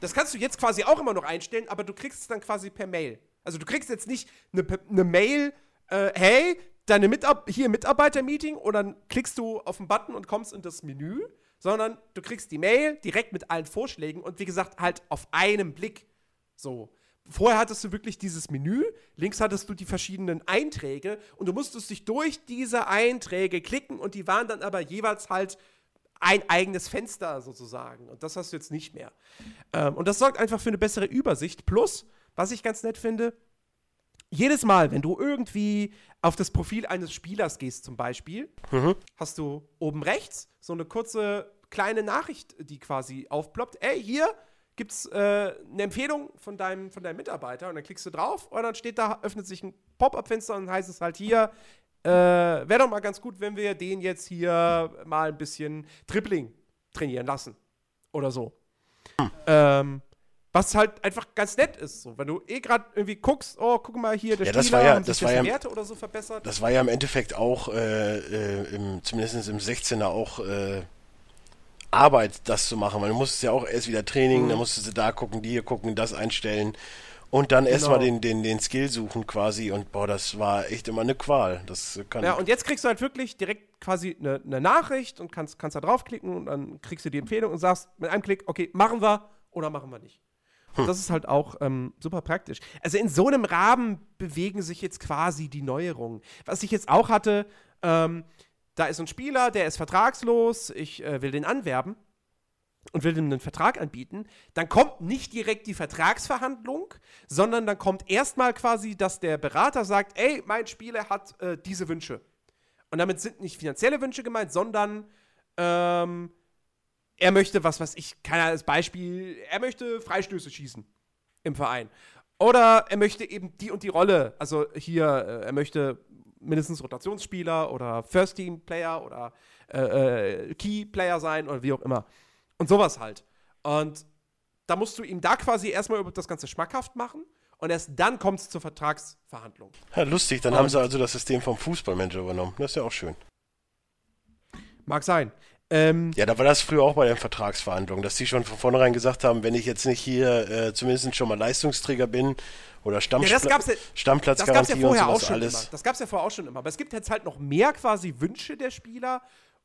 das kannst du jetzt quasi auch immer noch einstellen, aber du kriegst es dann quasi per Mail. Also du kriegst jetzt nicht eine, eine Mail, äh, hey, deine Mitab hier Mitarbeiter-Meeting und dann klickst du auf den Button und kommst in das Menü, sondern du kriegst die Mail direkt mit allen Vorschlägen und wie gesagt halt auf einem Blick. So. Vorher hattest du wirklich dieses Menü, links hattest du die verschiedenen Einträge und du musstest dich durch diese Einträge klicken und die waren dann aber jeweils halt ein eigenes Fenster sozusagen. Und das hast du jetzt nicht mehr. Ähm, und das sorgt einfach für eine bessere Übersicht. Plus, was ich ganz nett finde, jedes Mal, wenn du irgendwie auf das Profil eines Spielers gehst, zum Beispiel, hast du oben rechts so eine kurze kleine Nachricht, die quasi aufploppt. Ey, hier gibt's äh, eine Empfehlung von deinem, von deinem Mitarbeiter und dann klickst du drauf und dann steht da, öffnet sich ein Pop-up-Fenster und heißt es halt hier, äh, wäre doch mal ganz gut, wenn wir den jetzt hier mal ein bisschen Dribbling trainieren lassen. Oder so. Ähm, was halt einfach ganz nett ist. So, wenn du eh gerade irgendwie guckst, oh, guck mal hier, der Ja, das Spieler war ja- haben sich das war ja- Werte oder so verbessert. das war ja im Endeffekt auch, äh, äh, im, zumindest im 16er auch, äh, Arbeit, das zu machen, weil du musstest ja auch erst wieder Training, Mhm. dann musstest du da gucken, die hier gucken, das einstellen und dann Genau. erstmal den, den, den Skill suchen quasi und boah, das war echt immer eine Qual. Das kann, Ja, und jetzt kriegst du halt wirklich direkt quasi eine, eine Nachricht und kannst, kannst da draufklicken und dann kriegst du die Empfehlung und sagst mit einem Klick, okay, machen wir oder machen wir nicht. Und das ist halt auch ähm, super praktisch. Also in so einem Rahmen bewegen sich jetzt quasi die Neuerungen. Was ich jetzt auch hatte, ähm, da ist ein Spieler, der ist vertragslos, ich äh, will den anwerben und will ihm einen Vertrag anbieten, dann kommt nicht direkt die Vertragsverhandlung, sondern dann kommt erstmal quasi, dass der Berater sagt, ey, mein Spieler hat äh, diese Wünsche. Und damit sind nicht finanzielle Wünsche gemeint, sondern ähm, er möchte, was weiß ich, keiner als Beispiel, er möchte Freistöße schießen im Verein. Oder er möchte eben die und die Rolle, also hier, äh, er möchte mindestens Rotationsspieler oder First-Team-Player oder äh, äh, Key-Player sein oder wie auch immer. Und sowas halt. Und da musst du ihm da quasi erstmal über das Ganze schmackhaft machen und erst dann kommt es zur Vertragsverhandlung. ja, lustig, dann haben sie also das System vom Fußballmanager übernommen. Das ist ja auch schön. Mag sein. Ähm, Ja, da war das früher auch bei den Vertragsverhandlungen, dass die schon von vornherein gesagt haben, wenn ich jetzt nicht hier äh, zumindest schon mal Leistungsträger bin Oder Ja, das das gab's Stammplatzgarantie ja vorher und auch sowas schon alles. immer. Das gab's ja vorher auch schon immer. Aber es gibt jetzt halt noch mehr quasi Wünsche der Spieler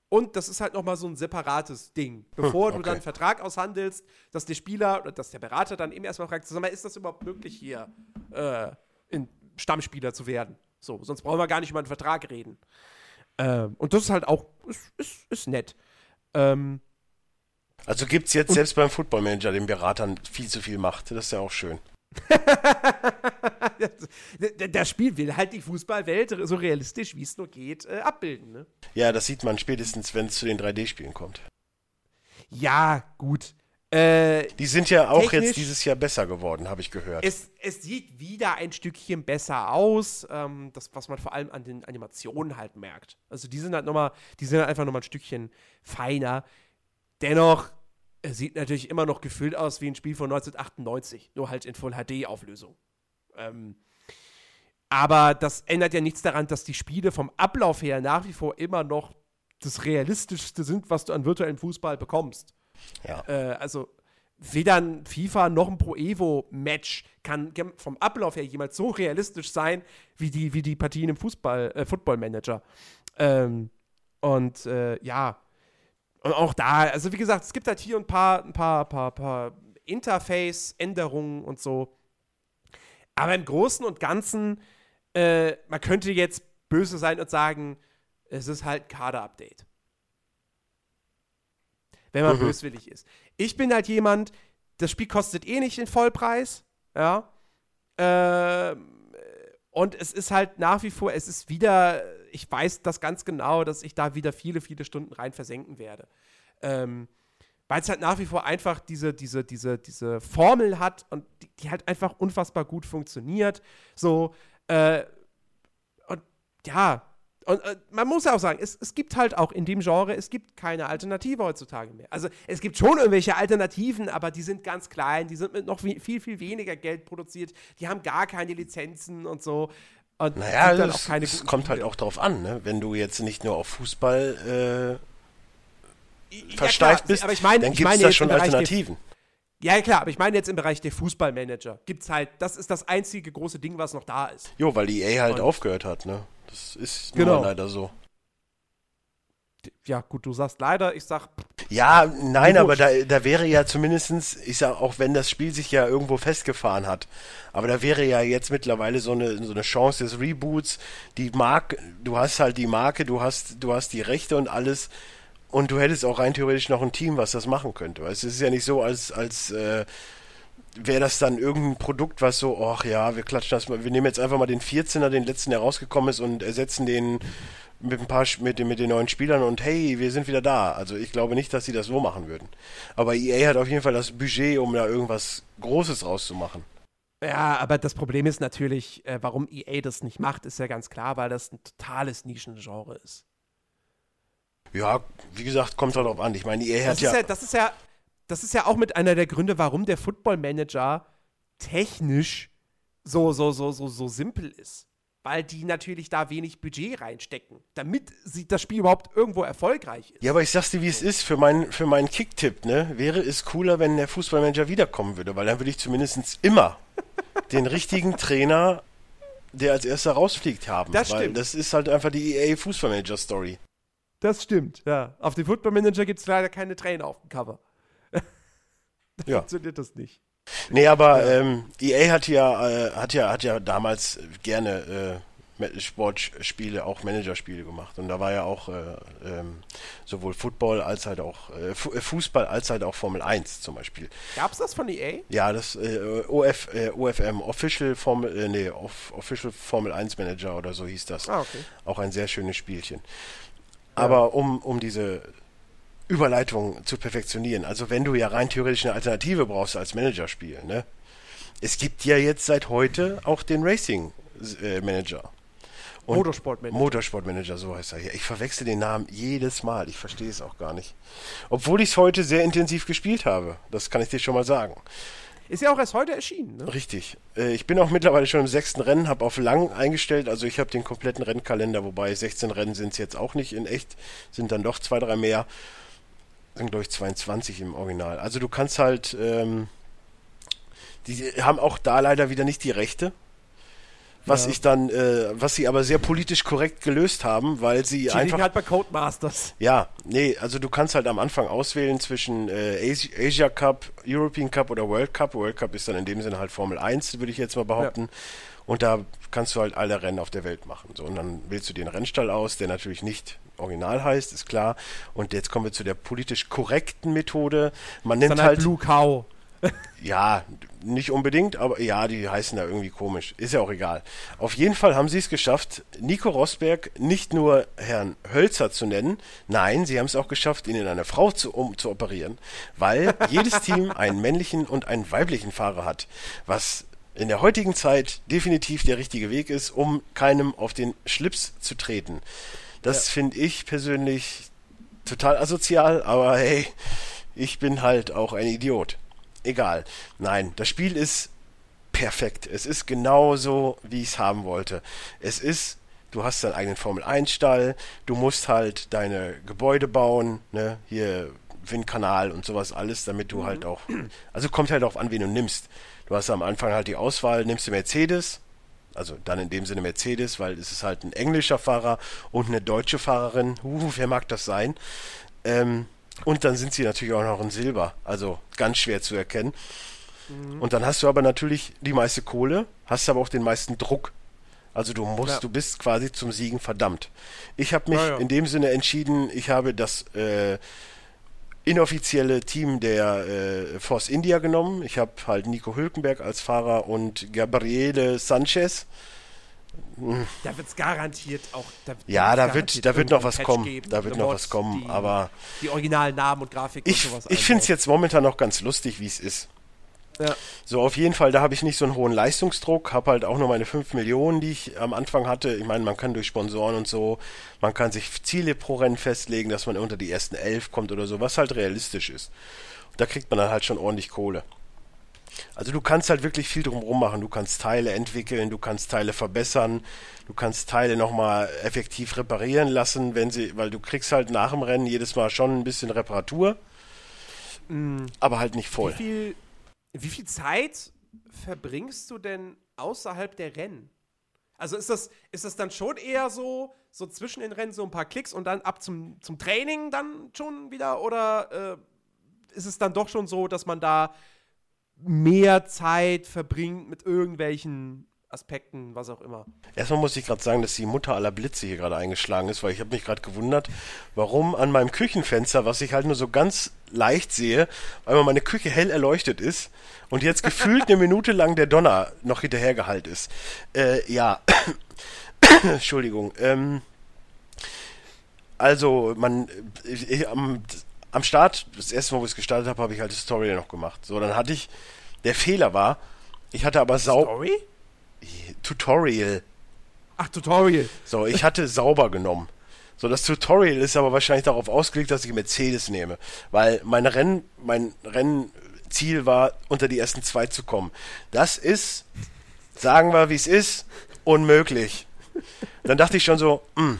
und das ist halt noch mal so ein separates Ding. Bevor du okay. dann einen Vertrag aushandelst, dass der Spieler oder dass der Berater dann eben erstmal fragt, sag mal, ist das überhaupt möglich hier, äh, in Stammspieler zu werden? So, sonst brauchen wir gar nicht über einen Vertrag reden. Ähm, und das ist halt auch, ist, ist, ist nett. Ähm, Also gibt's jetzt selbst beim Footballmanager den Beratern viel zu viel Macht. Das ist ja auch schön. (laughs) der, der Spiel will halt die Fußballwelt so realistisch, wie es nur geht, äh, abbilden. Ne? Ja, das sieht man spätestens, wenn es zu den 3D-Spielen kommt. Ja, gut. Äh, Die sind ja auch jetzt dieses Jahr besser geworden, habe ich gehört. es, es sieht wieder ein Stückchen besser aus, ähm, das, was man vor allem an den Animationen halt merkt. Also die sind halt nochmal, die sind halt einfach nochmal ein Stückchen feiner. Dennoch, es sieht natürlich immer noch gefüllt aus wie ein Spiel von 1998, nur halt in Full HD-Auflösung. Ähm, aber das ändert ja nichts daran, dass die Spiele vom Ablauf her nach wie vor immer noch das Realistischste sind, was du an virtuellem Fußball bekommst. Ja. Äh, also weder ein FIFA noch ein Pro Evo Match kann vom Ablauf her jemals so realistisch sein wie die, wie die Partien im Fußball, äh, Football Manager. Ähm, und äh, ja, und auch da, also wie gesagt, es gibt halt hier ein paar, ein paar, paar, paar Interface-Änderungen und so. Aber im Großen und Ganzen, äh, man könnte jetzt böse sein und sagen, es ist halt ein Kader-Update. Wenn man Mhm. böswillig ist. Ich bin halt jemand, das Spiel kostet eh nicht den Vollpreis, ja. Ähm, und es ist halt nach wie vor, es ist wieder, ich weiß das ganz genau, dass ich da wieder viele, viele Stunden rein versenken werde. Ähm, weil es halt nach wie vor einfach diese, diese, diese, diese Formel hat und die, die halt einfach unfassbar gut funktioniert. So, äh, und ja, und äh, man muss ja auch sagen, es, es gibt halt auch in dem Genre, es gibt keine Alternative heutzutage mehr. Also es gibt schon irgendwelche Alternativen, aber die sind ganz klein, die sind mit noch viel, viel, weniger Geld produziert, die haben gar keine Lizenzen und so. Und Naja, es, es kommt halt auch drauf an, ne? Wenn du jetzt nicht nur auf Fußball Ja, äh, versteift klar, bist, aber ich meine, dann gibt es da schon Alternativen. Ja, klar, aber ich meine jetzt im Bereich der Fußballmanager gibt's halt, das ist das einzige große Ding, was noch da ist. Jo, weil die EA halt Und- aufgehört hat, ne? Das ist Genau. leider so. Ja, gut, du sagst leider, ich sag, Ja, nein, aber da, da wäre ja zumindestens, ich sag, auch wenn das Spiel sich ja irgendwo festgefahren hat, aber da wäre ja jetzt mittlerweile so eine, so eine Chance des Reboots, die Marke, du hast halt die Marke, du hast, du hast die Rechte und alles und du hättest auch rein theoretisch noch ein Team, was das machen könnte. Weil es ist ja nicht so, als, als äh, wäre das dann irgendein Produkt, was so, ach ja, wir klatschen das mal, wir nehmen jetzt einfach mal den 14er, den letzten, der rausgekommen ist und ersetzen den mit ein paar mit, den- mit den neuen Spielern und hey, wir sind wieder da. Also ich glaube nicht, dass sie das so machen würden. Aber EA hat auf jeden Fall das Budget, um da irgendwas Großes rauszumachen. ja, aber das Problem ist natürlich, äh, warum EA das nicht macht, ist ja ganz klar, weil das ein totales Nischengenre ist. Ja, wie gesagt, kommt halt drauf an. Ich meine, EA Das hat ist ja, ja, das ist ja, das ist ja auch mit einer der Gründe, warum der Football Manager technisch so, so, so, so, so simpel ist. Weil die natürlich da wenig Budget reinstecken, damit sie das Spiel überhaupt irgendwo erfolgreich ist. Ja, aber ich sag's dir, wie es ist, für, mein, für meinen Kicktipp, ne, wäre es cooler, wenn der Fußballmanager wiederkommen würde, weil dann würde ich zumindest immer (laughs) den richtigen Trainer, der als erster rausfliegt, haben. Das weil stimmt. das ist halt einfach die EA Fußballmanager-Story. Das stimmt, ja. Auf dem Football Manager gibt es leider keine Tränen auf dem Cover. (laughs) Ja. Funktioniert das nicht. Nee, aber ähm, EA hat ja, äh, hat ja, hat ja damals gerne äh, Sportspiele, auch Managerspiele gemacht. Und da war ja auch äh, ähm, sowohl Football als halt auch äh, äh, Fußball als halt auch Formel 1 zum Beispiel. Gab's das von EA? Ja, das äh, OF, äh, OFM, Official Formel, äh, nee, Off, Official Formel 1 Manager oder so hieß das. Ah, okay. Auch ein sehr schönes Spielchen. Aber um, um diese Überleitung zu perfektionieren, also wenn du ja rein theoretisch eine Alternative brauchst als Managerspiel, ne? Es gibt ja jetzt seit heute auch den Racing äh, Manager. Und Motorsport Manager. Motorsport Manager, so heißt er hier. Ich verwechsel den Namen jedes Mal. Ich verstehe es auch gar nicht. Obwohl ich es heute sehr intensiv gespielt habe. Das kann ich dir schon mal sagen. Ist ja auch erst heute erschienen, ne? Richtig. Äh, Ich bin auch mittlerweile schon im sechsten Rennen, habe auf lang eingestellt. Also ich habe den kompletten Rennkalender, wobei 16 Rennen sind es jetzt auch nicht in echt, sind dann doch zwei, drei mehr. Sind glaube ich 22 im Original. Also du kannst halt ähm, Die haben auch da leider wieder nicht die Rechte. Was Ja. ich dann, äh, was sie aber sehr politisch korrekt gelöst haben, weil sie Die einfach. halt bei Codemasters. Ja, nee, also du kannst halt am Anfang auswählen zwischen äh, Asi- Asia Cup, European Cup oder World Cup. World Cup ist dann in dem Sinne halt Formel 1, würde ich jetzt mal behaupten. Und da kannst du halt alle Rennen auf der Welt machen. So, und dann wählst du den Rennstall aus, der natürlich nicht original heißt, ist klar. Und jetzt kommen wir zu der politisch korrekten Methode. Man nimmt Dann halt halt, Blue Cow. Ja, nicht unbedingt, aber ja, die heißen da irgendwie komisch. Ist ja auch egal. Auf jeden Fall haben sie es geschafft, Nico Rosberg nicht nur Herrn Hölzer zu nennen, nein, sie haben es auch geschafft, ihn in eine Frau zu, um, zu operieren, weil jedes (laughs) Team einen männlichen und einen weiblichen Fahrer hat, was in der heutigen Zeit definitiv der richtige Weg ist, um keinem auf den Schlips zu treten. Das finde ich persönlich total asozial, aber hey, ich bin halt auch ein Idiot. Egal. Nein, das Spiel ist perfekt. Es ist genauso, wie ich es haben wollte. Es ist, du hast deinen eigenen Formel-1-Stall, du musst halt deine Gebäude bauen, ne, hier Windkanal und sowas alles, damit du halt auch, also kommt halt darauf an, wen du nimmst. Du hast am Anfang halt die Auswahl, nimmst du Mercedes, also dann in dem Sinne Mercedes, weil es ist halt ein englischer Fahrer und eine deutsche Fahrerin. Uh, wer mag das sein? Ähm, und dann sind sie natürlich auch noch in Silber, also ganz schwer zu erkennen. Und dann hast du aber natürlich die meiste Kohle, hast aber auch den meisten Druck. Also du musst, Ja. du bist quasi zum Siegen verdammt. Ich habe mich Ja, ja. in dem Sinne entschieden, ich habe das äh, inoffizielle Team der äh, Force India genommen. Ich habe halt Nico Hülkenberg als Fahrer und Gabriele Sanchez. Da wird es garantiert auch. Da, Ja, da wird, da wird noch was Patch kommen. geben, Da wird noch was kommen. die, aber Die originalen Namen und Grafiken ich, und sowas. ich finde es jetzt momentan noch ganz lustig, wie es ist. Ja. So, auf jeden Fall, da habe ich nicht so einen hohen Leistungsdruck, habe halt auch nur meine 5 Millionen, die ich am Anfang hatte. Ich meine, man kann durch Sponsoren und so, man kann sich Ziele pro Rennen festlegen, dass man unter die ersten 11 kommt oder so, was halt realistisch ist. Da kriegt man dann halt schon ordentlich Kohle. Also du kannst halt wirklich viel drumherum machen. Du kannst Teile entwickeln, du kannst Teile verbessern, du kannst Teile nochmal effektiv reparieren lassen, wenn sie, weil du kriegst halt nach dem Rennen jedes Mal schon ein bisschen Reparatur, aber halt nicht voll. Wie viel, wie viel Zeit verbringst du denn außerhalb der Rennen? Also ist das, ist das dann schon eher so, so zwischen den Rennen so ein paar Klicks und dann ab zum, zum Training dann schon wieder? Oder äh, ist es dann doch schon so, dass man da mehr Zeit verbringt mit irgendwelchen Aspekten, was auch immer? Erstmal muss ich gerade sagen, dass die Mutter aller Blitze hier gerade eingeschlagen ist, weil ich habe mich gerade gewundert, warum an meinem Küchenfenster, was ich halt nur so ganz leicht sehe, weil meine Küche hell erleuchtet ist und jetzt gefühlt eine Minute lang der Donner noch hinterhergehalt ist. Äh, ja, (coughs) Entschuldigung. Ähm, also, man, ich, am, Start, das erste Mal, wo ich es gestartet habe, habe ich halt das Tutorial noch gemacht. So, dann hatte ich, der Fehler war, ich hatte aber sau Story? Tutorial. Ach, Tutorial. So, ich hatte sauber genommen. So, das Tutorial ist aber wahrscheinlich darauf ausgelegt, dass ich Mercedes nehme. Weil mein Rennen, mein Rennziel war, unter die ersten zwei zu kommen. Das ist, sagen wir, wie es ist, unmöglich. Dann dachte ich schon so, hm,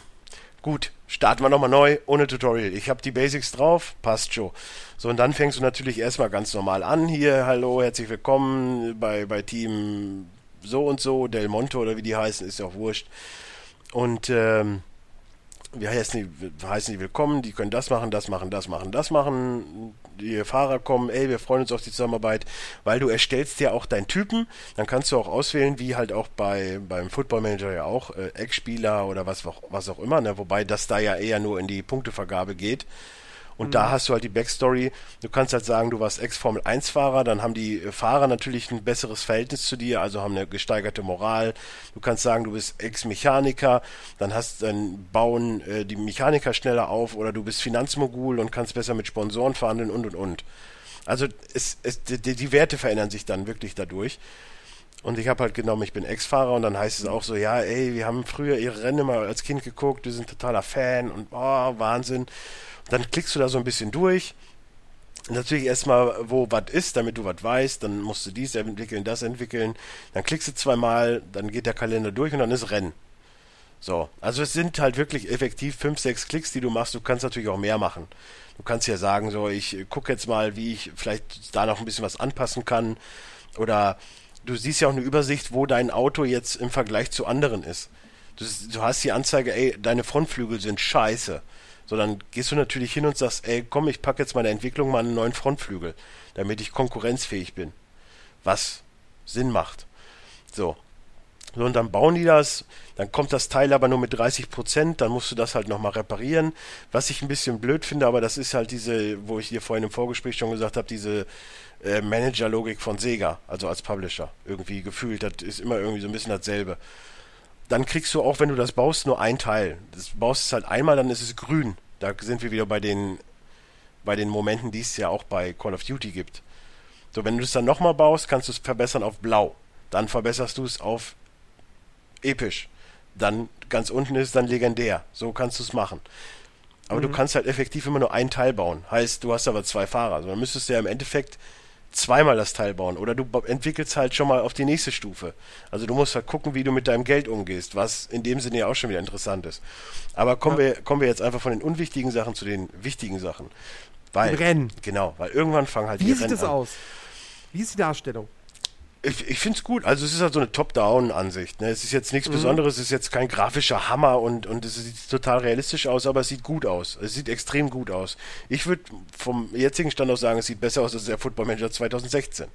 gut, starten wir nochmal neu, ohne Tutorial. Ich habe die Basics drauf, passt schon. So, und dann fängst du natürlich erstmal ganz normal an. Hier, hallo, herzlich willkommen bei, bei Team so und so, Del Monte oder wie die heißen, ist ja auch wurscht. Und ähm, wie heißen die, heißen die willkommen, die können das machen, das machen, das machen, das machen. Die Fahrer kommen, ey, wir freuen uns auf die Zusammenarbeit, weil du erstellst ja auch deinen Typen, dann kannst du auch auswählen, wie halt auch bei beim Football Manager ja auch, äh, Eckspieler oder was, auch- was auch immer, ne? wobei das da ja eher nur in die Punktevergabe geht. Und da hast du halt die Backstory. Du kannst halt sagen, du warst Ex-Formel-1-Fahrer, dann haben die Fahrer natürlich ein besseres Verhältnis zu dir, also haben eine gesteigerte Moral. Du kannst sagen, du bist Ex-Mechaniker, dann hast dann bauen äh, die Mechaniker schneller auf oder du bist Finanzmogul und kannst besser mit Sponsoren verhandeln und und und. Also es, es, die, die Werte verändern sich dann wirklich dadurch. Und ich habe halt genommen, ich bin Ex-Fahrer und dann heißt es auch so, ja, ey, wir haben früher ihre Rennen mal als Kind geguckt, wir sind totaler Fan und oh, Wahnsinn. Und dann klickst du da so ein bisschen durch. Natürlich erstmal, wo was ist, damit du was weißt, dann musst du dies entwickeln, das entwickeln. Dann klickst du zweimal, dann geht der Kalender durch und dann ist Rennen. So, also es sind halt wirklich effektiv fünf, sechs Klicks, die du machst. Du kannst natürlich auch mehr machen. Du kannst ja sagen, so, ich gucke jetzt mal, wie ich vielleicht da noch ein bisschen was anpassen kann. Oder du siehst ja auch eine Übersicht, wo dein Auto jetzt im Vergleich zu anderen ist. Du, du hast die Anzeige, ey, deine Frontflügel sind scheiße. So, dann gehst du natürlich hin und sagst, ey, komm, ich packe jetzt meine Entwicklung mal einen neuen Frontflügel, damit ich konkurrenzfähig bin. Was Sinn macht. So. So, und dann bauen die das, dann kommt das Teil aber nur mit 30 Prozent, dann musst du das halt nochmal reparieren. Was ich ein bisschen blöd finde, aber das ist halt diese, wo ich dir vorhin im Vorgespräch schon gesagt habe, diese äh, Manager-Logik von Sega, also als Publisher. Irgendwie gefühlt, das ist immer irgendwie so ein bisschen dasselbe. Dann kriegst du auch, wenn du das baust, nur ein Teil. Das baust es halt einmal, dann ist es grün. Da sind wir wieder bei den, bei den Momenten, die es ja auch bei Call of Duty gibt. So, wenn du es dann nochmal baust, kannst du es verbessern auf blau. Dann verbesserst du es auf episch. Dann ganz unten ist es dann legendär. So kannst du es machen. Aber mhm. du kannst halt effektiv immer nur einen Teil bauen. Heißt, du hast aber zwei Fahrer. Also dann müsstest du ja im Endeffekt zweimal das Teil bauen. Oder du entwickelst halt schon mal auf die nächste Stufe. Also du musst halt gucken, wie du mit deinem Geld umgehst, was in dem Sinne ja auch schon wieder interessant ist. Aber kommen, ja. wir, kommen wir jetzt einfach von den unwichtigen Sachen zu den wichtigen Sachen. Weil, Rennen. Genau, weil irgendwann fangen halt wie die Rennen an. Wie sieht das aus? Wie ist die Darstellung? Ich, ich finde es gut. Also es ist halt so eine Top-Down-Ansicht. Ne? Es ist jetzt nichts mhm. Besonderes, es ist jetzt kein grafischer Hammer und, und es sieht total realistisch aus, aber es sieht gut aus. Es sieht extrem gut aus. Ich würde vom jetzigen Stand aus sagen, es sieht besser aus als der Football Manager 2016.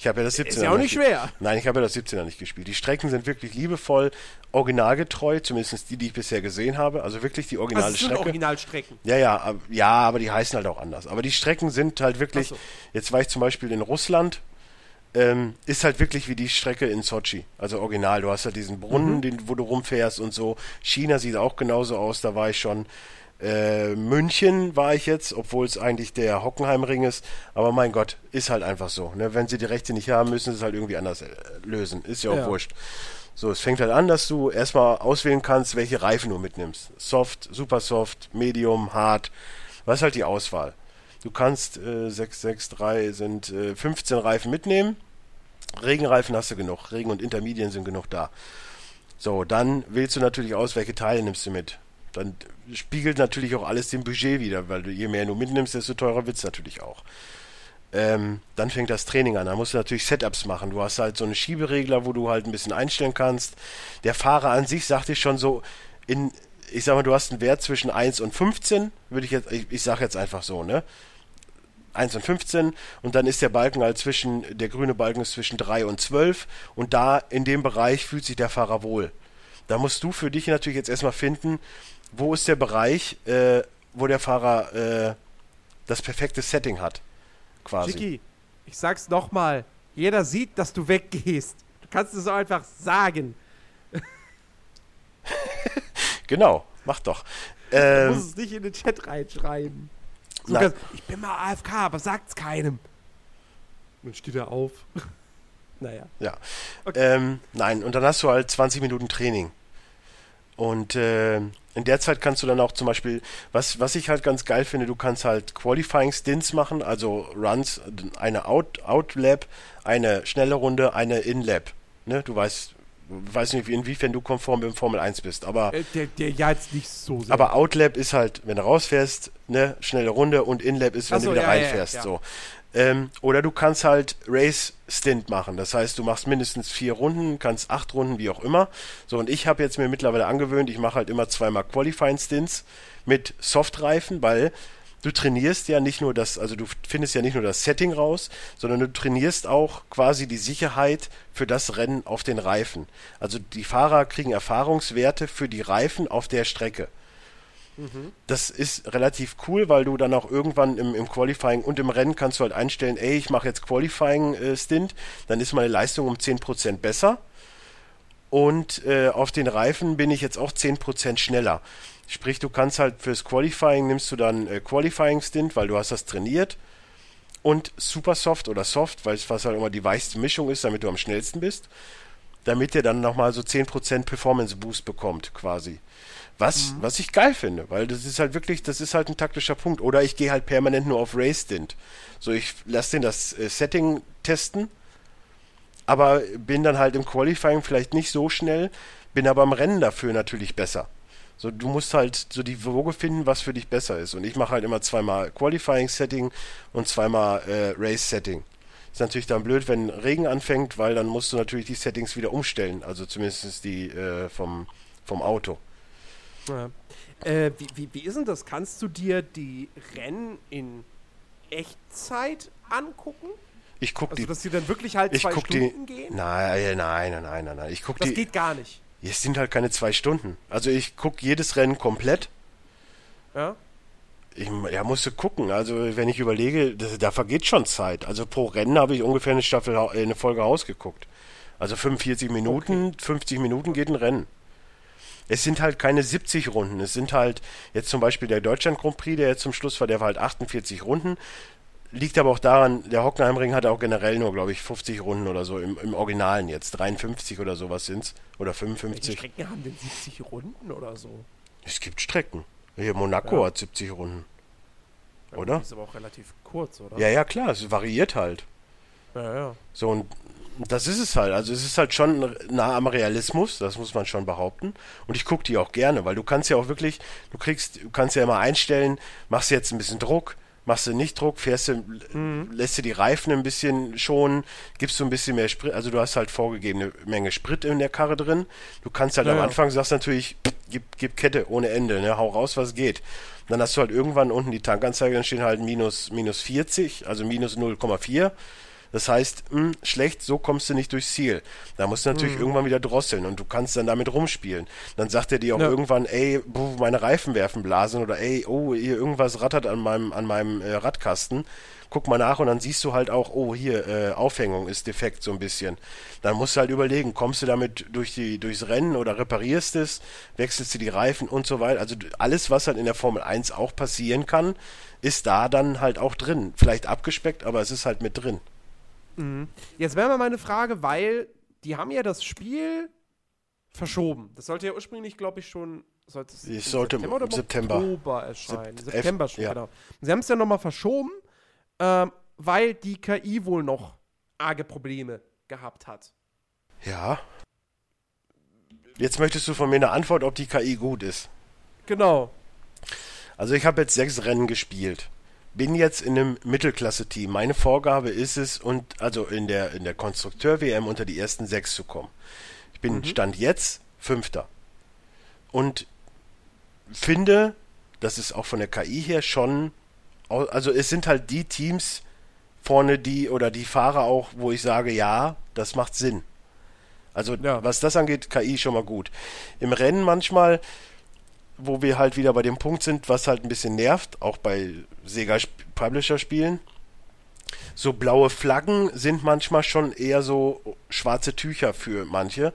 Ich habe ja das 17er. Ist ja auch nicht schwer. Nein, ich habe ja das 17er nicht gespielt. Die Strecken sind wirklich liebevoll, originalgetreu, zumindest die, die ich bisher gesehen habe. Also wirklich die originale also Strecke. Originalstrecken. Ja, ja, ja, aber die heißen halt auch anders. Aber die Strecken sind halt wirklich. So. Jetzt war ich zum Beispiel in Russland ähm, ist halt wirklich wie die Strecke in Sochi. Also original. Du hast ja diesen Brunnen, mhm. den, wo du rumfährst und so. China sieht auch genauso aus, da war ich schon. Äh, München war ich jetzt, obwohl es eigentlich der Hockenheimring ist. Aber mein Gott, ist halt einfach so. Ne? Wenn sie die Rechte nicht haben, müssen sie es halt irgendwie anders äh, lösen. Ist ja auch ja. wurscht. So, es fängt halt an, dass du erstmal auswählen kannst, welche Reifen du mitnimmst. Soft, super soft, medium, hard. Was ist halt die Auswahl? Du kannst äh, 663 sind äh, 15 Reifen mitnehmen. Regenreifen hast du genug. Regen und Intermedien sind genug da. So, dann wählst du natürlich aus, welche Teile nimmst du mit. Dann spiegelt natürlich auch alles dem Budget wieder, weil du je mehr du mitnimmst, desto teurer wird es natürlich auch. Ähm, dann fängt das Training an. Da musst du natürlich Setups machen. Du hast halt so einen Schieberegler, wo du halt ein bisschen einstellen kannst. Der Fahrer an sich sagt dir schon so, in, ich sag mal, du hast einen Wert zwischen 1 und 15, würde ich jetzt, ich, ich sag jetzt einfach so, ne? 1 und 15 und dann ist der Balken halt zwischen, der grüne Balken ist zwischen 3 und 12 und da in dem Bereich fühlt sich der Fahrer wohl. Da musst du für dich natürlich jetzt erstmal finden, wo ist der Bereich, äh, wo der Fahrer äh, das perfekte Setting hat. Quasi. Chicky, ich sag's nochmal. Jeder sieht, dass du weggehst. Du kannst es auch einfach sagen. Genau, mach doch. Ähm, du musst es nicht in den Chat reinschreiben. Sogar, ich bin mal AFK, aber sagt's keinem. Dann steht er auf. (laughs) naja. Ja. Okay. Ähm, nein, und dann hast du halt 20 Minuten Training. Und äh, in der Zeit kannst du dann auch zum Beispiel, was, was ich halt ganz geil finde, du kannst halt Qualifying Stints machen, also Runs, eine Out, Out Lab, eine schnelle Runde, eine In Lab. Ne? Du weißt, weiß nicht, inwiefern du konform mit dem Formel 1 bist, aber. Äh, der, der ja jetzt nicht so sehr. Aber Outlap ist halt, wenn du rausfährst, ne, schnelle Runde und Inlap ist, wenn so, du wieder ja, reinfährst. Ja, ja. So. Ähm, oder du kannst halt Race Stint machen. Das heißt, du machst mindestens vier Runden, kannst acht Runden, wie auch immer. So, und ich habe jetzt mir mittlerweile angewöhnt, ich mache halt immer zweimal Qualifying Stints mit Softreifen, weil du trainierst ja nicht nur das, also du findest ja nicht nur das Setting raus, sondern du trainierst auch quasi die Sicherheit für das Rennen auf den Reifen. Also die Fahrer kriegen Erfahrungswerte für die Reifen auf der Strecke. Das ist relativ cool, weil du dann auch irgendwann im, im Qualifying und im Rennen kannst du halt einstellen, ey, ich mache jetzt Qualifying-Stint, äh, dann ist meine Leistung um 10% besser. Und äh, auf den Reifen bin ich jetzt auch 10% schneller. Sprich, du kannst halt fürs Qualifying nimmst du dann äh, Qualifying Stint, weil du hast das trainiert. Und Super Soft oder Soft, weil es was halt immer die weichste Mischung ist, damit du am schnellsten bist. Damit der dann nochmal so 10% Performance Boost bekommt, quasi. Was, mhm. was ich geil finde, weil das ist halt wirklich, das ist halt ein taktischer Punkt. Oder ich gehe halt permanent nur auf Race Stint. So, ich lasse den das äh, Setting testen, aber bin dann halt im Qualifying vielleicht nicht so schnell, bin aber im Rennen dafür natürlich besser. So, du musst halt so die Woge finden, was für dich besser ist. Und ich mache halt immer zweimal Qualifying-Setting und zweimal äh, Race-Setting. Ist natürlich dann blöd, wenn Regen anfängt, weil dann musst du natürlich die Settings wieder umstellen. Also zumindest die äh, vom, vom Auto. Ja. Äh, wie, wie, wie ist denn das? Kannst du dir die Rennen in Echtzeit angucken? Ich guck Also, die. dass die dann wirklich halt Ich zwei guck die. Stunden gehen? Nein, nein, nein, nein, nein, nein. Ich guck Das die. geht gar nicht. Es sind halt keine zwei Stunden. Also ich guck jedes Rennen komplett. Ja? Ich ja, musste gucken. Also wenn ich überlege, das, da vergeht schon Zeit. Also pro Rennen habe ich ungefähr eine Staffel, eine Folge ausgeguckt. Also 45 Minuten, 50 Minuten geht ein Rennen. Es sind halt keine 70 Runden. Es sind halt jetzt zum Beispiel der Deutschland Grand Prix, der jetzt zum Schluss war, der war halt 48 Runden. Liegt aber auch daran, der Hockenheimring hatte auch generell nur, glaube ich, 50 Runden oder so im, im Originalen jetzt. 53 oder sowas sind's. Oder Welche 55. Strecken haben denn 70 Runden oder so? Es gibt Strecken. Hier Monaco Ja. hat 70 Runden. Ja, Oder? Die ist aber auch relativ kurz, oder? Ja, ja, klar, es variiert halt. ja. ja. So, und das ist es halt. Also es ist halt schon nah am Realismus, das muss man schon behaupten. Und ich gucke die auch gerne, weil du kannst ja auch wirklich, du kriegst, du kannst ja immer einstellen, machst jetzt ein bisschen Druck, machst du nicht Druck, fährst du, lässt du die Reifen ein bisschen schonen, gibst du ein bisschen mehr Sprit, also du hast halt vorgegebene Menge Sprit in der Karre drin. Du kannst halt Ja, am. Anfang sagst natürlich, gib, gib Kette ohne Ende, ne, hau raus, was geht. Dann hast du halt irgendwann unten die Tankanzeige, dann stehen halt minus, minus 40, also minus 0,4. Das heißt, hm, schlecht, so kommst du nicht durchs Ziel. Da musst du natürlich irgendwann wieder drosseln und du kannst dann damit rumspielen. Dann sagt er dir auch Ja. irgendwann, ey, buh, meine Reifen werfen Blasen oder ey, oh, hier irgendwas rattert an meinem, an meinem äh, Radkasten. Guck mal nach und dann siehst du halt auch, oh, hier, äh, Aufhängung ist defekt so ein bisschen. Dann musst du halt überlegen, kommst du damit durch die, durchs Rennen oder reparierst es, wechselst du die Reifen und so weiter. Also alles, was halt in der Formel 1 auch passieren kann, ist da dann halt auch drin. Vielleicht abgespeckt, aber es ist halt mit drin. Jetzt wäre mal meine Frage, weil die haben ja das Spiel verschoben. Das sollte ja ursprünglich, glaube ich, schon sollte es im sollte im September oder im September. Oktober erscheinen. Sept- September schon, ja. genau. Sie haben es ja nochmal verschoben, ähm, weil die KI wohl noch arge Probleme gehabt hat. Ja. Jetzt möchtest du von mir eine Antwort, ob die KI gut ist. Genau. Also ich habe jetzt sechs Rennen gespielt. Bin jetzt in einem Mittelklasse-Team. Meine Vorgabe ist es, und also in der, in der Konstrukteur-WM unter die ersten sechs zu kommen. Ich bin Stand jetzt Fünfter. Und finde, das ist auch von der KI her schon, also es sind halt die Teams vorne, die oder die Fahrer auch, wo ich sage, ja, das macht Sinn. Also Ja. was das angeht, KI schon mal gut. Im Rennen manchmal, wo wir halt wieder bei dem Punkt sind, was halt ein bisschen nervt, auch bei Sega Publisher Spielen. So blaue Flaggen sind manchmal schon eher so schwarze Tücher für manche,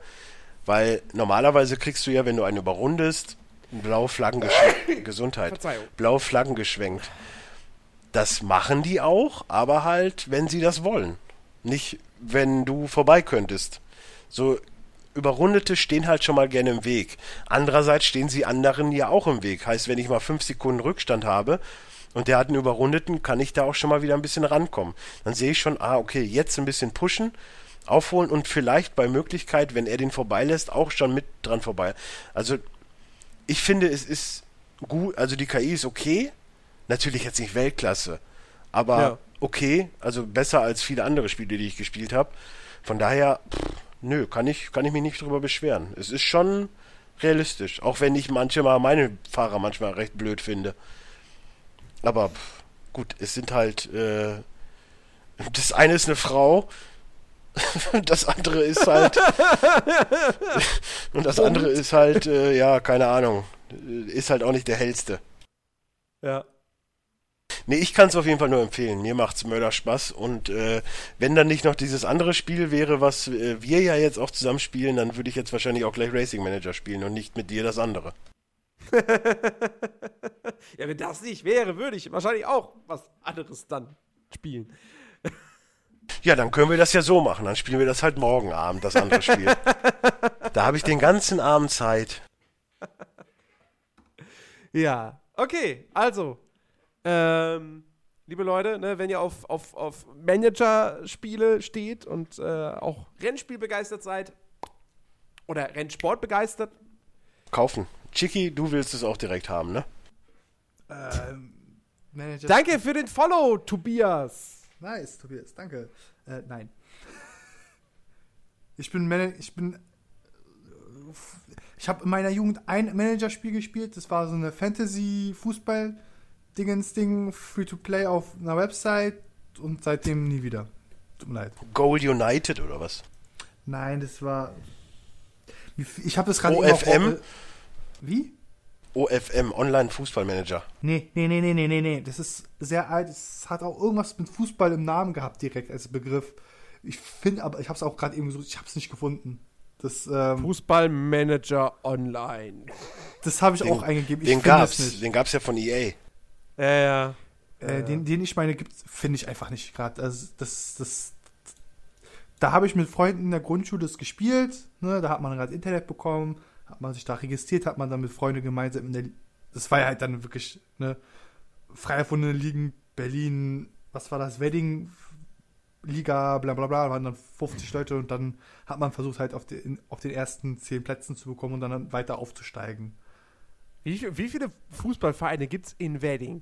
weil normalerweise kriegst du ja, wenn du einen überrundest, blaue Flaggen geschwenkt. (coughs) Gesundheit. Verzeihung. Blaue Flaggen geschwenkt. Das machen die auch, aber halt, wenn sie das wollen. Nicht, wenn du vorbei könntest. So Überrundete stehen halt schon mal gerne im Weg. Andererseits stehen sie anderen ja auch im Weg. Heißt, wenn ich mal fünf Sekunden Rückstand habe und der hat einen Überrundeten, kann ich da auch schon mal wieder ein bisschen rankommen. Dann sehe ich schon, ah, okay, jetzt ein bisschen pushen, aufholen und vielleicht bei Möglichkeit, wenn er den vorbeilässt, auch schon mit dran vorbei. Also ich finde, es ist gut, also die KI ist okay. Natürlich jetzt nicht Weltklasse, aber Ja. okay, also besser als viele andere Spiele, die ich gespielt habe. Von daher, pff, nö, kann ich, kann ich mich nicht drüber beschweren. Es ist schon realistisch, auch wenn ich manchmal meine Fahrer manchmal recht blöd finde. Aber pff, gut, es sind halt, äh, das eine ist eine Frau, (laughs) das andere ist halt, (laughs) und das andere ist halt, äh, ja, keine Ahnung, ist halt auch nicht der hellste. Ja. Nee, ich kann es auf jeden Fall nur empfehlen. Mir macht's Mörder Spaß und äh, wenn dann nicht noch dieses andere Spiel wäre, was äh, wir ja jetzt auch zusammen spielen, dann würde ich jetzt wahrscheinlich auch gleich Racing Manager spielen und nicht mit dir das andere. Ja, wenn das nicht wäre, würde ich wahrscheinlich auch was anderes dann spielen. Ja, dann können wir das ja so machen. Dann spielen wir das halt morgen Abend, das andere Spiel. da habe ich den ganzen Abend Zeit. Ja, okay, also, ähm, liebe Leute, ne, wenn ihr auf, auf, auf Manager-Spiele steht und äh, auch Rennspiel begeistert seid oder Rennsport begeistert, Kaufen. Chicky, du willst es auch direkt haben, ne? Ähm, Manager. danke für den Follow, Tobias. Nice, Tobias, danke. Äh, nein. Ich bin Man ich bin ich habe in meiner Jugend ein Managerspiel gespielt, das war so eine Fantasy Fußball Dingens Ding free to play auf einer Website und seitdem nie wieder. Tut mir leid. Goal United oder was? Nein, das war ich habe das gerade OFM? Wie? OFM, Online Fußballmanager. Nee, nee, nee, nee, nee, nee, nee. Das ist sehr alt. Es hat auch irgendwas mit Fußball im Namen gehabt, direkt als Begriff. Ich finde, aber ich habe es auch gerade eben gesucht, ich habe es nicht gefunden. Das, ähm, Fußballmanager Online. Das habe ich den, auch eingegeben. Ich den gab's, den gab's ja von EA. Ja, ja. Äh, den, den ich meine, finde ich einfach nicht gerade. Also das, das, da habe ich mit Freunden in der Grundschule das gespielt. Ne? Da hat man gerade Internet bekommen hat man sich da registriert, hat man dann mit Freunden gemeinsam in der, das war ja halt dann wirklich, ne, frei erfundene Ligen, Berlin, was war das, Wedding, Liga, bla bla bla, waren dann 50 Leute und dann hat man versucht halt auf den, auf den ersten 10 Plätzen zu bekommen und dann weiter aufzusteigen. Wie, wie viele Fußballvereine gibt es in Wedding?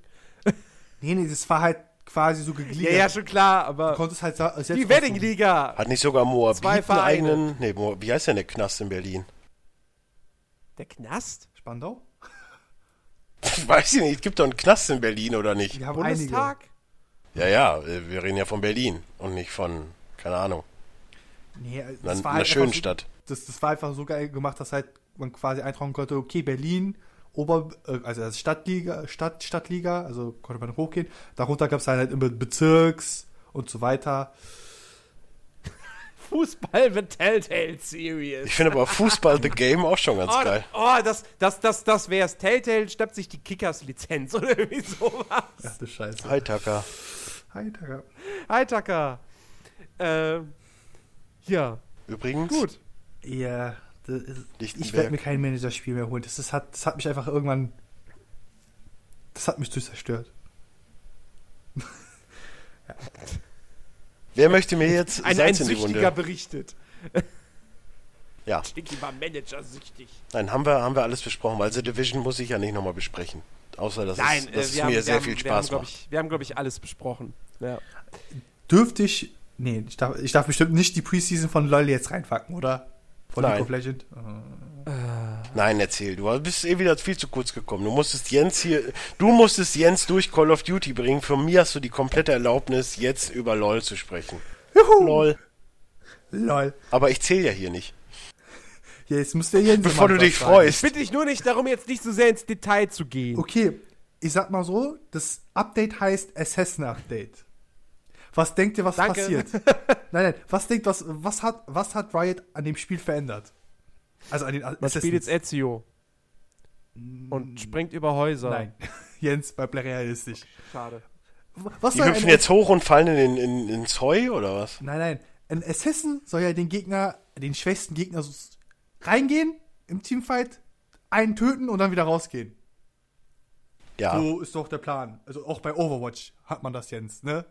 nee, nee, das war halt quasi so gegliedert. Ja, ja, schon klar, aber. Du konntest halt selbst Die Wedding-Liga! Hat nicht sogar Moabit einen eigenen. Nee, wie heißt denn der Knast in Berlin? Der Knast? Spandau? (laughs) Weiß ich nicht, es gibt doch einen Knast in Berlin, oder nicht? Wir haben Bundestag? Einige. Ja, ja, wir reden ja von Berlin und nicht von, keine Ahnung. Nee, das einer, war halt schönen Stadt. Das, das war einfach so geil gemacht, dass halt man quasi eintragen konnte, okay, Berlin, Ober, äh, also das Stadtliga, Stadt, Stadtliga, also konnte man hochgehen. Darunter gab es halt immer Bezirks und so weiter. Fußball The Telltale Series. Ich finde aber Fußball The Game auch schon ganz oh, geil. Oh, das, das, das, das wär's. Telltale schnappt sich die Kickers-Lizenz oder irgendwie sowas. Ach du Scheiße. Hi, Tucker. Hi, Tucker. Hi, Tucker. Äh, ja. Übrigens. Gut. Ja, ist, ich werde mir kein Manager-Spiel mehr holen. Das, das, hat, das hat mich einfach irgendwann. Das hat mich zerstört. (laughs) ja. Wer möchte mir jetzt ein, Salz ein in die Wunde? berichtet. (laughs) Ja. Sticky war Manager-süchtig. Nein, haben wir, haben wir alles besprochen, weil The Division muss ich ja nicht nochmal besprechen. Außer, dass Nein, es, dass äh, es mir haben, sehr haben, viel Spaß wir macht. Ich, wir haben, glaube ich, alles besprochen. Ja. Dürfte ich. Nee, ich darf, ich darf bestimmt nicht die Preseason von LOL jetzt reinpacken, oder? Von Nein. League of Legends? Äh. Nein, erzähl. Du bist eh wieder viel zu kurz gekommen. Du musstest Jens hier, du musstest Jens durch Call of Duty bringen. Von mir hast du die komplette Erlaubnis, jetzt über LOL zu sprechen. Juhu. Lol. Lol. Aber ich zähle ja hier nicht. Ja, jetzt müsst ihr Jens Bevor du dich freust. Ich bitte dich nur nicht darum, jetzt nicht so sehr ins Detail zu gehen. Okay, ich sag mal so, das Update heißt Assassin Update. Was denkt ihr, was Danke. passiert? (laughs) nein, nein, was denkt, was, was hat, was hat Riot an dem Spiel verändert? Also an den Man spielt jetzt Ezio. Und springt über Häuser. Nein. (laughs) Jens, bei realistisch. Schade. Was die hüpfen jetzt hoch und fallen in, in, ins Heu oder was? Nein, nein. Ein Assassin soll ja den Gegner, den schwächsten Gegner so reingehen im Teamfight, einen töten und dann wieder rausgehen. Ja. So ist doch der Plan. Also auch bei Overwatch hat man das jetzt, ne?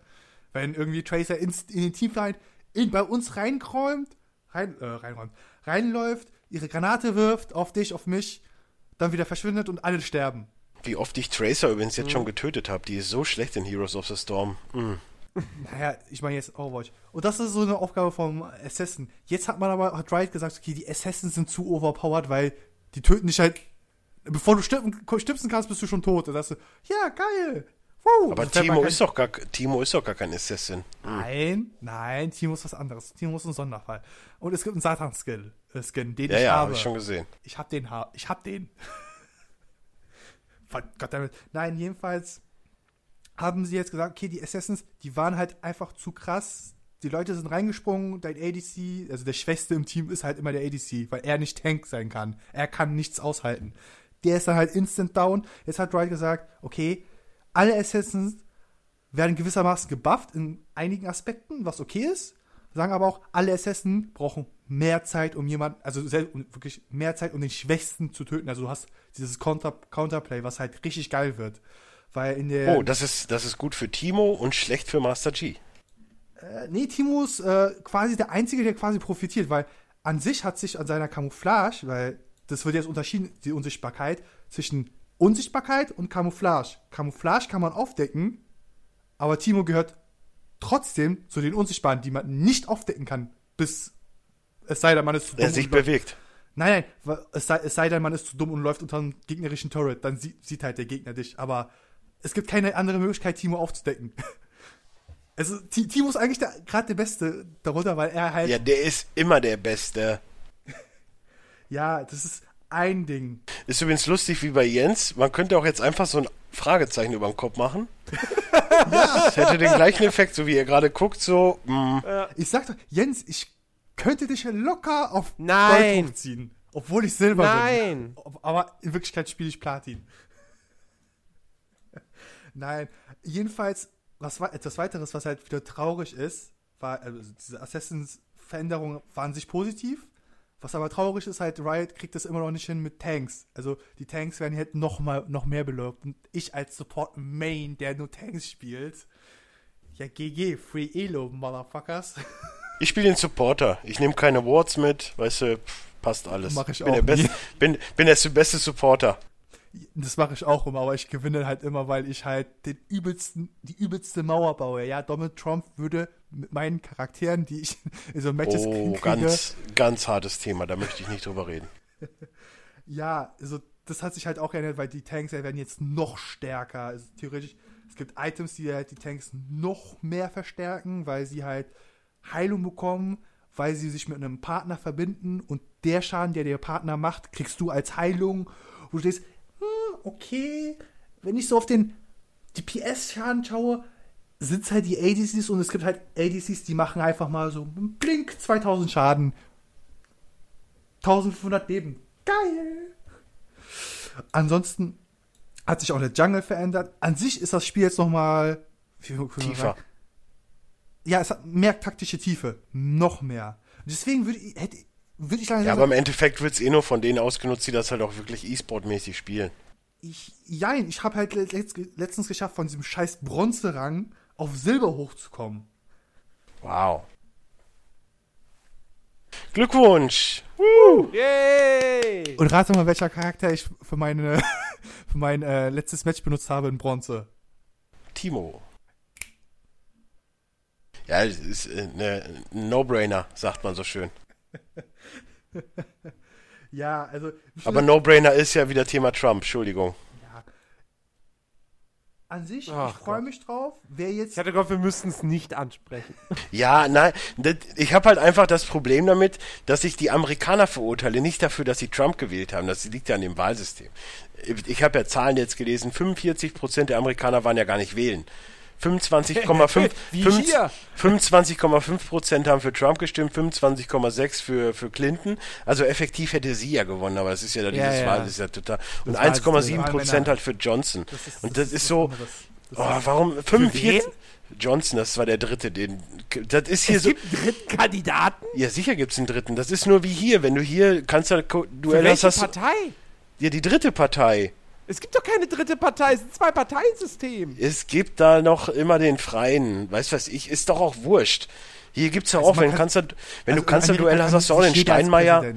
Wenn irgendwie Tracer ins, in den Teamfight in, bei uns reinkräumt, rein, äh, reinräumt, reinläuft, ihre Granate wirft auf dich, auf mich, dann wieder verschwindet und alle sterben. Wie oft ich Tracer übrigens jetzt mhm. schon getötet habe. Die ist so schlecht in Heroes of the Storm. Mhm. Naja, ich meine jetzt Overwatch. Und das ist so eine Aufgabe vom Assassin. Jetzt hat man aber, hat Riot gesagt, okay, die Assassins sind zu overpowered, weil die töten dich halt, bevor du stipsen kannst, bist du schon tot. Und sagst du, ja, geil. Wow. Aber Timo ist, doch gar, Timo ist doch gar kein Assassin. Mhm. Nein, nein, Timo ist was anderes. Timo ist ein Sonderfall. Und es gibt einen Satan-Skin, äh, Skin, den ja, ich ja, habe. Ja, hab ich schon gesehen. Ich hab den, ich hab den. (laughs) Goddammit. Nein, jedenfalls haben sie jetzt gesagt, okay, die Assassins, die waren halt einfach zu krass. Die Leute sind reingesprungen, dein ADC, also der Schwächste im Team ist halt immer der ADC, weil er nicht Tank sein kann. Er kann nichts aushalten. Der ist dann halt instant down. Jetzt hat Wright gesagt, okay, alle Assassins werden gewissermaßen gebufft in einigen Aspekten, was okay ist. Sagen aber auch, alle Assassins brauchen mehr Zeit, um jemanden, also wirklich mehr Zeit, um den Schwächsten zu töten. Also du hast dieses Counter, Counterplay, was halt richtig geil wird. Weil in der. Oh, das ist, das ist gut für Timo und schlecht für Master G. Äh, nee, Timo ist äh, quasi der Einzige, der quasi profitiert, weil an sich hat sich an seiner Camouflage, weil das wird jetzt unterschieden, die Unsichtbarkeit, zwischen Unsichtbarkeit und Camouflage. Camouflage kann man aufdecken, aber Timo gehört trotzdem zu den Unsichtbaren, die man nicht aufdecken kann, bis es sei denn, man ist zu Der dumm sich und läuft- bewegt. Nein, nein, es sei, es sei denn, man ist zu dumm und läuft unter einem gegnerischen Turret, dann sieht, sieht halt der Gegner dich. Aber es gibt keine andere Möglichkeit, Timo aufzudecken. (laughs) Also, Ti- Timo ist eigentlich gerade der Beste darunter, weil er halt, Ja, ja. der ist immer der Beste. (laughs) das ist ein Ding. Ist übrigens lustig wie bei Jens. Man könnte auch jetzt einfach so ein Fragezeichen über dem Kopf machen. (laughs) Das hätte den gleichen Effekt, so wie ihr gerade guckt, so. mm. Mh. Ich sag doch, Jens, ich könnte dich locker auf Nein. Gold hochziehen. Obwohl ich Silber bin. Nein. Aber in Wirklichkeit spiele ich Platin. Nein, jedenfalls, was war etwas weiteres, was halt wieder traurig ist, war, also diese Assassins-Veränderungen waren sich positiv. Was aber traurig ist, halt, Riot kriegt das immer noch nicht hin mit Tanks. Also die Tanks werden halt noch mal noch mehr belobt. Und ich als Support Main, der nur Tanks spielt, ja GG, Free Elo, Motherfuckers. (laughs) Ich spiele den Supporter. Ich nehme keine Awards mit, weißt du, pff, passt alles. Mach ich bin auch der beste, nie. bin, bin der beste Supporter. Das mache ich auch immer, aber ich gewinne halt immer, weil ich halt den übelsten, die übelste Mauer baue. Ja, Donald Trump würde mit meinen Charakteren, die ich in so Matches Oh, kriege, ganz, ganz hartes Thema, da möchte ich nicht drüber reden. (laughs) ja, also das hat sich halt auch geändert, weil die Tanks ja werden jetzt noch stärker. Also theoretisch, es gibt Items, die halt die Tanks noch mehr verstärken, weil sie halt Heilung bekommen, weil sie sich mit einem Partner verbinden und der Schaden, der der Partner macht, kriegst du als Heilung. Wo du denkst, hm, okay, wenn ich so auf den DPS-Schaden schaue, sind es halt die ADCs und es gibt halt ADCs, die machen einfach mal so blink 2000 Schaden. 1500 Leben. Geil! Ansonsten hat sich auch der Jungle verändert. An sich ist das Spiel jetzt nochmal Tiefer. Ja, es hat mehr taktische Tiefe. Noch mehr. Deswegen würde ich, hätte, würde ich langsam Ja, aber im Endeffekt wird es eh nur von denen ausgenutzt, die das halt auch wirklich E-Sport-mäßig spielen. Ich, jein, ich habe halt letzt, letztens geschafft, von diesem scheiß Bronzerang auf Silber hochzukommen. Wow. Glückwunsch! Yay! Und rate mal, welcher Charakter ich für meine, (laughs) für mein äh, letztes Match benutzt habe in Bronze. Timo. Ja, es ist äh, ne, ein No-Brainer, sagt man so schön. (laughs) Ja, also. (laughs) Aber No-Brainer ist ja wieder Thema Trump, Entschuldigung. ja. An sich, Ach ich freue mich drauf. Wer jetzt. Ich hatte gehofft, wir müssten es nicht ansprechen. (laughs) Ja, nein, das, ich habe halt einfach das Problem damit, dass ich die Amerikaner verurteile, nicht dafür, dass sie Trump gewählt haben. Das liegt ja an dem Wahlsystem. Ich habe ja Zahlen jetzt gelesen, 45% der Amerikaner waren ja gar nicht wählen. 25,5 (laughs) Wie fünf- hier. 25,5% haben für Trump gestimmt, 25,6 für, für Clinton. Also effektiv hätte sie ja gewonnen, aber es ist ja da Ja, dieses ja. Wahl, das ist ja total. Und Das Wahlsystem, 1,7% Männer. halt für Johnson. ist- Und das ist was so. Das oh, ist- warum 45? wen? Johnson, das war der dritte, den, das ist hier Es so, gibt einen dritten Kandidaten? ja sicher gibt's einen dritten, das ist nur wie hier, wenn du hier Kanzler-Duell Für hast, welche hast du, Partei? ja die dritte Partei. Es gibt doch keine dritte Partei, es ist ein Zwei-Parteien-System. Es gibt da noch immer den Freien, weißt was ich, ist doch auch wurscht. Hier gibt's ja Also auch, wenn, kann- Kanzler, wenn also du Kanzlerduell hast, hast du auch den er Steinmeier,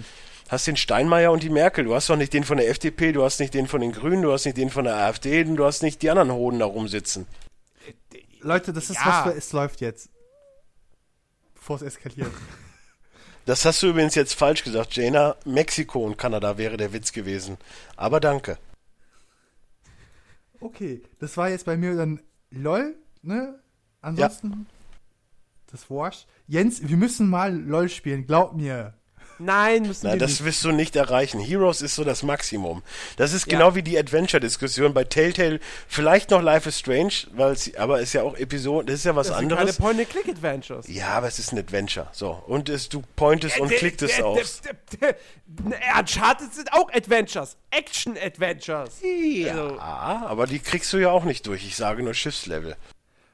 hast den Steinmeier und die Merkel. Du hast doch nicht den von der FDP, du hast nicht den von den Grünen, du hast nicht den von der AfD, und du hast nicht die anderen Hoden da rumsitzen. Leute, das ist Ja. was für es läuft jetzt. Bevor es eskaliert. (laughs) Das hast du übrigens jetzt falsch gesagt, Jana. Mexiko und Kanada wäre der Witz gewesen. Aber danke. Okay, das war jetzt bei mir dann LOL, ne? Ansonsten, das war's. Jens, wir müssen mal LOL spielen, glaub mir. Nein, müssen Na, wir das nicht. wirst du nicht erreichen. Heroes ist so das Maximum. Das ist genau wie die Adventure-Diskussion bei Telltale. Vielleicht noch Life is Strange, weil es, aber ist ja auch Episode, das ist ja was Das sind keine anderes. Point-and-Click-Adventures. Ja, aber es ist ein Adventure. So. Und es, du pointest und Der- klicktest der- aus. der- der- der- Uncharted sind auch Adventures. Action-Adventures. Ja, Also- aber die kriegst du ja auch nicht durch. Ich sage nur Schiffslevel.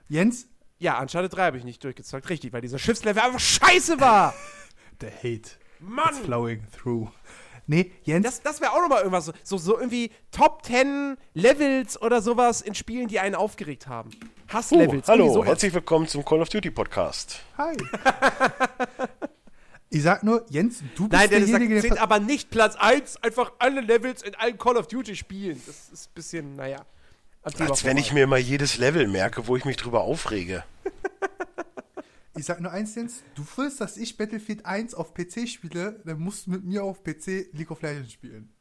Jens, Ja, Uncharted 3 habe ich nicht durchgezockt. Richtig, weil dieser Schiffslevel einfach scheiße war. (laughs) the hate Mann! is flowing through. Nee, Jens, Das, das wäre auch nochmal irgendwas so, so, so irgendwie Top 10 Levels oder sowas in Spielen, die einen aufgeregt haben. Uh, Hasslevels. irgendwie hallo, sowas. herzlich willkommen zum Call of Duty Podcast. hi. (laughs) ich sag nur, Jens, du bist Nein, der sagt, derjenige, der... zählt ver- aber nicht Platz 1, einfach alle Levels in allen Call of Duty Spielen. Das ist ein bisschen, naja. Als wenn ich mir mal jedes Level merke, wo ich mich drüber aufrege. (laughs) Ich sag nur eins, Jens. Du willst, dass ich Battlefield 1 auf PC spiele, dann musst du mit mir auf PC League of Legends spielen.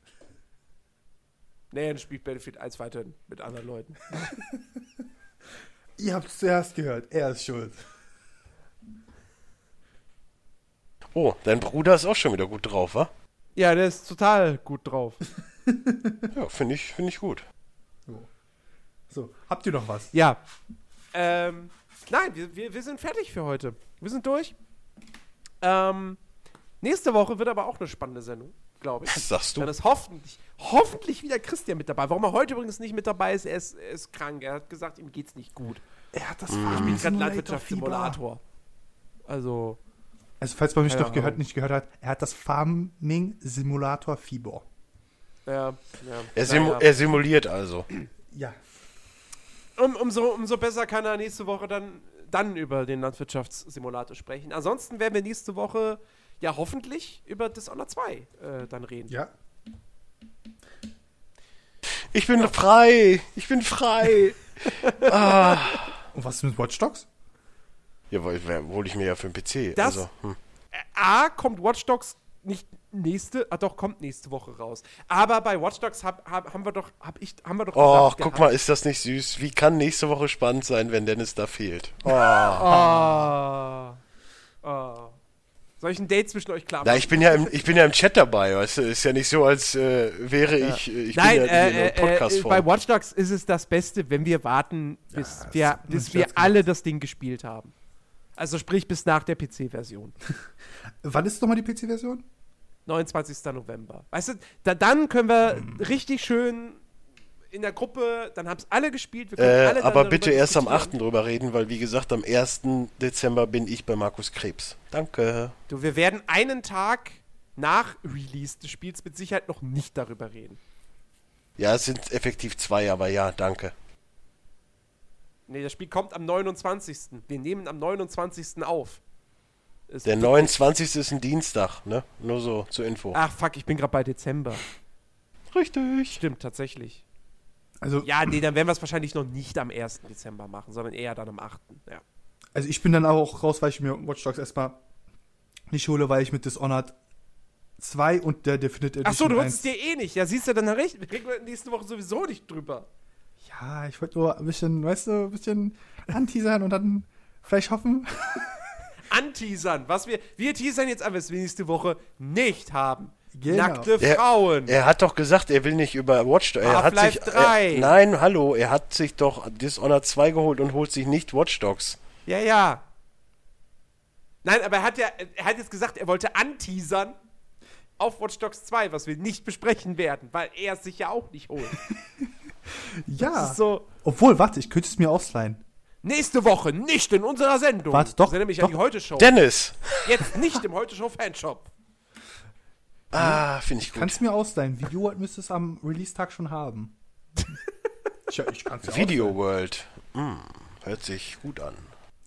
Nee, dann spielt Battlefield 1 weiter mit anderen Leuten. (laughs) Ihr habt es zuerst gehört. Er ist schuld. Oh, dein Bruder ist auch schon wieder gut drauf, wa? Ja, der ist total gut drauf. (laughs) Ja, finde ich, finde ich gut. So, habt ihr noch was? Ja. Ähm, nein, wir, wir, wir sind fertig für heute. Wir sind durch. Ähm, nächste Woche wird aber auch eine spannende Sendung, glaube ich. Was sagst du? Dann ist hoffentlich, hoffentlich wieder Christian mit dabei. Warum er heute übrigens nicht mit dabei ist, er ist, er ist krank. Er hat gesagt, ihm geht's nicht gut. Er hat das Ich bin gerade Farming-Simulator-Fieber. Landwirtschaftssimulator. Also, Also, falls man mich doch gehört, nicht gehört hat, er hat das Farming-Simulator-Fieber. ja, ja. Er, simu Naja. er simuliert also. Ja. Um, umso, umso besser kann er nächste Woche dann, dann über den Landwirtschaftssimulator sprechen. Ansonsten werden wir nächste Woche ja hoffentlich über Dishonored 2 äh, dann reden. Ja. Ich bin frei! Ich bin frei! (laughs) ah. Und was ist mit Watch Dogs? Ja, hole ich mir ja für den PC. Das- also, hm. A, kommt Watch Dogs nicht nächste, ah doch, kommt nächste Woche raus. Aber bei Watch Dogs hab, hab, haben wir doch, hab ich, haben wir doch Oh, gesagt, guck mal, ist das nicht süß? Wie kann nächste Woche spannend sein, wenn Dennis da fehlt? Oh. Ah. Ah. Soll ich ein Date zwischen euch klar Na, machen? ich bin ja im, ich bin ja im Chat dabei, weißt du? Ist ja nicht so, als äh, wäre ich, äh, ich Nein, bin ja äh, in der äh, äh, Podcast-Form. bei Watch Dogs ist es das Beste, wenn wir warten, bis das wir, bis wir alle das Ding gespielt haben. Also sprich bis nach der PC-Version. (laughs) Wann ist nochmal die PC-Version? 29. November. Weißt du, da, dann können wir Hm. richtig schön in der Gruppe, dann haben es alle gespielt. Alle Äh, dann aber bitte erst am diskutieren. 8. drüber reden, weil wie gesagt, am 1. Dezember bin ich bei Markus Krebs. Danke. Du, wir werden einen Tag nach Release des Spiels mit Sicherheit noch nicht darüber reden. Ja, es sind effektiv zwei, aber ja, danke. Nee, das Spiel kommt am 29. Wir nehmen am 29. auf. Es Der wird- 29. ist ein Dienstag, ne? Nur so zur Info. Ach, fuck, ich bin gerade bei Dezember. Richtig. Stimmt, tatsächlich. Also, Ja, nee, dann werden wir es wahrscheinlich noch nicht am 1. Dezember machen, sondern eher dann am 8. Ja. also ich bin dann auch raus, weil ich mir Watch Dogs erstmal nicht hole, weil ich mit Dishonored 2 und der Definitive Ach so, Edition du 1 holst es dir eh nicht. Ja, siehst du, dann recht. Reden wir nächste Woche sowieso nicht drüber. Ja, ich wollte nur ein bisschen, weißt du, ein bisschen anteasern und dann vielleicht hoffen. Anteasern. Was wir, wir teasern jetzt an, was wir nächste Woche nicht haben. Genau. Nackte Er- Frauen. Er hat doch gesagt, er will nicht über Watch Dogs. Er hat Half-Life sich. 3. Er, nein, hallo, er hat sich doch Dishonored 2 geholt und holt sich nicht Watch Dogs. Ja, ja. Nein, aber er hat ja, er hat jetzt gesagt, er wollte anteasern auf Watch Dogs 2, was wir nicht besprechen werden, weil er es sich ja auch nicht holt. (laughs) Ja. Das ist so, Obwohl, warte, ich könnte es mir ausleihen. Nächste Woche nicht in unserer Sendung. Warte, doch, Das ist nämlich doch. an die Heute-Show. Dennis! Jetzt nicht im Heute-Show-Fanshop. Ah, finde ich gut. Kannst mir ausleihen. Video World müsste es am Release-Tag schon haben. Tja, ich kann es Video World. Hm, hört sich gut an.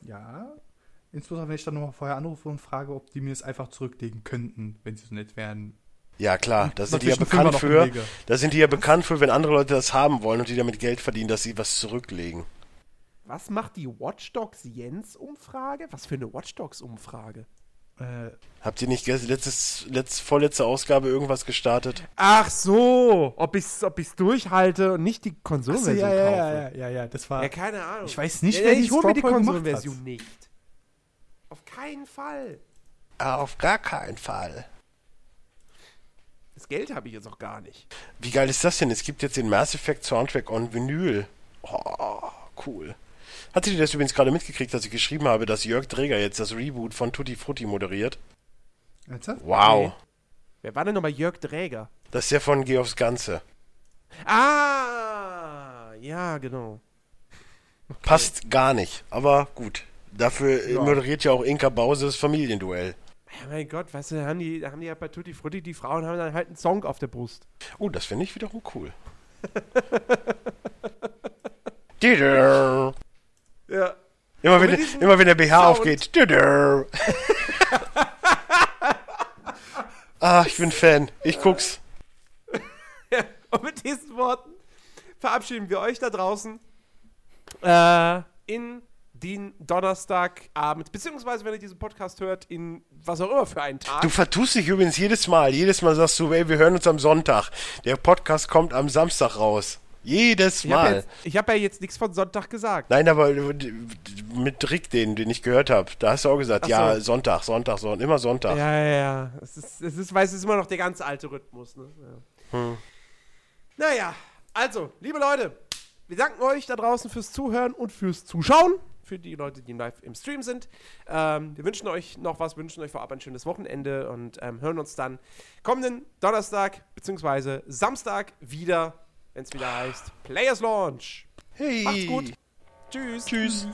Ja. Insbesondere, wenn ich dann nochmal vorher anrufe und frage, ob die mir es einfach zurücklegen könnten, wenn sie so nett wären. Ja, klar, da sind die ja bekannt für. Da sind die ja bekannt für, wenn andere Leute das haben wollen und die damit Geld verdienen, dass sie was zurücklegen. Was macht die Watch Dogs Jens-Umfrage? Was für eine Watch Dogs-Umfrage? Äh, Habt ihr nicht letztes, letzt, vorletzte Ausgabe irgendwas gestartet? Ach so, ob ich's, ob ich's durchhalte und nicht die Konsolenversion ja, ja, kaufe. ja, ja, ja, ja, das war. Ja, keine Ahnung. Ich weiß nicht, ja, wer ja, die Ich hole mir die Konsolenversion nicht. Auf keinen Fall. Auf gar keinen Fall. Das Geld habe ich jetzt auch gar nicht. Wie geil ist das denn? Es gibt jetzt den Mass Effect Soundtrack on Vinyl. Oh, cool. Hattet ihr das übrigens gerade mitgekriegt, dass ich geschrieben habe, dass Jörg Dreger jetzt das Reboot von Tutti Frutti moderiert? Ernsthaft? Wow. Nee. Wer war denn nochmal Jörg Dräger? Das ist ja von Geh aufs Ganze. Ah, ja, genau. Passt gar nicht, aber gut. Dafür äh, Ja. moderiert ja auch Inka Bause das Familienduell. Ja, mein Gott, weißt du, da haben die, haben die ja bei Tutti Frutti, die Frauen haben dann halt einen Song auf der Brust. Oh, das finde ich wiederum cool. (laughs) Ja. Immer wenn, diesem immer wenn der BH Sound. aufgeht. (laughs) Ah, ich bin Fan. Ich guck's. Und mit diesen Worten verabschieden wir euch da draußen äh, in den Donnerstagabend, beziehungsweise wenn ihr diesen Podcast hört, in was auch immer für einen Tag. Du vertust dich übrigens jedes Mal. Jedes Mal sagst du, ey, wir hören uns am Sonntag. Der Podcast kommt am Samstag raus. Jedes ich habe Mal. ja, hab ja jetzt nichts von Sonntag gesagt. Nein, aber mit Rick, den, den ich gehört habe, da hast du auch gesagt, Ach ja, so. Sonntag, Sonntag, Sonntag, immer Sonntag. Ja, ja, ja. Es ist, es ist, weil es ist immer noch der ganz alte Rhythmus. Ne? Ja. Hm. Naja, also, liebe Leute, wir danken euch da draußen fürs Zuhören und fürs Zuschauen. Für die Leute, die live im Stream sind. Ähm, wir wünschen euch noch was, wünschen euch vorab ein schönes Wochenende und ähm, hören uns dann kommenden Donnerstag bzw. Samstag wieder, wenn es wieder heißt Players Launch. Hey. Macht's gut. Tschüss. Tschüss.